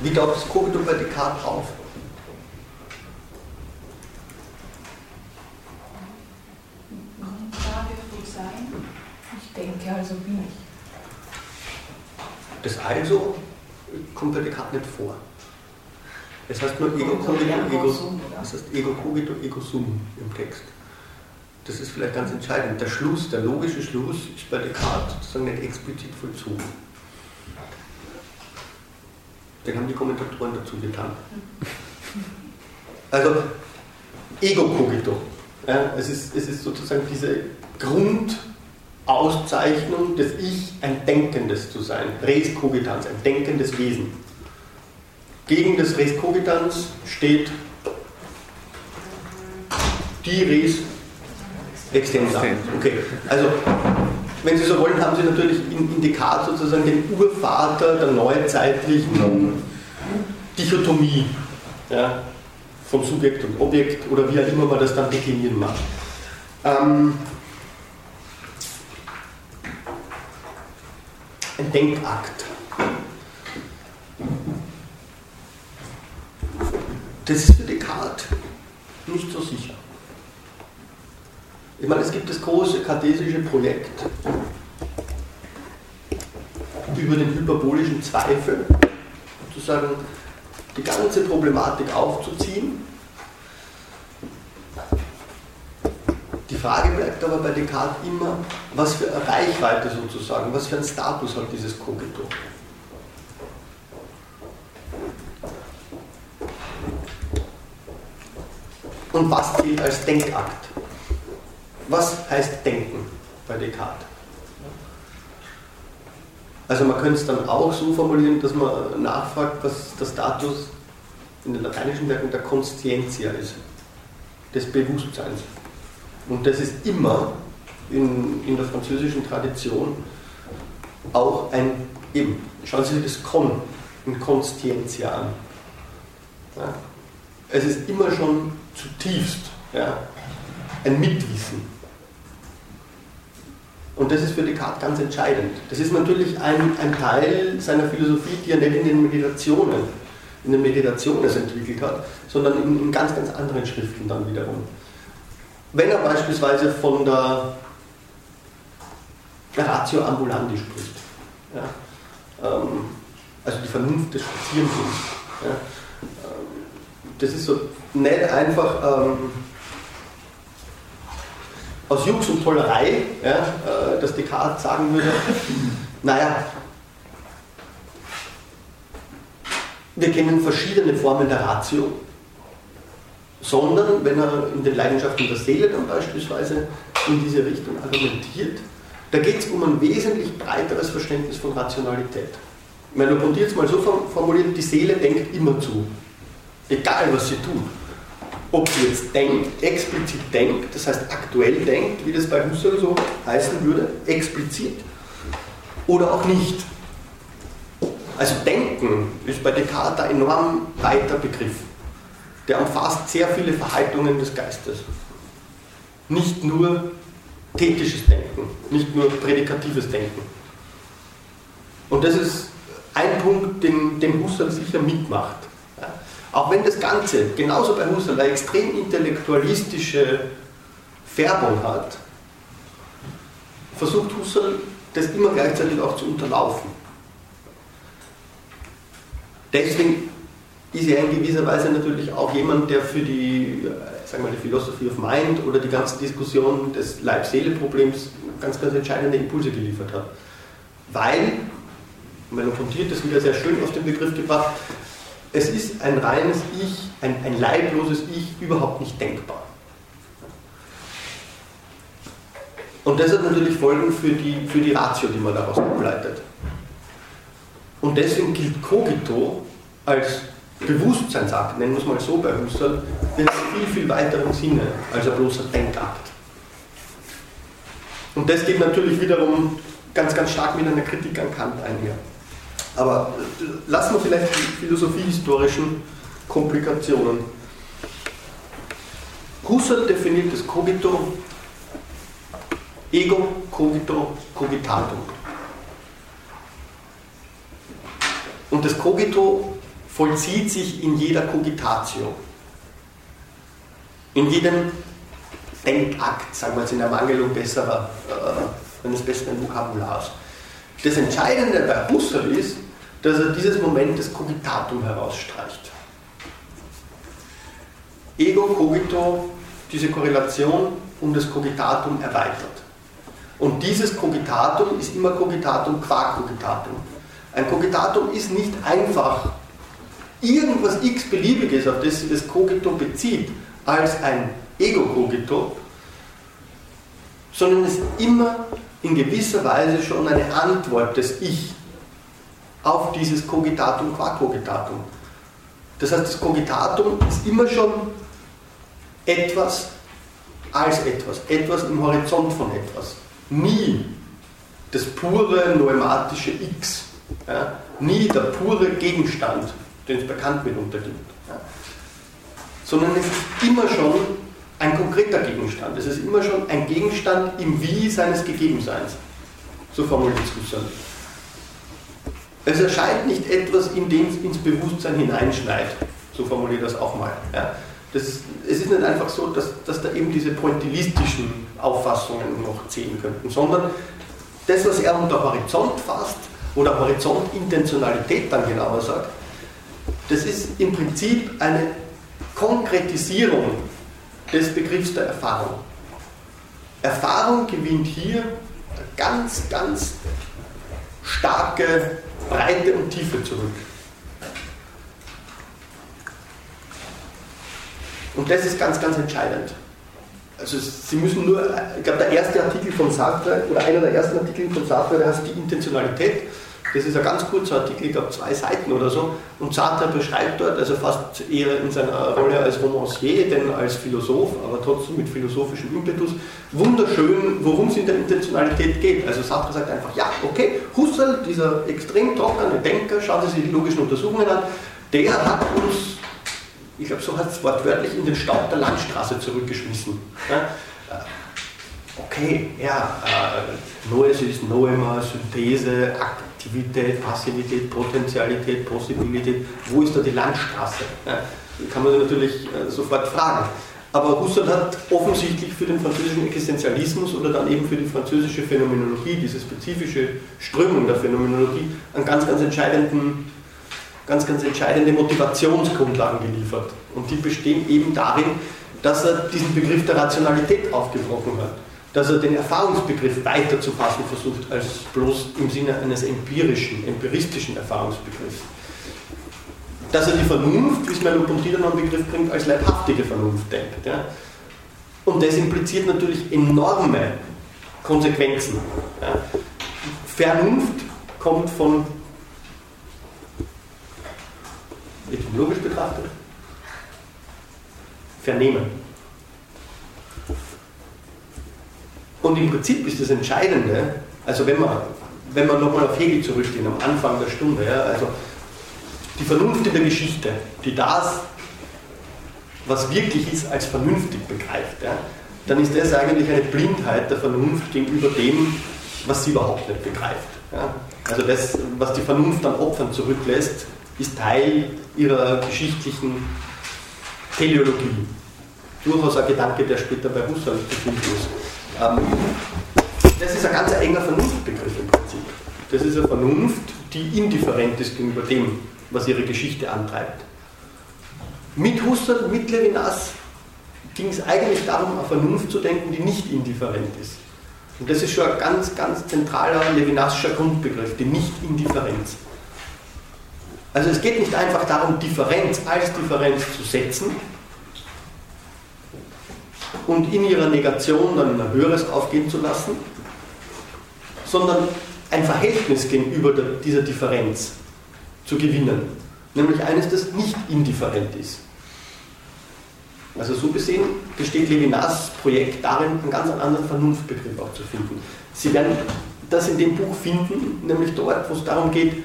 S1: Wie taucht das Cogito bei Descartes auf?
S5: Frage wohl sein. Ich denke, also bin ich.
S1: Das also kommt bei Descartes nicht vor. Es heißt nur Ego Cogito, Ego? Das heißt Ego Cogito, Ego Sum im Text. Das ist vielleicht ganz entscheidend. Der Schluss, der logische Schluss ist bei Descartes sozusagen nicht explizit vollzogen. Den haben die Kommentatoren dazu getan. Also, Ego Cogito. Ja, es, ist, es ist sozusagen diese Grundauszeichnung des Ich, ein Denkendes zu sein. Res Cogitans, ein denkendes Wesen. Gegen das Res Cogitans steht die Res Extensa. Okay, also wenn Sie so wollen, haben Sie natürlich in, in Descartes sozusagen den Urvater der neuzeitlichen Dichotomie ja, von Subjekt und Objekt oder wie auch immer man das dann deklinieren mag. Ähm, ein Denkakt. Das ist für Descartes nicht so sicher. Ich meine, es gibt das große kartesische Projekt über den hyperbolischen Zweifel, sozusagen die ganze Problematik aufzuziehen. Die Frage bleibt aber bei Descartes immer, was für eine Reichweite sozusagen, was für einen Status hat dieses Cogito. Und was zählt als Denkakt? Was heißt Denken bei Descartes? Also man könnte es dann auch so formulieren, dass man nachfragt, was der Status in den lateinischen Werken der Conscientia ist, des Bewusstseins. Und das ist immer in, in der französischen Tradition auch ein, eben, schauen Sie sich das Con in Conscientia an. Ja. Es ist immer schon zutiefst ja, ein Mitwissen. Und das ist für Descartes ganz entscheidend. Das ist natürlich ein, ein Teil seiner Philosophie, die er nicht in den Meditationen, in den Meditationen entwickelt hat, sondern in, in ganz, ganz anderen Schriften dann wiederum. Wenn er beispielsweise von der Ratio ambulandi spricht. Ja? Ähm, also die Vernunft des Spazierengehens. Ja? Ähm, das ist so nicht einfach ähm, aus Jux und Tollerei, ja, äh, dass Descartes sagen würde, naja, wir kennen verschiedene Formen der Ratio, sondern wenn er in den Leidenschaften der Seele dann beispielsweise in diese Richtung argumentiert, da geht es um ein wesentlich breiteres Verständnis von Rationalität. Merleau-Ponty es mal so formuliert, die Seele denkt immer zu, egal was sie tut. Ob sie jetzt denkt, explizit denkt, das heißt aktuell denkt, wie das bei Husserl so heißen würde, explizit, oder auch nicht. Also Denken ist bei Descartes ein enorm weiter Begriff. Der umfasst sehr viele Verhaltungen des Geistes. Nicht nur tätisches Denken, nicht nur prädikatives Denken. Und das ist ein Punkt, den, den Husserl sicher mitmacht. Auch wenn das Ganze, genauso bei Husserl, eine extrem intellektualistische Färbung hat, versucht Husserl das immer gleichzeitig auch zu unterlaufen. Deswegen ist er in gewisser Weise natürlich auch jemand, der für die, äh, sagen wir, die Philosophy of Mind oder die ganze Diskussion des Leib-Seele-Problems ganz, ganz entscheidende Impulse geliefert hat. Weil, Merleau-Ponty hat das wieder sehr schön auf den Begriff gebracht, es ist ein reines Ich, ein, ein leibloses Ich überhaupt nicht denkbar. Und das hat natürlich Folgen für die, für die Ratio, die man daraus ableitet. Und deswegen gilt Cogito als Bewusstseinsakt, nennen wir es mal so bei Husserl, in viel, viel weiteren Sinne als ein bloßer Denkakt. Und das geht natürlich wiederum ganz, ganz stark mit einer Kritik an Kant einher. Aber äh, lassen wir vielleicht die philosophiehistorischen Komplikationen. Husserl definiert das Cogito Ego, Cogito, Cogitatum. Und das Cogito vollzieht sich in jeder Cogitatio. In jedem Denkakt, sagen wir jetzt in der Mangelung besserer, äh, eines besseren Vokabulars. Das Entscheidende bei Husserl ist, dass er dieses Moment des Cogitatum herausstreicht. Ego, Cogito, diese Korrelation um das Cogitatum erweitert. Und dieses Cogitatum ist immer Cogitatum qua Cogitatum. Ein Cogitatum ist nicht einfach irgendwas x-beliebiges, auf das sich das Cogito bezieht, als ein Ego-Cogito, sondern es ist immer in gewisser Weise schon eine Antwort des Ich auf dieses Cogitatum qua Cogitatum. Das heißt, das Cogitatum ist immer schon etwas als etwas, etwas im Horizont von etwas. Nie das pure neumatische X, ja? nie der pure Gegenstand, den es bekannt mitunter gibt. Ja? Sondern es ist immer schon ein konkreter Gegenstand. Es ist immer schon ein Gegenstand im Wie seines Gegebenseins. So formuliert es Husserl. Es erscheint nicht etwas, in dem es ins Bewusstsein hineinschneit. So formuliert das auch mal. Ja? Das, es ist nicht einfach so, dass, dass da eben diese pointillistischen Auffassungen noch zählen könnten, sondern das, was er unter Horizont fasst, oder Horizontintentionalität dann genauer sagt, das ist im Prinzip eine Konkretisierung des Begriffs der Erfahrung. Erfahrung gewinnt hier ganz, ganz starke Breite und Tiefe zurück. Und das ist ganz, ganz entscheidend. Also Sie müssen nur, ich glaube der erste Artikel von Sartre, oder einer der ersten Artikel von Sartre, der heißt die Intentionalität. Das ist ein ganz kurzer Artikel, ich glaube zwei Seiten oder so. Und Sartre beschreibt dort, also fast eher in seiner Rolle als Romancier, denn als Philosoph, aber trotzdem mit philosophischem Impetus, wunderschön, worum es in der Intentionalität geht. Also Sartre sagt einfach, ja, okay, Husserl, dieser extrem trockene Denker, schauen Sie sich die logischen Untersuchungen an, der hat uns ich glaube, so hat es wortwörtlich in den Staub der Landstraße zurückgeschmissen. Ja? Okay, ja, äh, Neues ist Noema, Synthese, Aktivität, Passivität, Potentialität, Possibilität. Wo ist da die Landstraße? Ja? Kann man natürlich äh, sofort fragen. Aber Husserl hat offensichtlich für den französischen Existenzialismus oder dann eben für die französische Phänomenologie, diese spezifische Strömung der Phänomenologie, einen ganz, ganz entscheidenden, ganz, ganz entscheidende Motivationsgrundlagen geliefert. Und die bestehen eben darin, dass er diesen Begriff der Rationalität aufgebrochen hat, dass er den Erfahrungsbegriff weiter zu fassen versucht als bloß im Sinne eines empirischen, empiristischen Erfahrungsbegriffs dass er die Vernunft, wie es Merleau-Ponty dann einen Begriff bringt, als leibhaftige Vernunft denkt. Ja? Und das impliziert natürlich enorme Konsequenzen. Ja? Vernunft kommt von, etymologisch betrachtet, Vernehmen. Und im Prinzip ist das Entscheidende, also wenn man, wenn man nochmal auf Hegel zurückgehen, am Anfang der Stunde, ja, also die Vernunft in der Geschichte, die das, was wirklich ist, als vernünftig begreift, ja, dann ist das eigentlich eine Blindheit der Vernunft gegenüber dem, was sie überhaupt nicht begreift. Ja. Also das, was die Vernunft an Opfern zurücklässt, ist Teil ihrer geschichtlichen Teleologie. Durchaus ein Gedanke, der später bei Husserl zu finden ist. Ähm, das ist ein ganz enger Vernunftbegriff im Prinzip. Das ist eine Vernunft, die indifferent ist gegenüber dem, was ihre Geschichte antreibt. Mit Husserl, mit Levinas ging es eigentlich darum, eine Vernunft zu denken, die nicht indifferent ist. Und das ist schon ein ganz, ganz zentraler levinasischer Grundbegriff, die Nicht-Indifferenz. Also es geht nicht einfach darum, Differenz als Differenz zu setzen und in ihrer Negation dann ein höheres aufgehen zu lassen, sondern ein Verhältnis gegenüber dieser Differenz zu gewinnen. Nämlich eines, das nicht indifferent ist. Also so gesehen besteht Levinas Projekt darin, einen ganz anderen Vernunftbegriff auch zu finden. Sie werden das in dem Buch finden, nämlich dort, wo es darum geht,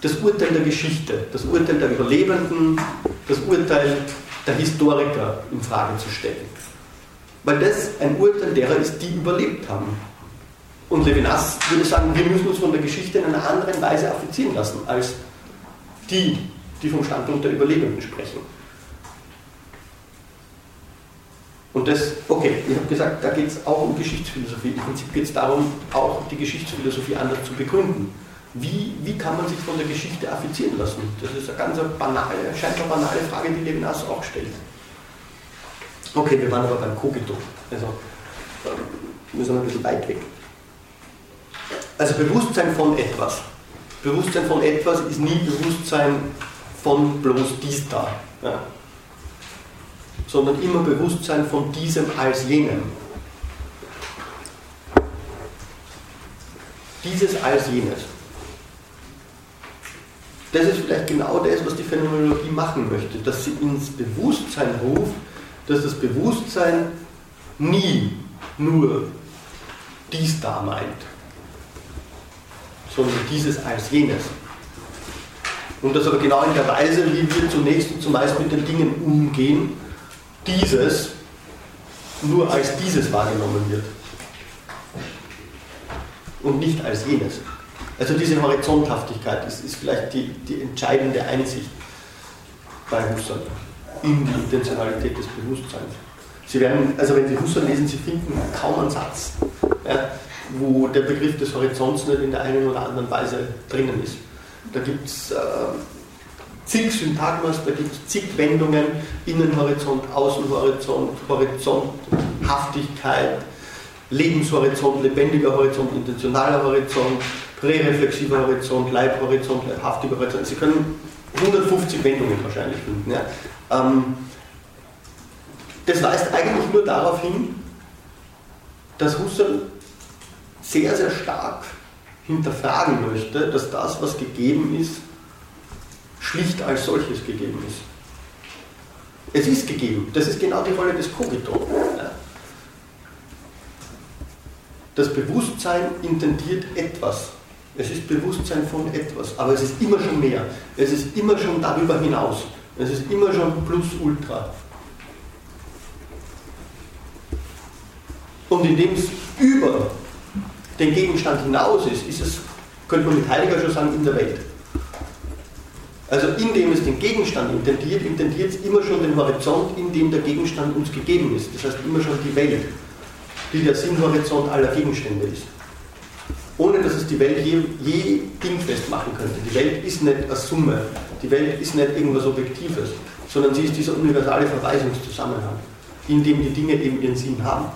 S1: das Urteil der Geschichte, das Urteil der Überlebenden, das Urteil der Historiker in Frage zu stellen. Weil das ein Urteil derer ist, die überlebt haben. Und Levinas würde sagen, wir müssen uns von der Geschichte in einer anderen Weise affizieren lassen, als die, die vom Standpunkt der Überlebenden sprechen. Und das, okay, ich habe gesagt, da geht es auch um Geschichtsphilosophie. Im Prinzip geht es darum, auch die Geschichtsphilosophie anders zu begründen. Wie, wie kann man sich von der Geschichte affizieren lassen? Das ist eine ganz banale, scheinbar banale Frage, die Levinas auch stellt. Okay, wir waren aber beim Kogito. Also, wir sind ein bisschen weit weg. Also Bewusstsein von etwas. Bewusstsein von etwas ist nie Bewusstsein von bloß dies da, ja. sondern immer Bewusstsein von diesem als jenem. Dieses als jenes. Das ist vielleicht genau das, was die Phänomenologie machen möchte, dass sie ins Bewusstsein ruft, dass das Bewusstsein nie nur dies da meint sondern dieses als jenes. Und das aber genau in der Weise, wie wir zunächst und zumeist mit den Dingen umgehen, dieses nur als dieses wahrgenommen wird. Und nicht als jenes. Also diese Horizonthaftigkeit ist, ist vielleicht die, die entscheidende Einsicht bei Husserl in die Intentionalität des Bewusstseins. Sie werden, also wenn Sie Husserl lesen, Sie finden kaum einen Satz. Ja, wo der Begriff des Horizonts nicht in der einen oder anderen Weise drinnen ist. Da gibt es äh, zig Syntagmas, da gibt es zig Wendungen, Innenhorizont, Außenhorizont, Horizonthaftigkeit, Lebenshorizont, lebendiger Horizont, intentionaler Horizont, präreflexiver Horizont, Leibhorizont, leibhaftiger Horizont. Sie können 150 Wendungen wahrscheinlich finden. Ja. Ähm, das weist eigentlich nur darauf hin, dass Husserl sehr, sehr stark hinterfragen möchte, dass das, was gegeben ist, schlicht als solches gegeben ist. Es ist gegeben. Das ist genau die Rolle des Kogito. Das Bewusstsein intendiert etwas. Es ist Bewusstsein von etwas, aber es ist immer schon mehr. Es ist immer schon darüber hinaus. Es ist immer schon plus ultra. Und indem es über den Gegenstand hinaus ist, ist es, könnte man mit Heidegger schon sagen, in der Welt. Also indem es den Gegenstand intendiert, intendiert es immer schon den Horizont, in dem der Gegenstand uns gegeben ist. Das heißt immer schon die Welt, die der Sinnhorizont aller Gegenstände ist. Ohne dass es die Welt je, je dingfest machen könnte. Die Welt ist nicht eine Summe, die Welt ist nicht irgendwas Objektives, sondern sie ist dieser universale Verweisungszusammenhang, in dem die Dinge eben ihren Sinn haben.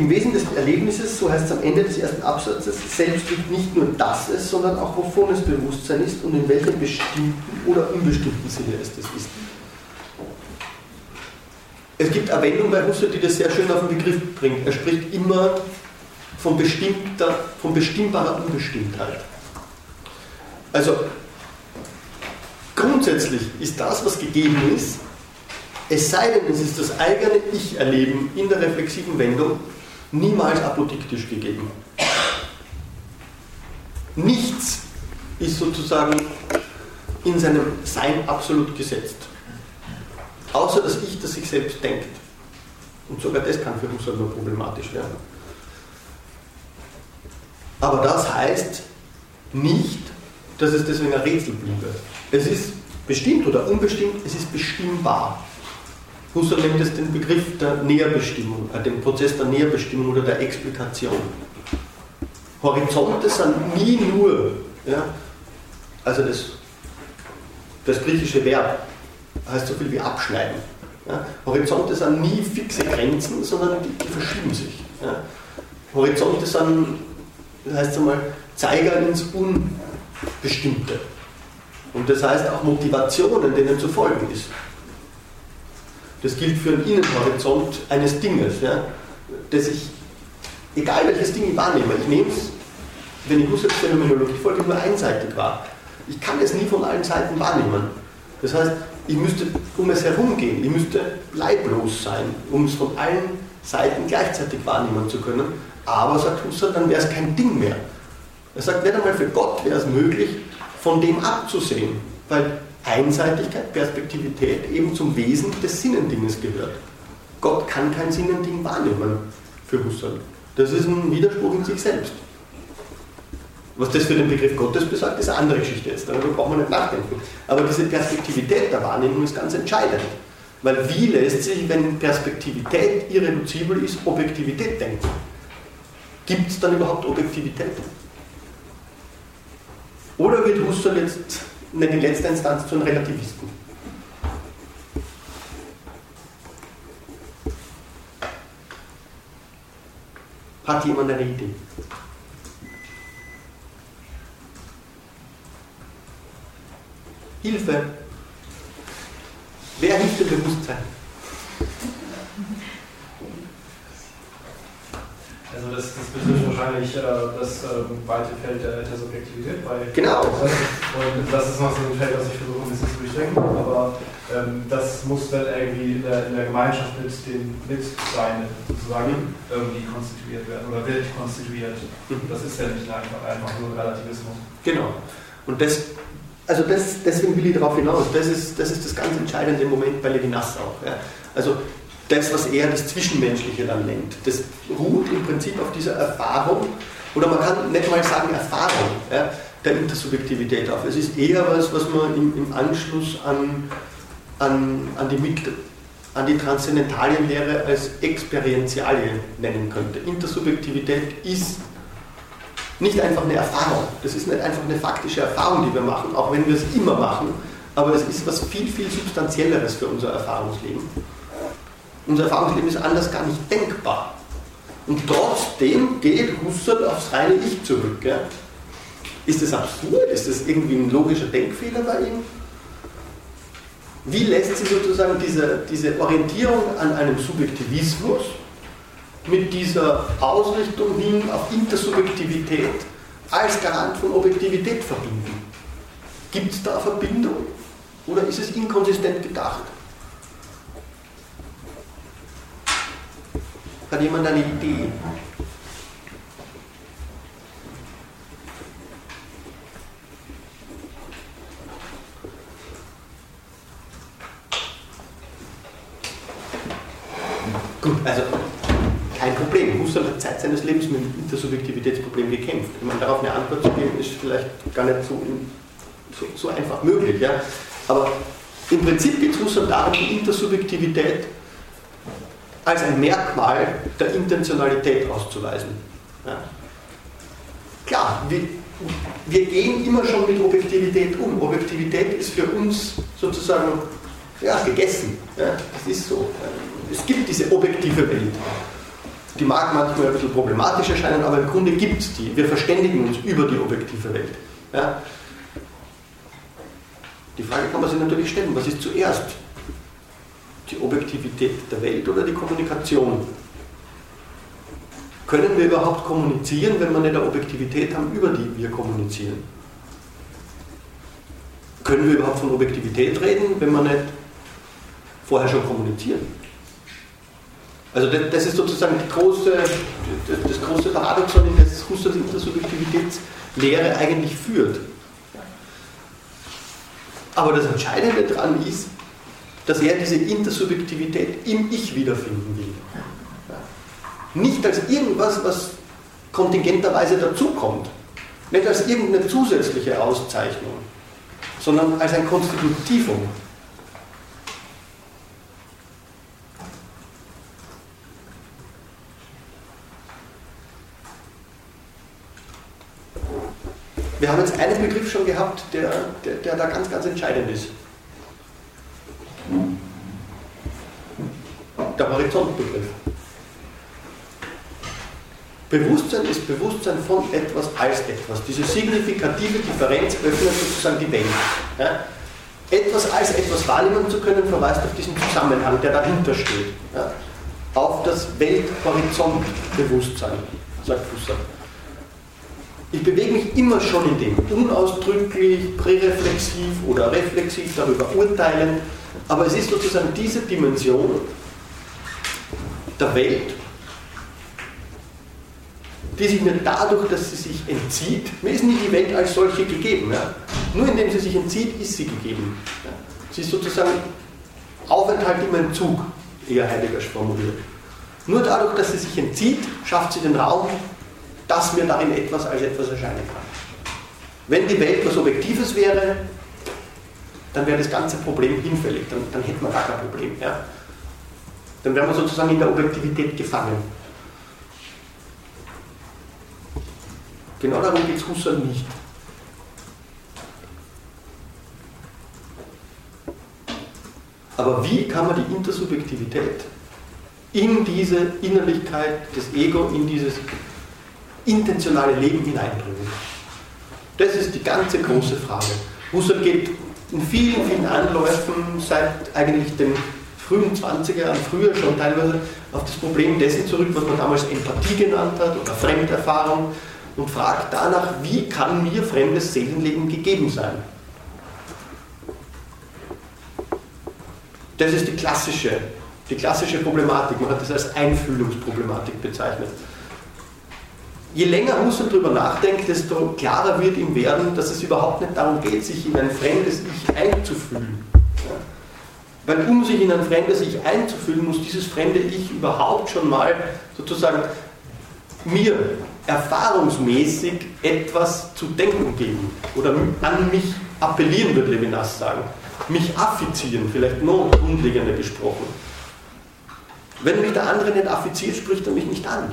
S1: Im Wesen des Erlebnisses, so heißt es am Ende des ersten Absatzes, selbst liegt nicht nur das es, sondern auch wovon es Bewusstsein ist und in welchem bestimmten oder unbestimmten Sinne es das ist. Es gibt eine Wendung bei Husserl, die das sehr schön auf den Begriff bringt. Er spricht immer von, bestimmter, von bestimmbarer Unbestimmtheit. Also grundsätzlich ist das, was gegeben ist, es sei denn, es ist das eigene Ich-Erleben in der reflexiven Wendung, niemals apodiktisch gegeben. Nichts ist sozusagen in seinem Sein absolut gesetzt. Außer das Ich, das sich selbst denkt. Und sogar das kann für Husserl nur problematisch werden. Aber das heißt nicht, dass es deswegen ein Rätsel bliebe. Es ist bestimmt oder unbestimmt, es ist bestimmbar. Husserl nennt es den Begriff der Näherbestimmung, äh, den Prozess der Näherbestimmung oder der Explikation. Horizonte sind nie nur, ja, also das, das griechische Verb heißt so viel wie abschneiden. Ja. Horizonte sind nie fixe Grenzen, sondern die, die verschieben sich. Ja. Horizonte sind, das heißt einmal, Zeiger ins Unbestimmte. Und das heißt auch Motivationen, denen zu folgen ist. Das gilt für einen Innenhorizont eines Dinges, ja, dass ich, egal welches Ding ich wahrnehme, ich nehme es, wenn ich Husserls Phänomenologie folge, nur einseitig wahr. Ich kann es nie von allen Seiten wahrnehmen. Das heißt, ich müsste um es herum gehen, ich müsste leiblos sein, um es von allen Seiten gleichzeitig wahrnehmen zu können. Aber, sagt Husserl, dann wäre es kein Ding mehr. Er sagt, nicht einmal für Gott wäre es möglich, von dem abzusehen, weil Einseitigkeit, Perspektivität eben zum Wesen des Sinnendinges gehört. Gott kann kein Sinnending wahrnehmen für Husserl. Das ist ein Widerspruch in sich selbst. Was das für den Begriff Gottes besagt, ist eine andere Geschichte jetzt. Darüber braucht man nicht nachdenken. Aber diese Perspektivität der Wahrnehmung ist ganz entscheidend. Weil wie lässt sich, wenn Perspektivität irreduzibel ist, Objektivität denken? Gibt es dann überhaupt Objektivität? Oder wird Husserl jetzt nicht in letzter Instanz zu einem Relativisten. Hat jemand eine Idee? Hilfe! Wer hilft dem Bewusstsein?
S2: Also das, das betrifft wahrscheinlich äh, das äh, weite Feld der, der Subjektivität bei
S1: Genau.
S2: Und das ist noch so ein Feld, was ich versuche ein bisschen zu durchdenken, aber ähm, das muss dann irgendwie in der, in der Gemeinschaft mit den Mitseinen sozusagen irgendwie konstituiert werden oder wird konstituiert.
S1: Mhm.
S2: Das ist ja nicht einfach, einfach nur Relativismus.
S1: Genau. Und das, also das, deswegen will ich darauf hinaus, das ist, das ist das ganz entscheidende Moment bei Levinas auch. Ja. Also das, was er das Zwischenmenschliche dann nennt. Das ruht im Prinzip auf dieser Erfahrung, oder man kann nicht mal sagen Erfahrung ja, der Intersubjektivität auf. Es ist eher was, was man im, im Anschluss an, an, an, die, an die Transzendentalienlehre als Experientialie nennen könnte. Intersubjektivität ist nicht einfach eine Erfahrung. Das ist nicht einfach eine faktische Erfahrung, die wir machen, auch wenn wir es immer machen, aber es ist was viel, viel Substanzielleres für unser Erfahrungsleben. Unser Erfahrungsleben ist anders gar nicht denkbar. Und trotzdem geht Husserl aufs reine Ich zurück. Gell? Ist das absurd? Ist das irgendwie ein logischer Denkfehler bei ihm? Wie lässt sich sozusagen diese, diese Orientierung an einem Subjektivismus mit dieser Ausrichtung hin auf Intersubjektivität als Garant von Objektivität verbinden? Gibt es da Verbindung oder ist es inkonsistent gedacht? Hat jemand eine Idee? Gut, also kein Problem. Husserl hat Zeit seines Lebens mit dem Intersubjektivitätsproblem gekämpft. Ich meine, darauf eine Antwort zu geben, ist vielleicht gar nicht so, so, so einfach möglich. Ja? Aber im Prinzip geht es Husserl darum, die Intersubjektivität als ein Merkmal der Intentionalität auszuweisen. Ja? Klar, wir, wir gehen immer schon mit Objektivität um. Objektivität ist für uns sozusagen ja, gegessen. Ja? Das ist so. Es gibt diese objektive Welt. Die mag manchmal ein bisschen problematisch erscheinen, aber im Grunde gibt es die. Wir verständigen uns über die objektive Welt. Ja? Die Frage kann man sich natürlich stellen, was ist zuerst? Die Objektivität der Welt oder die Kommunikation? Können wir überhaupt kommunizieren, wenn wir nicht eine Objektivität haben, über die wir kommunizieren? Können wir überhaupt von Objektivität reden, wenn wir nicht vorher schon kommunizieren? Also das ist sozusagen große, das große Paradoxon, in das Husserls Intersubjektivitätslehre eigentlich führt. Aber das Entscheidende daran ist, dass er diese Intersubjektivität im Ich wiederfinden will. Nicht als irgendwas, was kontingenterweise dazukommt. Nicht als irgendeine zusätzliche Auszeichnung, sondern als ein Konstitutivum. Wir haben jetzt einen Begriff schon gehabt, der, der, der da ganz, ganz entscheidend ist. Der Horizontbegriff. Bewusstsein ist Bewusstsein von etwas als etwas. Diese signifikative Differenz öffnet sozusagen die Welt. Ja? Etwas als etwas wahrnehmen zu können, verweist auf diesen Zusammenhang, der dahinter steht. Ja? Auf das Welthorizontbewusstsein, sagt Husserl. Ich bewege mich immer schon in dem, unausdrücklich, präreflexiv oder reflexiv darüber urteilen, aber es ist sozusagen diese Dimension der Welt, die sich mir dadurch, dass sie sich entzieht, mir ist nicht die Welt als solche gegeben. Ja? Nur indem sie sich entzieht, ist sie gegeben. Ja? Sie ist sozusagen Aufenthalt im Entzug, eher Heideggers formuliert. Nur dadurch, dass sie sich entzieht, schafft sie den Raum dass mir darin etwas als etwas erscheinen kann. Wenn die Welt was Objektives wäre, dann wäre das ganze Problem hinfällig, dann, dann hätte man gar kein Problem. Ja? Dann wäre man sozusagen in der Objektivität gefangen. Genau darum geht es Husserl nicht. Aber wie kann man die Intersubjektivität in diese Innerlichkeit des Ego, in dieses intentionale Leben hineinbringen. Das ist die ganze große Frage. Husserl geht in vielen, vielen Anläufen seit eigentlich den frühen 20er Jahren, früher schon teilweise, auf das Problem dessen zurück, was man damals Empathie genannt hat oder Fremderfahrung und fragt danach, wie kann mir fremdes Seelenleben gegeben sein? Das ist die klassische, die klassische Problematik. Man hat das als Einfühlungsproblematik bezeichnet je länger Husserl darüber nachdenkt, desto klarer wird ihm werden, dass es überhaupt nicht darum geht, sich in ein fremdes Ich einzufühlen. Weil um sich in ein fremdes Ich einzufühlen, muss dieses fremde Ich überhaupt schon mal sozusagen mir erfahrungsmäßig etwas zu denken geben oder an mich appellieren, würde Levinas sagen. Mich affizieren, vielleicht noch grundlegender gesprochen. Wenn mich der andere nicht affiziert, spricht er mich nicht an.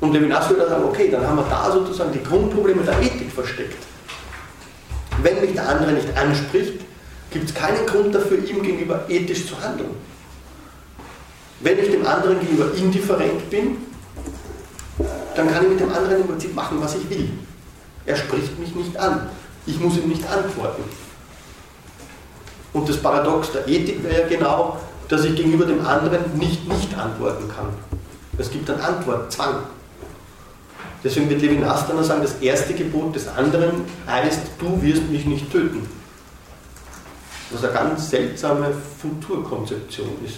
S1: Und Levinas würde sagen, okay, dann haben wir da sozusagen die Grundprobleme der Ethik versteckt. Wenn mich der andere nicht anspricht, gibt es keinen Grund dafür, ihm gegenüber ethisch zu handeln. Wenn ich dem anderen gegenüber indifferent bin, dann kann ich mit dem anderen im Prinzip machen, was ich will. Er spricht mich nicht an. Ich muss ihm nicht antworten. Und das Paradox der Ethik wäre ja genau, dass ich gegenüber dem anderen nicht nicht antworten kann. Es gibt einen Antwortzwang. Deswegen wird Levinas dann sagen, das erste Gebot des anderen heißt, du wirst mich nicht töten. Was eine ganz seltsame Futurkonzeption ist,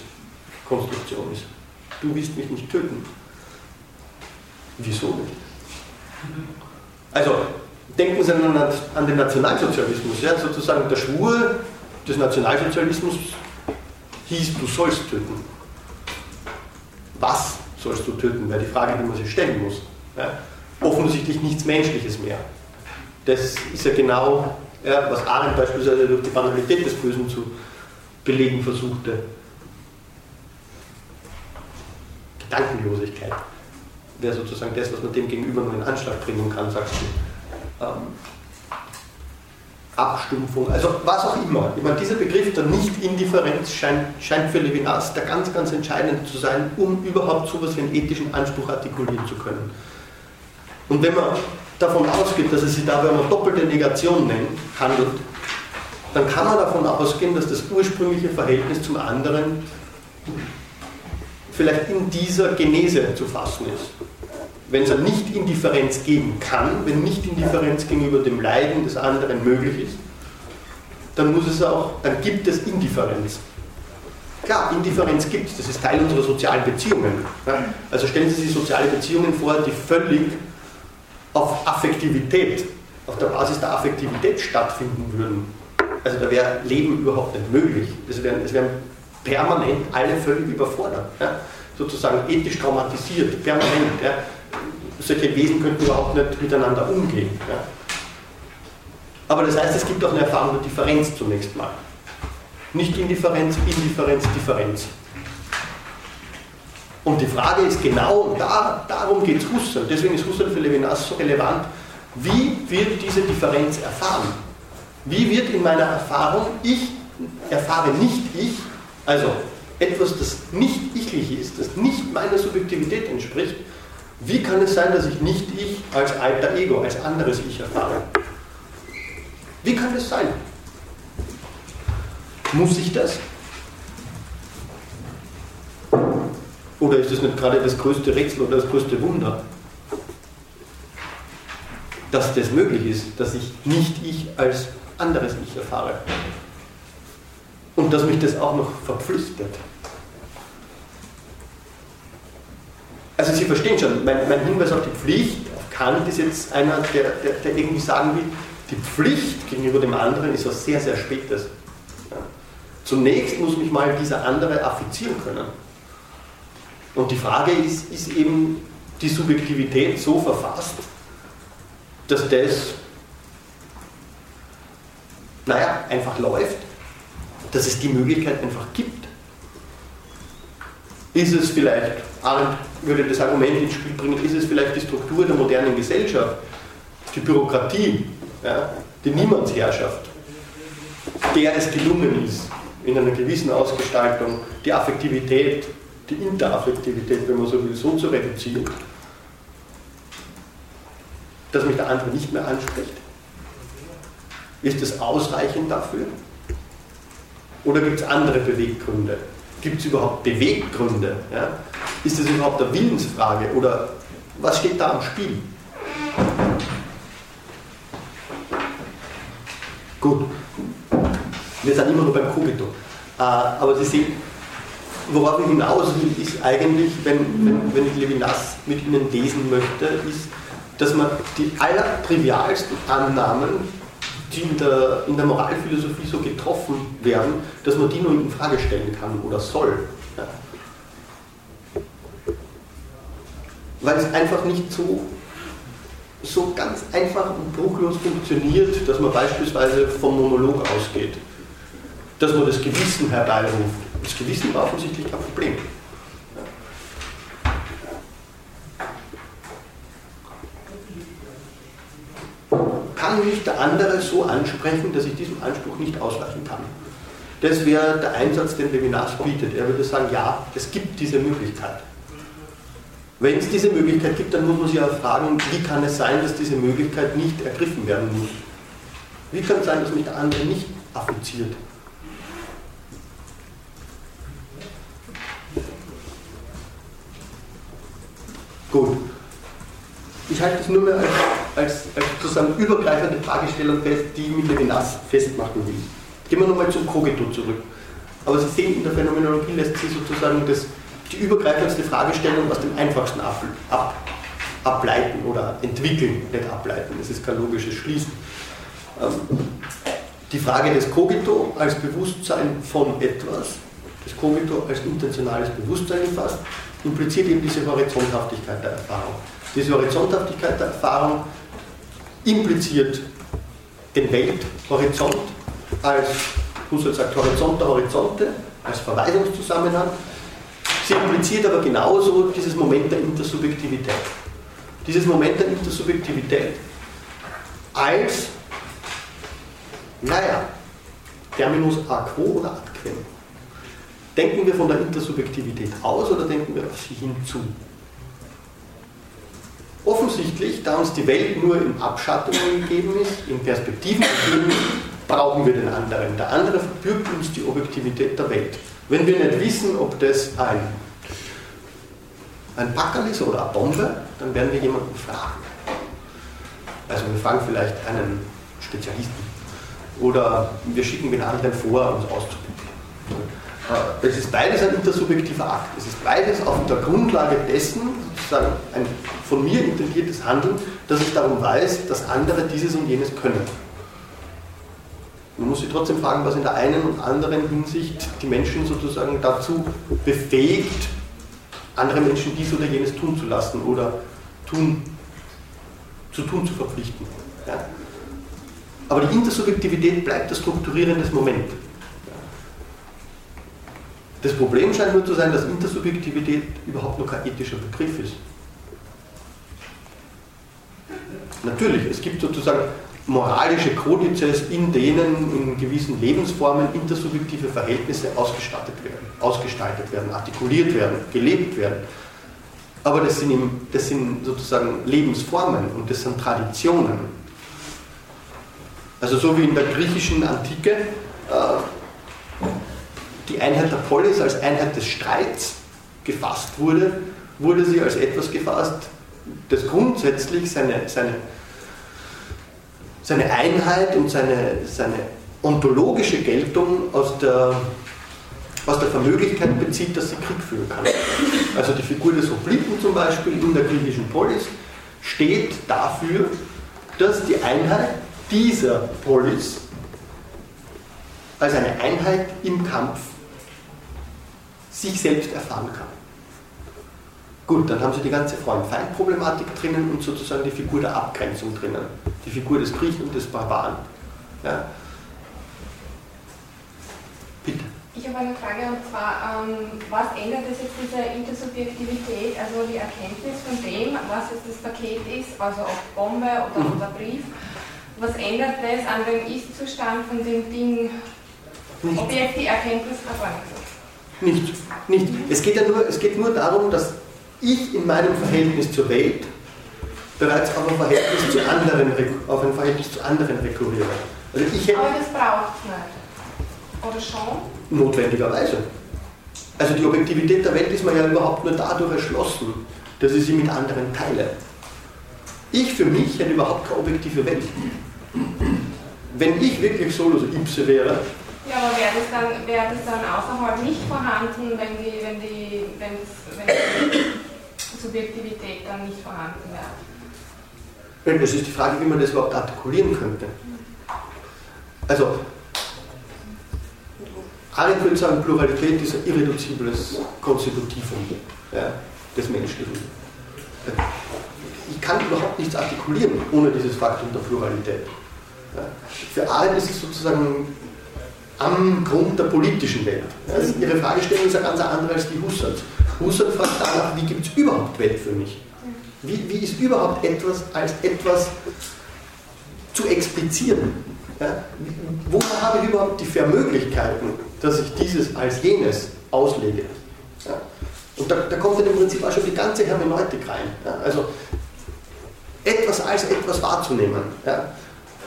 S1: Konstruktion ist. Du wirst mich nicht töten. Wieso nicht? Also, denken Sie an, an den Nationalsozialismus, ja, sozusagen der Schwur des Nationalsozialismus hieß, du sollst töten. Was sollst du töten, wäre die Frage, die man sich stellen muss. Ja? Offensichtlich nichts Menschliches mehr. Das ist ja genau, ja, was Arendt beispielsweise durch die Banalität des Bösen zu belegen versuchte. Gedankenlosigkeit wäre sozusagen das, was man dem gegenüber nur in Anschlag bringen kann, sagst du. Ähm, Abstumpfung, also was auch immer. Ich meine, dieser Begriff der Nicht-Indifferenz scheint, scheint für Levinas der ganz, ganz entscheidende zu sein, um überhaupt so etwas wie einen ethischen Anspruch artikulieren zu können. Und wenn man davon ausgeht, dass es sich dabei um eine doppelte Negation handelt, dann kann man davon ausgehen, dass das ursprüngliche Verhältnis zum anderen vielleicht in dieser Genese zu fassen ist. Wenn es eine Nicht-Indifferenz geben kann, wenn Nicht-Indifferenz gegenüber dem Leiden des anderen möglich ist, dann muss es auch, dann gibt es Indifferenz. Klar, Indifferenz gibt es, das ist Teil unserer sozialen Beziehungen. Also stellen Sie sich soziale Beziehungen vor, die völlig auf Affektivität, auf der Basis der Affektivität stattfinden würden. Also da wäre Leben überhaupt nicht möglich. Es wären, es wären permanent alle völlig überfordert. Ja? Sozusagen ethisch traumatisiert, permanent. Ja? Solche Wesen könnten überhaupt nicht miteinander umgehen. Ja? Aber das heißt, es gibt auch eine Erfahrung der Differenz zunächst mal. Nicht Indifferenz, Indifferenz, Differenz. Und die Frage ist genau, da, darum geht es Husserl, deswegen ist Husserl für Levinas so relevant, wie wird diese Differenz erfahren? Wie wird in meiner Erfahrung, ich erfahre nicht ich, also etwas, das nicht ichlich ist, das nicht meiner Subjektivität entspricht, wie kann es sein, dass ich nicht ich als alter Ego, als anderes Ich erfahre? Wie kann das sein? Muss ich das? Oder ist das nicht gerade das größte Rätsel oder das größte Wunder? Dass das möglich ist, dass ich nicht ich als anderes Ich erfahre. Und dass mich das auch noch verpflichtet. Also Sie verstehen schon, mein, mein, Hinweis auf die Pflicht, auf Kant ist jetzt einer, der, der, der, irgendwie sagen will, die Pflicht gegenüber dem anderen ist was sehr, sehr Spätes. Ja. Zunächst muss mich mal dieser andere affizieren können. Und die Frage ist, ist eben die Subjektivität so verfasst, dass das, naja, einfach läuft, dass es die Möglichkeit einfach gibt. Ist es vielleicht, Arendt würde das Argument ins Spiel bringen, ist es vielleicht die Struktur der modernen Gesellschaft, die Bürokratie, ja, die Niemandsherrschaft, der es gelungen ist, in einer gewissen Ausgestaltung die Affektivität die Interaffektivität, wenn man so will, so zu reduzieren, dass mich der andere nicht mehr anspricht? Ist das ausreichend dafür? Oder gibt es andere Beweggründe? Gibt es überhaupt Beweggründe? Ja? Ist das überhaupt eine Willensfrage? Oder was steht da am Spiel? Gut, wir sind immer nur beim Kogito. Äh, aber Sie sehen, worauf ich hinaus will, ist eigentlich, wenn, wenn, wenn ich Levinas mit Ihnen lesen möchte, ist, dass man die allertrivialsten Annahmen, die in der, in der Moralphilosophie so getroffen werden, dass man die nur in Frage stellen kann oder soll. Ja. Weil es einfach nicht so, so ganz einfach und bruchlos funktioniert, dass man beispielsweise vom Monolog ausgeht, dass man das Gewissen herbeiruft das Gewissen war offensichtlich kein Problem. Kann mich der andere so ansprechen, dass ich diesem Anspruch nicht ausweichen kann? Das wäre der Einsatz, den Levinas bietet. Er würde sagen, ja, es gibt diese Möglichkeit. Wenn es diese Möglichkeit gibt, dann muss man sich auch fragen, wie kann es sein, dass diese Möglichkeit nicht ergriffen werden muss? Wie kann es sein, dass mich der andere nicht affiziert? Gut. Ich halte es nur mehr als, als, als sozusagen übergreifende Fragestellung fest, die ich mit Levinas festmachen will. Gehen wir nochmal zum Kogito zurück. Aber Sie sehen, in der Phänomenologie lässt sich sozusagen das, die übergreifendste Fragestellung aus dem einfachsten ab, ab, ableiten oder entwickeln, nicht ableiten. Das ist kein logisches Schließen. Ähm, die Frage des Kogito als Bewusstsein von etwas das Kogito als intentionales Bewusstsein gefasst, impliziert eben diese Horizonthaftigkeit der Erfahrung. Diese Horizonthaftigkeit der Erfahrung impliziert den Welthorizont als, Husserl sagt, Horizont der Horizonte, als Verweisungszusammenhang. Sie impliziert aber genauso dieses Moment der Intersubjektivität. Dieses Moment der Intersubjektivität als, naja, Terminus a quo oder ad quem. Denken wir von der Intersubjektivität aus oder denken wir auf sie hinzu? Offensichtlich, da uns die Welt nur in Abschattungen gegeben ist, in Perspektiven gegeben ist, brauchen wir den anderen. Der andere verbirgt uns die Objektivität der Welt. Wenn wir nicht wissen, ob das ein, ein Packerl ist oder eine Bombe, dann werden wir jemanden fragen. Also wir fragen vielleicht einen Spezialisten. Oder wir schicken den anderen vor, um es auszuprobieren. Äh, es ist beides ein intersubjektiver Akt. Es ist beides auf der Grundlage dessen, sozusagen ein von mir intendiertes Handeln, dass ich darum weiß, dass andere dieses und jenes können. Man muss sich trotzdem fragen, was in der einen und anderen Hinsicht die Menschen sozusagen dazu befähigt, andere Menschen dies oder jenes tun zu lassen oder tun, zu tun zu verpflichten. Ja? Aber die Intersubjektivität bleibt das strukturierende Moment. Das Problem scheint nur zu sein, dass Intersubjektivität überhaupt noch kein ethischer Begriff ist. Natürlich, es gibt sozusagen moralische Kodizes, in denen in gewissen Lebensformen intersubjektive Verhältnisse ausgestattet werden, ausgestaltet werden, artikuliert werden, gelebt werden. Aber das sind, eben, das sind sozusagen Lebensformen und das sind Traditionen. Also so wie in der griechischen Antike äh, die Einheit der Polis als Einheit des Streits gefasst wurde, wurde sie als etwas gefasst, das grundsätzlich seine, seine, seine Einheit und seine, seine ontologische Geltung aus der, aus der Vermöglichkeit bezieht, dass sie Krieg führen kann. Also die Figur des Hopliten zum Beispiel in der griechischen Polis steht dafür, dass die Einheit dieser Polis als eine Einheit im Kampf sich selbst erfahren kann. Gut, dann haben Sie die ganze Freund-Feind-Problematik drinnen und sozusagen die Figur der Abgrenzung drinnen. Die Figur des Griechen und des Barbaren. Ja.
S3: Bitte. Ich habe eine Frage und zwar, ähm, was ändert es jetzt diese Intersubjektivität, also die Erkenntnis von dem, was jetzt das Paket ist, also ob Bombe oder, mhm. oder Brief, was ändert das an dem Ist-Zustand von dem Ding, ob jetzt die Erkenntnis erfolgt?
S1: Nicht, nicht. Es geht ja nur, es geht nur darum, dass ich in meinem Verhältnis zur Welt bereits auf ein Verhältnis zu anderen, auf ein Verhältnis zu anderen rekurriere.
S3: Also ich hätte, Aber das braucht es nicht. Oder schon?
S1: Notwendigerweise. Also die Objektivität der Welt ist mir ja überhaupt nur dadurch erschlossen, dass ich sie mit anderen teile. Ich für mich hätte überhaupt keine objektive Welt. Wenn ich wirklich solo so ipse wäre,
S3: ja, aber wäre das, dann, das dann außerhalb nicht vorhanden, wenn die, wenn die, wenn das, Subjektivität dann nicht vorhanden wäre?
S1: Das ist die Frage, wie man das überhaupt artikulieren könnte. Also, Arendt würde sagen, Pluralität ist ein irreduzibles Konstitutivum ja, des Menschlichen. Ich kann überhaupt nichts artikulieren ohne dieses Faktum der Pluralität. Ja. Für Arendt ist es sozusagen am Grund der politischen Welt. Also ihre Fragestellung ist eine ganz andere als die Husserls. Husserl fragt danach, wie gibt es überhaupt Welt für mich? Wie, wie ist überhaupt etwas als etwas zu explizieren? Ja? Wo habe ich überhaupt die Vermöglichkeiten, dass ich dieses als jenes auslege? Ja? Und da, da, kommt dann im Prinzip auch schon die ganze Hermeneutik rein. Ja? Also etwas als etwas wahrzunehmen. Ja?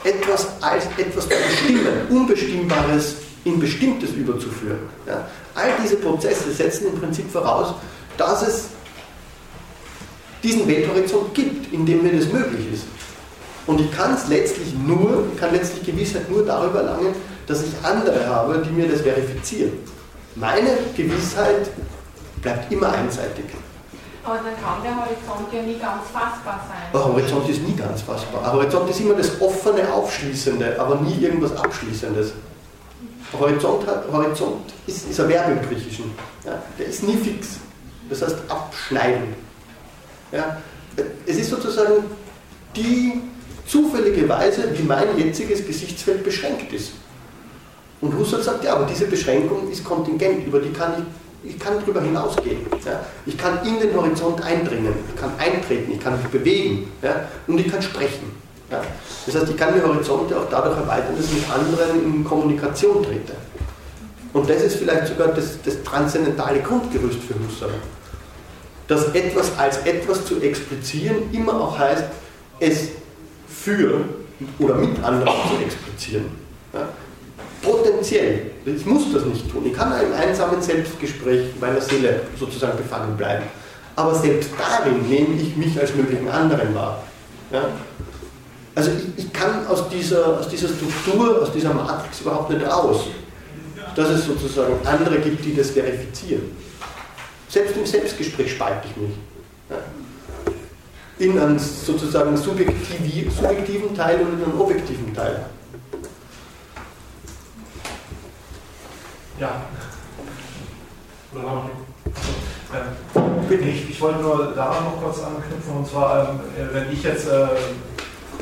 S1: Etwas als etwas zu bestimmen, Unbestimmbares in Bestimmtes überzuführen. Ja. All diese Prozesse setzen im Prinzip voraus, dass es diesen Welthorizont gibt, in dem mir das möglich ist. Und ich kann es letztlich nur, kann letztlich Gewissheit nur darüber erlangen, dass ich andere habe, die mir das verifizieren. Meine Gewissheit bleibt immer einseitig.
S3: Aber dann kann der Horizont ja nie ganz fassbar sein. Der
S1: Horizont ist nie ganz fassbar. Der Horizont ist immer das offene, aufschließende, aber nie irgendwas Abschließendes. Horizont, Horizont ist, ist ein Verb im Griechischen. Ja? Der ist nie fix. Das heißt abschneiden. Ja? Es ist sozusagen die zufällige Weise, wie mein jetziges Gesichtsfeld beschränkt ist. Und Husserl sagt, ja, aber diese Beschränkung ist kontingent, über die kann ich, ich kann darüber hinausgehen. Ja? Ich kann in den Horizont eindringen, ich kann eintreten, ich kann mich bewegen ja? und ich kann sprechen. Ja? Das heißt, ich kann die Horizonte auch dadurch erweitern, dass ich mit anderen in Kommunikation trete. Und das ist vielleicht sogar das, das transzendentale Grundgerüst für Husserl. Dass etwas als etwas zu explizieren immer auch heißt, es für oder mit anderen zu explizieren. Potenziell. Ich muss das nicht tun. Ich kann im einsamen Selbstgespräch meiner Seele sozusagen gefangen bleiben. Aber selbst darin nehme ich mich als möglichen anderen wahr. Ja? Also ich, ich, kann aus dieser, aus dieser Struktur, aus dieser Matrix überhaupt nicht raus, dass es sozusagen andere gibt, die das verifizieren. Selbst im Selbstgespräch spalte ich mich. Ja? In einen sozusagen subjektiv, subjektiven Teil und in einen objektiven Teil.
S2: Ja. Oder noch ähm, ich, ich wollte nur daran noch kurz anknüpfen, und zwar, ähm, wenn ich jetzt äh,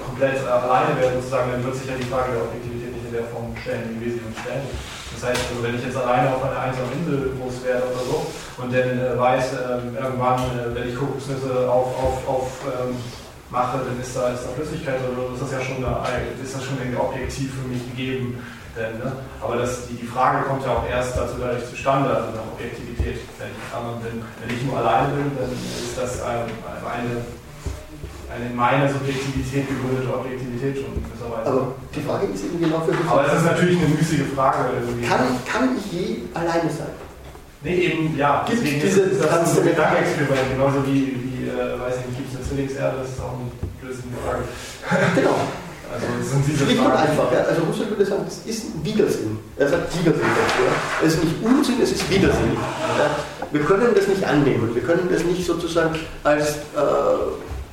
S2: komplett äh, alleine wäre, sozusagen, dann wird sich ja die Frage der Objektivität nicht in der Form stellen, wie wir sie uns stellen. Das heißt, also, wenn ich jetzt alleine auf einer einsamen Insel groß werde oder so und dann äh, weiß, ähm, irgendwann, äh, wenn ich Kokosnüsse auf, auf, auf ähm, mache, dann ist da, ist da Flüssigkeit oder ist das ja schon, eine, ist das schon irgendwie objektiv für mich gegeben. Denn, ne? Aber das, die, die Frage kommt ja auch erst dazu dadurch zustande, also nach Objektivität. Wenn ich, bin, wenn ich nur alleine bin, dann ist das eine, eine, eine in meiner Subjektivität gegründete Objektivität schon in gewisser Weise.
S1: Aber die Frage ist eben genau für mich.
S2: Aber es ist natürlich eine müßige Frage.
S1: Kann, kann ich je alleine sein?
S2: Nee, eben, ja.
S1: Gibt deswegen diese
S2: ist das ein Gedankenexperiment, genauso wie, wie äh, weiß ich nicht, gibt es eine Zwillingserde, das ist auch eine blöde Frage.
S1: Genau.
S2: Also sind diese
S1: Schlicht und einfach. Ja. Also Husserl würde sagen, es ist ein Widersinn. Er sagt Widersinn dazu. Es ist nicht Unsinn, es ist Widersinn. Ja. Wir können das nicht annehmen. Wir können das nicht sozusagen als äh,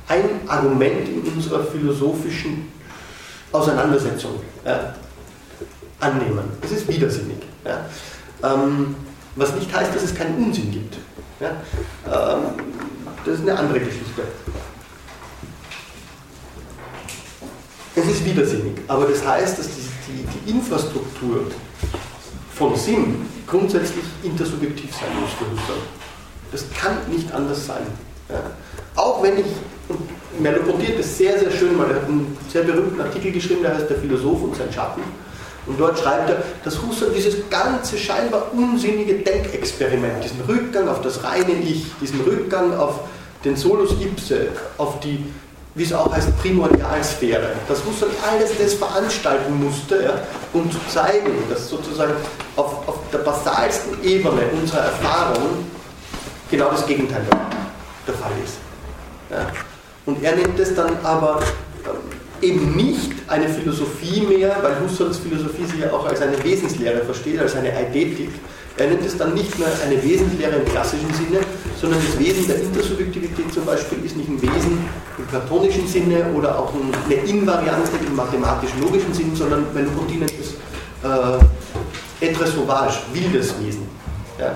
S1: ein Argument in unserer philosophischen Auseinandersetzung ja, annehmen. Es ist widersinnig. Ähm, was nicht heißt, dass es keinen Unsinn gibt. Ähm, das ist eine andere Geschichte. Es ist widersinnig, aber das heißt, dass die, die, die Infrastruktur von Sinn grundsätzlich intersubjektiv sein muss für Husserl. Das kann nicht anders sein. Ja. Auch wenn ich, und Merleau-Ponty das sehr, sehr schön mal, er hat einen sehr berühmten Artikel geschrieben, der heißt Der Philosoph und sein Schatten. Und dort schreibt er, dass Husserl dieses ganze scheinbar unsinnige Denkexperiment, diesen Rückgang auf das reine Ich, diesen Rückgang auf den Solus Ipse, auf die wie es auch heißt, Primordialsphäre. Dass Husserl alles das veranstalten musste, ja, um zu zeigen, dass sozusagen auf, auf der basalsten Ebene unserer Erfahrung genau das Gegenteil der Fall ist. Ja. Und er nennt es dann aber ähm, eben nicht eine Philosophie mehr, weil Husserls Philosophie sich ja auch als eine Wesenslehre versteht, als eine Eidetik, er nennt es dann nicht mehr eine Wesenslehre im klassischen Sinne, sondern das Wesen der Intersubjektivität zum Beispiel ist nicht ein Wesen im platonischen Sinne oder auch eine Invariante im mathematisch-logischen Sinne, sondern wenn nennt es äh, etre sauvage, wildes Wesen. Ja?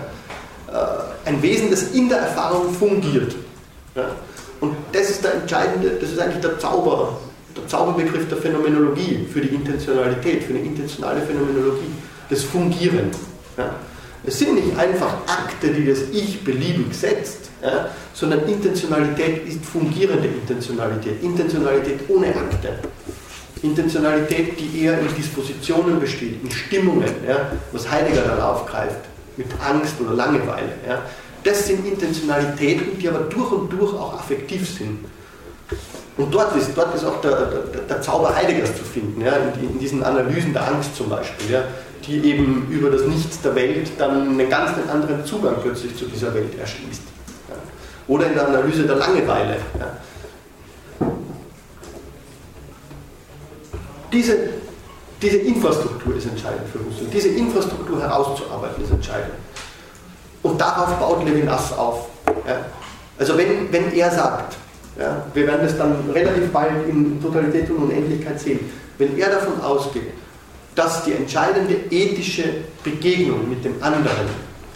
S1: Äh, ein Wesen, das in der Erfahrung fungiert. Ja? Und das ist der entscheidende, das ist eigentlich der Zauber, der Zauberbegriff der Phänomenologie für die Intentionalität, für eine intentionale Phänomenologie, das Fungieren. Ja? Es sind nicht einfach Akte, die das Ich beliebig setzt, ja, sondern Intentionalität ist fungierende Intentionalität. Intentionalität ohne Akte. Intentionalität, die eher in Dispositionen besteht, in Stimmungen, ja, was Heidegger dann aufgreift, mit Angst oder Langeweile. Ja. Das sind Intentionalitäten, die aber durch und durch auch affektiv sind. Und dort ist, dort ist auch der, der, der Zauber Heideggers zu finden, ja, in, in, diesen Analysen der Angst zum Beispiel. Ja die eben über das Nichts der Welt dann einen ganz anderen Zugang plötzlich zu dieser Welt erschließt. Ja. Oder in der Analyse der Langeweile. Ja. Diese, diese Infrastruktur ist entscheidend für Husserl. Diese Infrastruktur herauszuarbeiten ist entscheidend. Und darauf baut Levinas auf. Ja. Also wenn, wenn er sagt, ja, wir werden es dann relativ bald in Totalität und Unendlichkeit sehen, wenn er davon ausgeht, dass die entscheidende ethische Begegnung mit dem anderen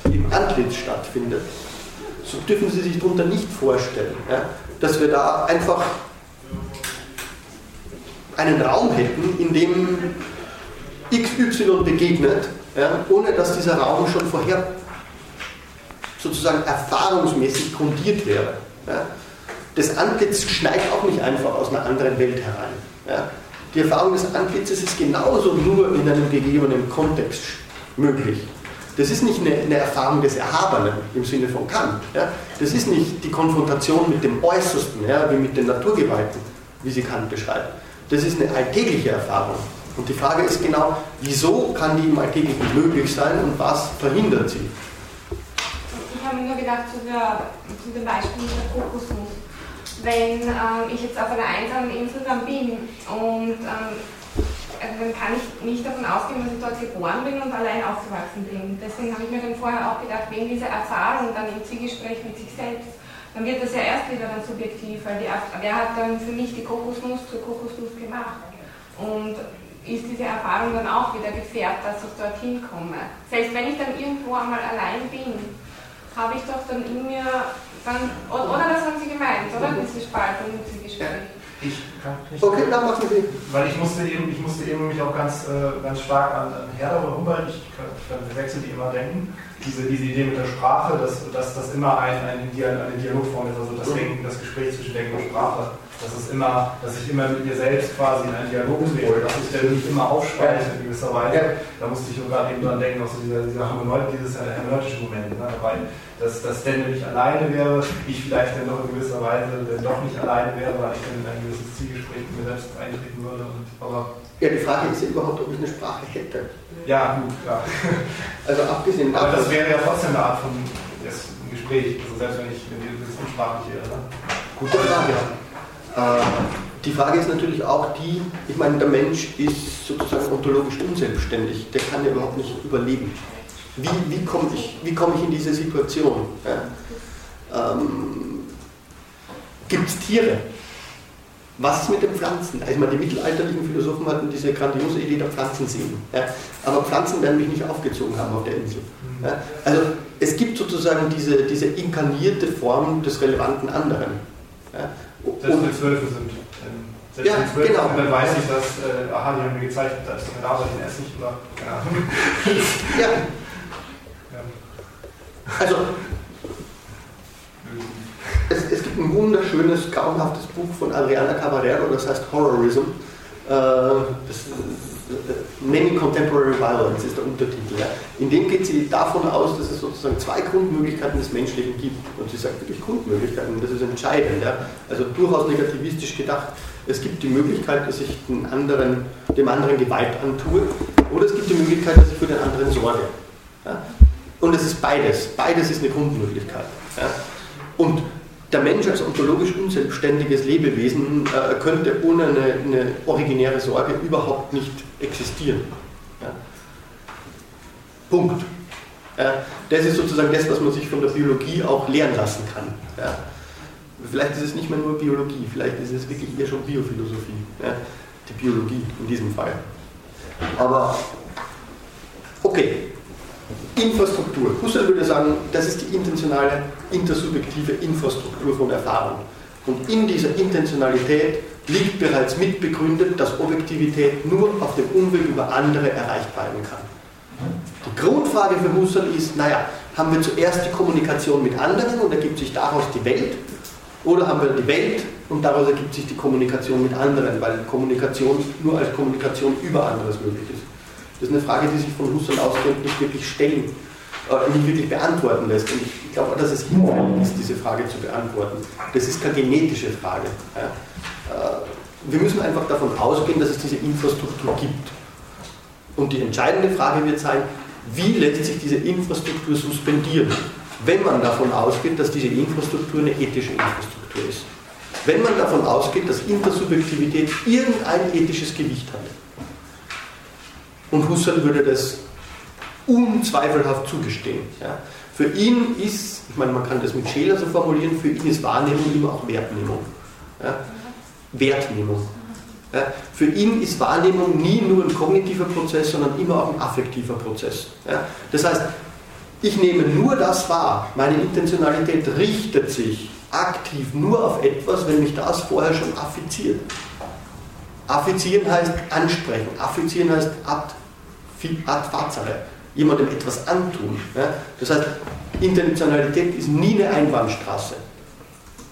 S1: im Antlitz stattfindet, so dürfen Sie sich darunter nicht vorstellen, ja, dass wir da einfach einen Raum hätten, in dem XY begegnet, ja, ohne dass dieser Raum schon vorher sozusagen erfahrungsmäßig grundiert wäre. Ja. Das Antlitz schneit auch nicht einfach aus einer anderen Welt herein. Die Erfahrung des Antlitzes ist genauso nur in einem gegebenen Kontext möglich. Das ist nicht eine, eine, Erfahrung des Erhabenen im Sinne von Kant. Ja? Das ist nicht die Konfrontation mit dem Äußersten, ja, wie mit den Naturgewalten, wie sie Kant beschreibt. Das ist eine alltägliche Erfahrung. Und die Frage ist genau, wieso kann die im Alltäglichen möglich sein und was verhindert sie?
S3: Ich habe mir nur gedacht zu, der, zu dem Beispiel mit der Kokosnuss. Wenn ähm, ich jetzt auf einer einsamen Insel dann bin und ähm, also dann kann ich nicht davon ausgehen, dass ich dort geboren bin und allein aufgewachsen bin. Deswegen habe ich mir dann vorher auch gedacht, wegen dieser Erfahrung dann im Zielgespräch mit sich selbst, dann wird das ja erst wieder dann subjektiv, weil die, wer hat dann für mich die Kokosnuss zur Kokosnuss gemacht? Und ist diese Erfahrung dann auch wieder gefärbt, dass ich dorthin komme. Selbst wenn ich dann irgendwo einmal allein bin, habe ich doch dann in mir, dann, oder das haben Sie gemeint, oder? Diese Spaltung im Zielgespräch.
S2: Ich kann nicht.
S1: Okay, dann machen Sie.
S2: Weil ich musste eben, ich musste eben mich auch ganz, äh, ganz stark an, an Herder oder Humboldt, ich kann, ich wechsel die immer denken, diese, diese Idee mit der Sprache, dass, dass das immer ein, ein, eine Dialogform ist, also das Denken, das Gespräch zwischen Denken und Sprache. Das ist immer, dass ich immer mit mir selbst quasi in einen Dialog trete, dass ich dann nicht immer aufspreche in gewisser Weise. Da musste ich gerade eben dran denken, auch so dieser, dieser Hermeneut, dieses hermeneutische Moment, ne? weil dass, dass denn wenn ich alleine wäre, ich vielleicht dann doch in gewisser Weise dann doch nicht alleine wäre, weil ich dann in ein gewisses Zielgespräch mit mir selbst eintreten würde. Und, aber
S1: ja, die Frage ist ja überhaupt, ob ich eine Sprache hätte.
S2: Ja, gut, klar.
S1: Also abgesehen
S2: Aber das wäre ja trotzdem eine Art von Gespräch, also selbst wenn ich wenn das unsprachlich wäre. Ne?
S1: Gute Frage. Äh, die Frage ist natürlich auch die, ich meine, der Mensch ist sozusagen ontologisch unselbstständig, der kann ja überhaupt nicht überleben wie, wie komme ich, komm ich in diese Situation? Ja? Ähm, Gibt es Tiere? Was ist mit den Pflanzen? Also ich meine, die mittelalterlichen Philosophen hatten diese grandiose Idee der Pflanzenseen. Ja? Aber Pflanzen werden mich nicht aufgezogen haben auf der Insel. Ja? Also es gibt sozusagen diese, diese inkarnierte Form des relevanten anderen. Ja?
S2: Selbst wenn Zwölfe sind. Selbst ja, wenn genau. sind, dann weiß ich, dass, äh, aha, die haben mir gezeigt, da ist eine Arbeit in Essen oder keine Ahnung.
S1: Ja, also, es, es, gibt ein wunderschönes, grauenhaftes Buch von Adriana Caballero, das heißt Horrorism. Äh, das, Many Contemporary Violence ist der Untertitel. Ja. In dem geht sie davon aus, dass es sozusagen zwei Grundmöglichkeiten des Menschlichen gibt. Und sie sagt wirklich Grundmöglichkeiten, das ist entscheidend. Ja. Also durchaus negativistisch gedacht. Es gibt die Möglichkeit, dass ich den anderen, dem anderen Gewalt antue, oder es gibt die Möglichkeit, dass ich für den anderen sorge. Ja. Und es ist beides. Beides ist eine Grundmöglichkeit. Und der Mensch als ontologisch unselbstständiges Lebewesen äh, könnte ohne eine, eine, originäre Sorge überhaupt nicht existieren. Ja? Punkt. Ja? Das ist sozusagen das, was man sich von der Biologie auch lehren lassen kann. Ja? Vielleicht ist es nicht mehr nur Biologie, vielleicht ist es wirklich eher schon Biophilosophie. Die Biologie in diesem Fall. Aber okay, Infrastruktur. Husserl würde sagen, das ist die intentionale, intersubjektive Infrastruktur von Erfahrung. Und in dieser Intentionalität liegt bereits mitbegründet, dass Objektivität nur auf dem Umweg über andere erreicht werden kann. Die Grundfrage für Husserl ist, naja, haben wir zuerst die Kommunikation mit anderen und ergibt sich daraus die Welt? Oder haben wir die Welt und daraus ergibt sich die Kommunikation mit anderen, weil Kommunikation nur als Kommunikation über anderes möglich ist? Das ist eine Frage, die sich von Husserl ausgehend nicht wirklich stellen, nicht wirklich beantworten lässt. Und ich glaube, dass es hinfällig ist, diese Frage zu beantworten. Das ist keine genetische Frage. Äh, wir müssen einfach davon ausgehen, dass es diese Infrastruktur gibt. Und die entscheidende Frage wird sein, wie lässt sich diese Infrastruktur suspendieren, wenn man davon ausgeht, dass diese Infrastruktur eine ethische Infrastruktur ist. Wenn man davon ausgeht, dass Intersubjektivität irgendein ethisches Gewicht hat. Und Husserl würde das unzweifelhaft zugestehen. Ja. Für ihn ist, ich meine, man kann das mit Scheler so formulieren, für ihn ist Wahrnehmung immer auch Wertnehmung. Ja. Wertnehmung. Ja, für ihn ist Wahrnehmung nie nur ein kognitiver Prozess, sondern immer auch ein affektiver Prozess. Das heißt, ich nehme nur das wahr, meine Intentionalität richtet sich aktiv nur auf etwas, wenn mich das vorher schon affiziert. Affizieren heißt ansprechen, affizieren heißt ad, ad facere, jemandem etwas antun. Ja? Das heißt, Intentionalität ist nie eine Einbahnstraße.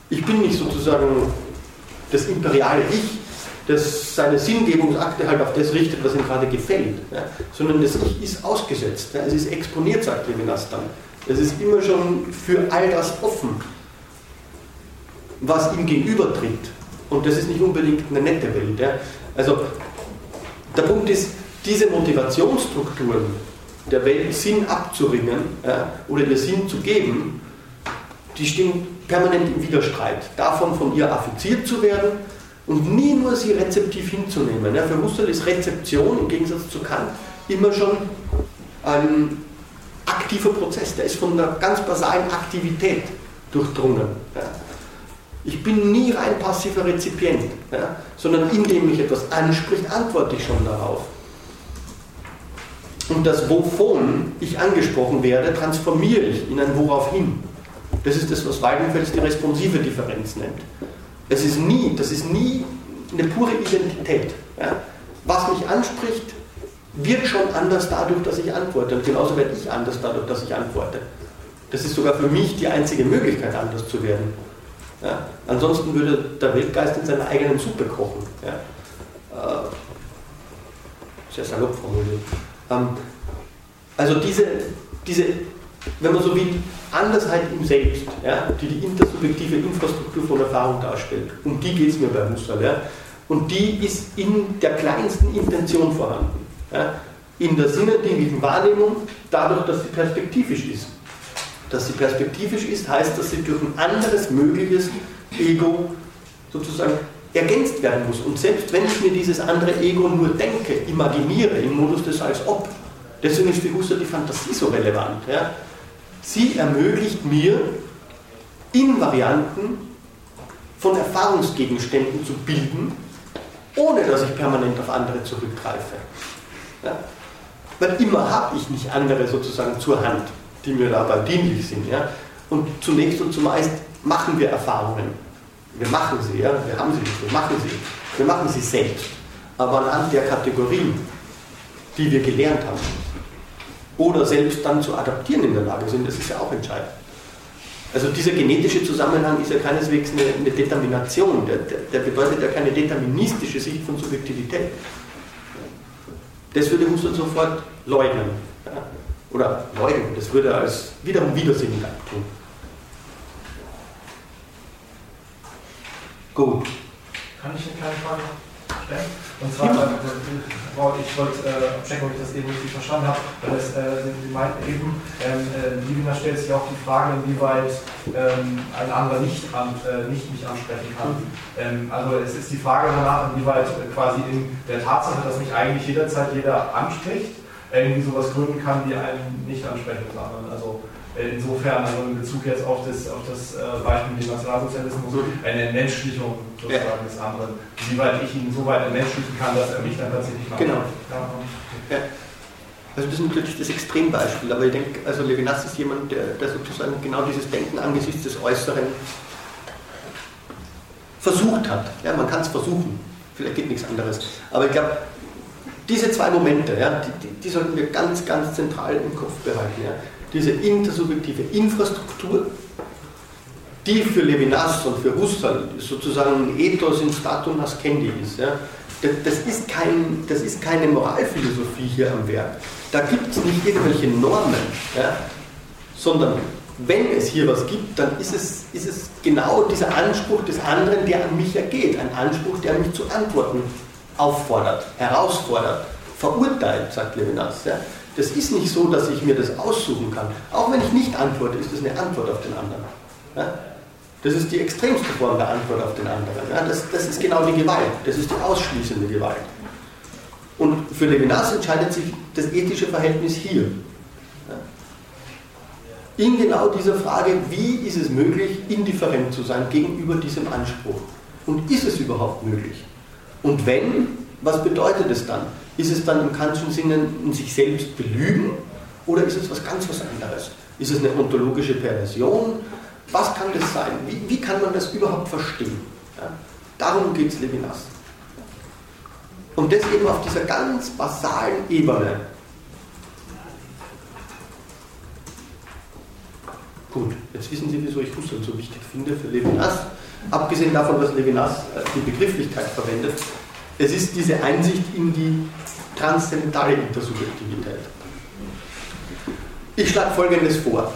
S1: Ich bin nicht sozusagen das imperiale Ich, das seine Sinngebungsakte halt auf das richtet, was ihm gerade gefällt, ja? sondern das Ich ist ausgesetzt. Ja? Es ist exponiert, sagt Levinas dann. Es ist immer schon für all das offen, was ihm gegenübertritt. Und das ist nicht unbedingt eine nette Welt. Ja? Also der Punkt ist, diese Motivationsstrukturen der Welt Sinn abzuringen ja, oder ihr Sinn zu geben, die stehen permanent im Widerstreit. Davon von ihr affiziert zu werden und nie nur sie rezeptiv hinzunehmen. Ja, für Husserl ist Rezeption im Gegensatz zu Kant immer schon ein aktiver Prozess, der ist von einer ganz basalen Aktivität durchdrungen. Ja. Ich bin nie rein passiver Rezipient, sondern indem mich etwas anspricht, antworte ich schon darauf. Und das Wovon ich angesprochen werde, transformiere ich in ein Woraufhin. Das ist das, was Weidenfels die responsive Differenz nennt. Es ist nie, das ist nie eine pure Identität. Ja? Was mich anspricht, wird schon anders dadurch, dass ich antworte. Und genauso werde ich anders dadurch, dass ich antworte. Das ist sogar für mich die einzige Möglichkeit, anders zu werden. Ja? Ansonsten würde der Weltgeist in seiner eigenen Suppe kochen. Ja? Äh, sehr salopp formuliert. Ähm, also diese, diese, wenn man so will, Andersheit im Selbst, ja, die die intersubjektive Infrastruktur von Erfahrung darstellt, um die geht es mir bei Husserl. Ja, und die ist in der kleinsten Intention vorhanden. Ja, in der sinnendinglichen Wahrnehmung, dadurch, dass sie perspektivisch ist. Dass sie perspektivisch ist, heißt, dass sie durch ein anderes mögliches Ego sozusagen ergänzt werden muss. Und selbst wenn ich mir dieses andere Ego nur denke, imaginiere, im Modus des als ob, deswegen ist für Husserl die Fantasie so relevant. Ja? Sie ermöglicht mir, in Varianten von Erfahrungsgegenständen zu bilden, ohne dass ich permanent auf andere zurückgreife. Ja? Weil immer habe ich nicht andere sozusagen zur Hand, die mir dabei dienlich sind. Ja? Und zunächst und zumeist machen wir Erfahrungen. Wir machen sie, ja? wir haben sie nicht, wir machen sie. Wir machen sie selbst. Aber anhand der Kategorien, die wir gelernt haben, oder selbst dann zu adaptieren in der Lage sind, das ist ja auch entscheidend. Also dieser genetische Zusammenhang ist ja keineswegs eine, eine Determination, der, der, bedeutet ja keine deterministische Sicht von Subjektivität. Das würde Husserl sofort leugnen. Oder leugnen, das würde er als wiederum widersinnig abtun.
S2: Gut. Kann ich eine kleine Frage stellen? Und zwar, äh, ich wollte äh, abchecken, ob ich das eben richtig verstanden habe, weil es, äh, Sie meinten eben, ähm, äh, Livina stellt sich auch die Frage, inwieweit ähm, ein anderer nicht, an, äh, nicht mich ansprechen kann. Ähm, also es ist die Frage danach, inwieweit äh, quasi in der Tatsache, dass mich eigentlich jederzeit jeder anspricht, irgendwie sowas gründen kann, wie einen nicht ansprechen kann. Also äh, insofern, also in Bezug jetzt auf das, auf das äh, Beispiel mit dem Nationalsozialismus, eine Entmenschlichung sozusagen des anderen. Wie weit ich ihn so weit entmenschlichen kann, dass er mich dann tatsächlich macht.
S1: Genau. Ja. Also das ist natürlich das Extrembeispiel, aber ich denke, also Levinas ist jemand, der, der sozusagen genau dieses Denken angesichts des Äußeren versucht hat. Ja, man kann es versuchen, vielleicht geht nichts anderes. Aber ich glaube, diese zwei Momente, ja, die, die, die, sollten wir ganz, ganz zentral im Kopf behalten. Ja diese intersubjektive Infrastruktur, die für Levinas und für Husserl sozusagen ein Ethos in statum nascendi ist. Ja. Das, ist kein, das ist keine Moralphilosophie hier am Werk. Da gibt es nicht irgendwelche Normen, ja, sondern wenn es hier was gibt, dann ist es, ist es genau dieser Anspruch des anderen, der an mich ergeht. Ein Anspruch, der mich zu Antworten auffordert, herausfordert, verurteilt, sagt Levinas. Ja. Das ist nicht so, dass ich mir das aussuchen kann. Auch wenn ich nicht antworte, ist das eine Antwort auf den anderen. Ja? Das ist die extremste Form der Antwort auf den anderen. Ja? Das, das ist genau die Gewalt. Das ist die ausschließende Gewalt. Und für Levinas entscheidet sich das ethische Verhältnis hier. Ja? In genau dieser Frage, wie ist es möglich, indifferent zu sein gegenüber diesem Anspruch? Und ist es überhaupt möglich? Und wenn, was bedeutet es dann? Ist es dann im Kantischen Sinne in sich selbst belügen oder ist es was ganz was anderes? Ist es eine ontologische Perversion? Was kann das sein? Wie, wie kann man das überhaupt verstehen? Ja? Darum geht es Levinas. Und das eben auf dieser ganz basalen Ebene. Gut, jetzt wissen Sie, wieso ich Husserl so wichtig finde für Levinas. Abgesehen davon, dass Levinas äh, die Begrifflichkeit verwendet, es ist diese Einsicht in die transzendentale Intersubjektivität. Ich schlage Folgendes vor.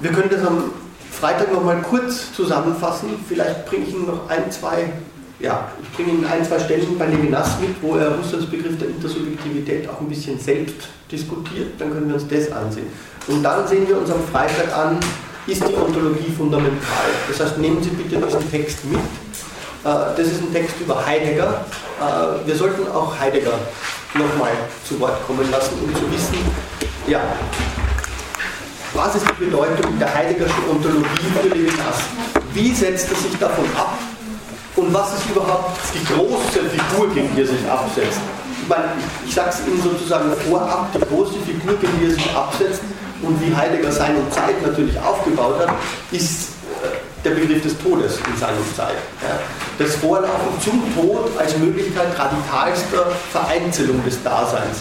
S1: Wir können das am Freitag nochmal kurz zusammenfassen. Vielleicht bringe ich Ihnen noch ein, zwei, ja, ich bringe Ihnen ein, zwei Stellen bei Levinas mit, wo er Husserls Begriff der Intersubjektivität auch ein bisschen selbst diskutiert. Dann können wir uns das ansehen. Und dann sehen wir uns am Freitag an, ist die Ontologie fundamental. Das heißt, nehmen Sie bitte diesen Text mit. Äh, das ist ein Text über Heidegger. Äh, wir sollten auch Heidegger nochmal zu Wort kommen lassen, um zu wissen, ja, was ist die Bedeutung der Heideggerschen Ontologie für Levinas? Wie setzt er sich davon ab? Und was ist überhaupt die große Figur, gegen die er sich absetzt? Ich meine, ich sage es Ihnen sozusagen vorab, die große Figur, gegen die er sich absetzt und wie Heidegger seine Zeit natürlich aufgebaut hat, ist der Begriff des Todes in seiner Zeit. Das Vorlaufen zum Tod als Möglichkeit radikalster Vereinzelung des Daseins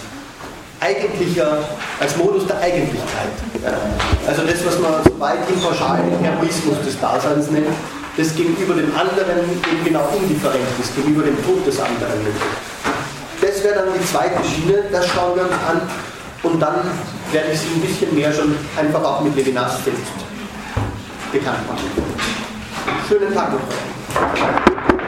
S1: eigentlicher, als Modus der Eigentlichkeit. Also das, was man so weithin pauschal den Heroismus des Daseins nennt, das gegenüber dem anderen eben genau indifferent ist, gegenüber dem Tod des anderen. Das wäre dann die zweite Schiene, das schauen wir uns an und dann werde ich Sie ein bisschen mehr schon einfach auch mit Levinas selbst bekannt machen. Schönen Tag noch.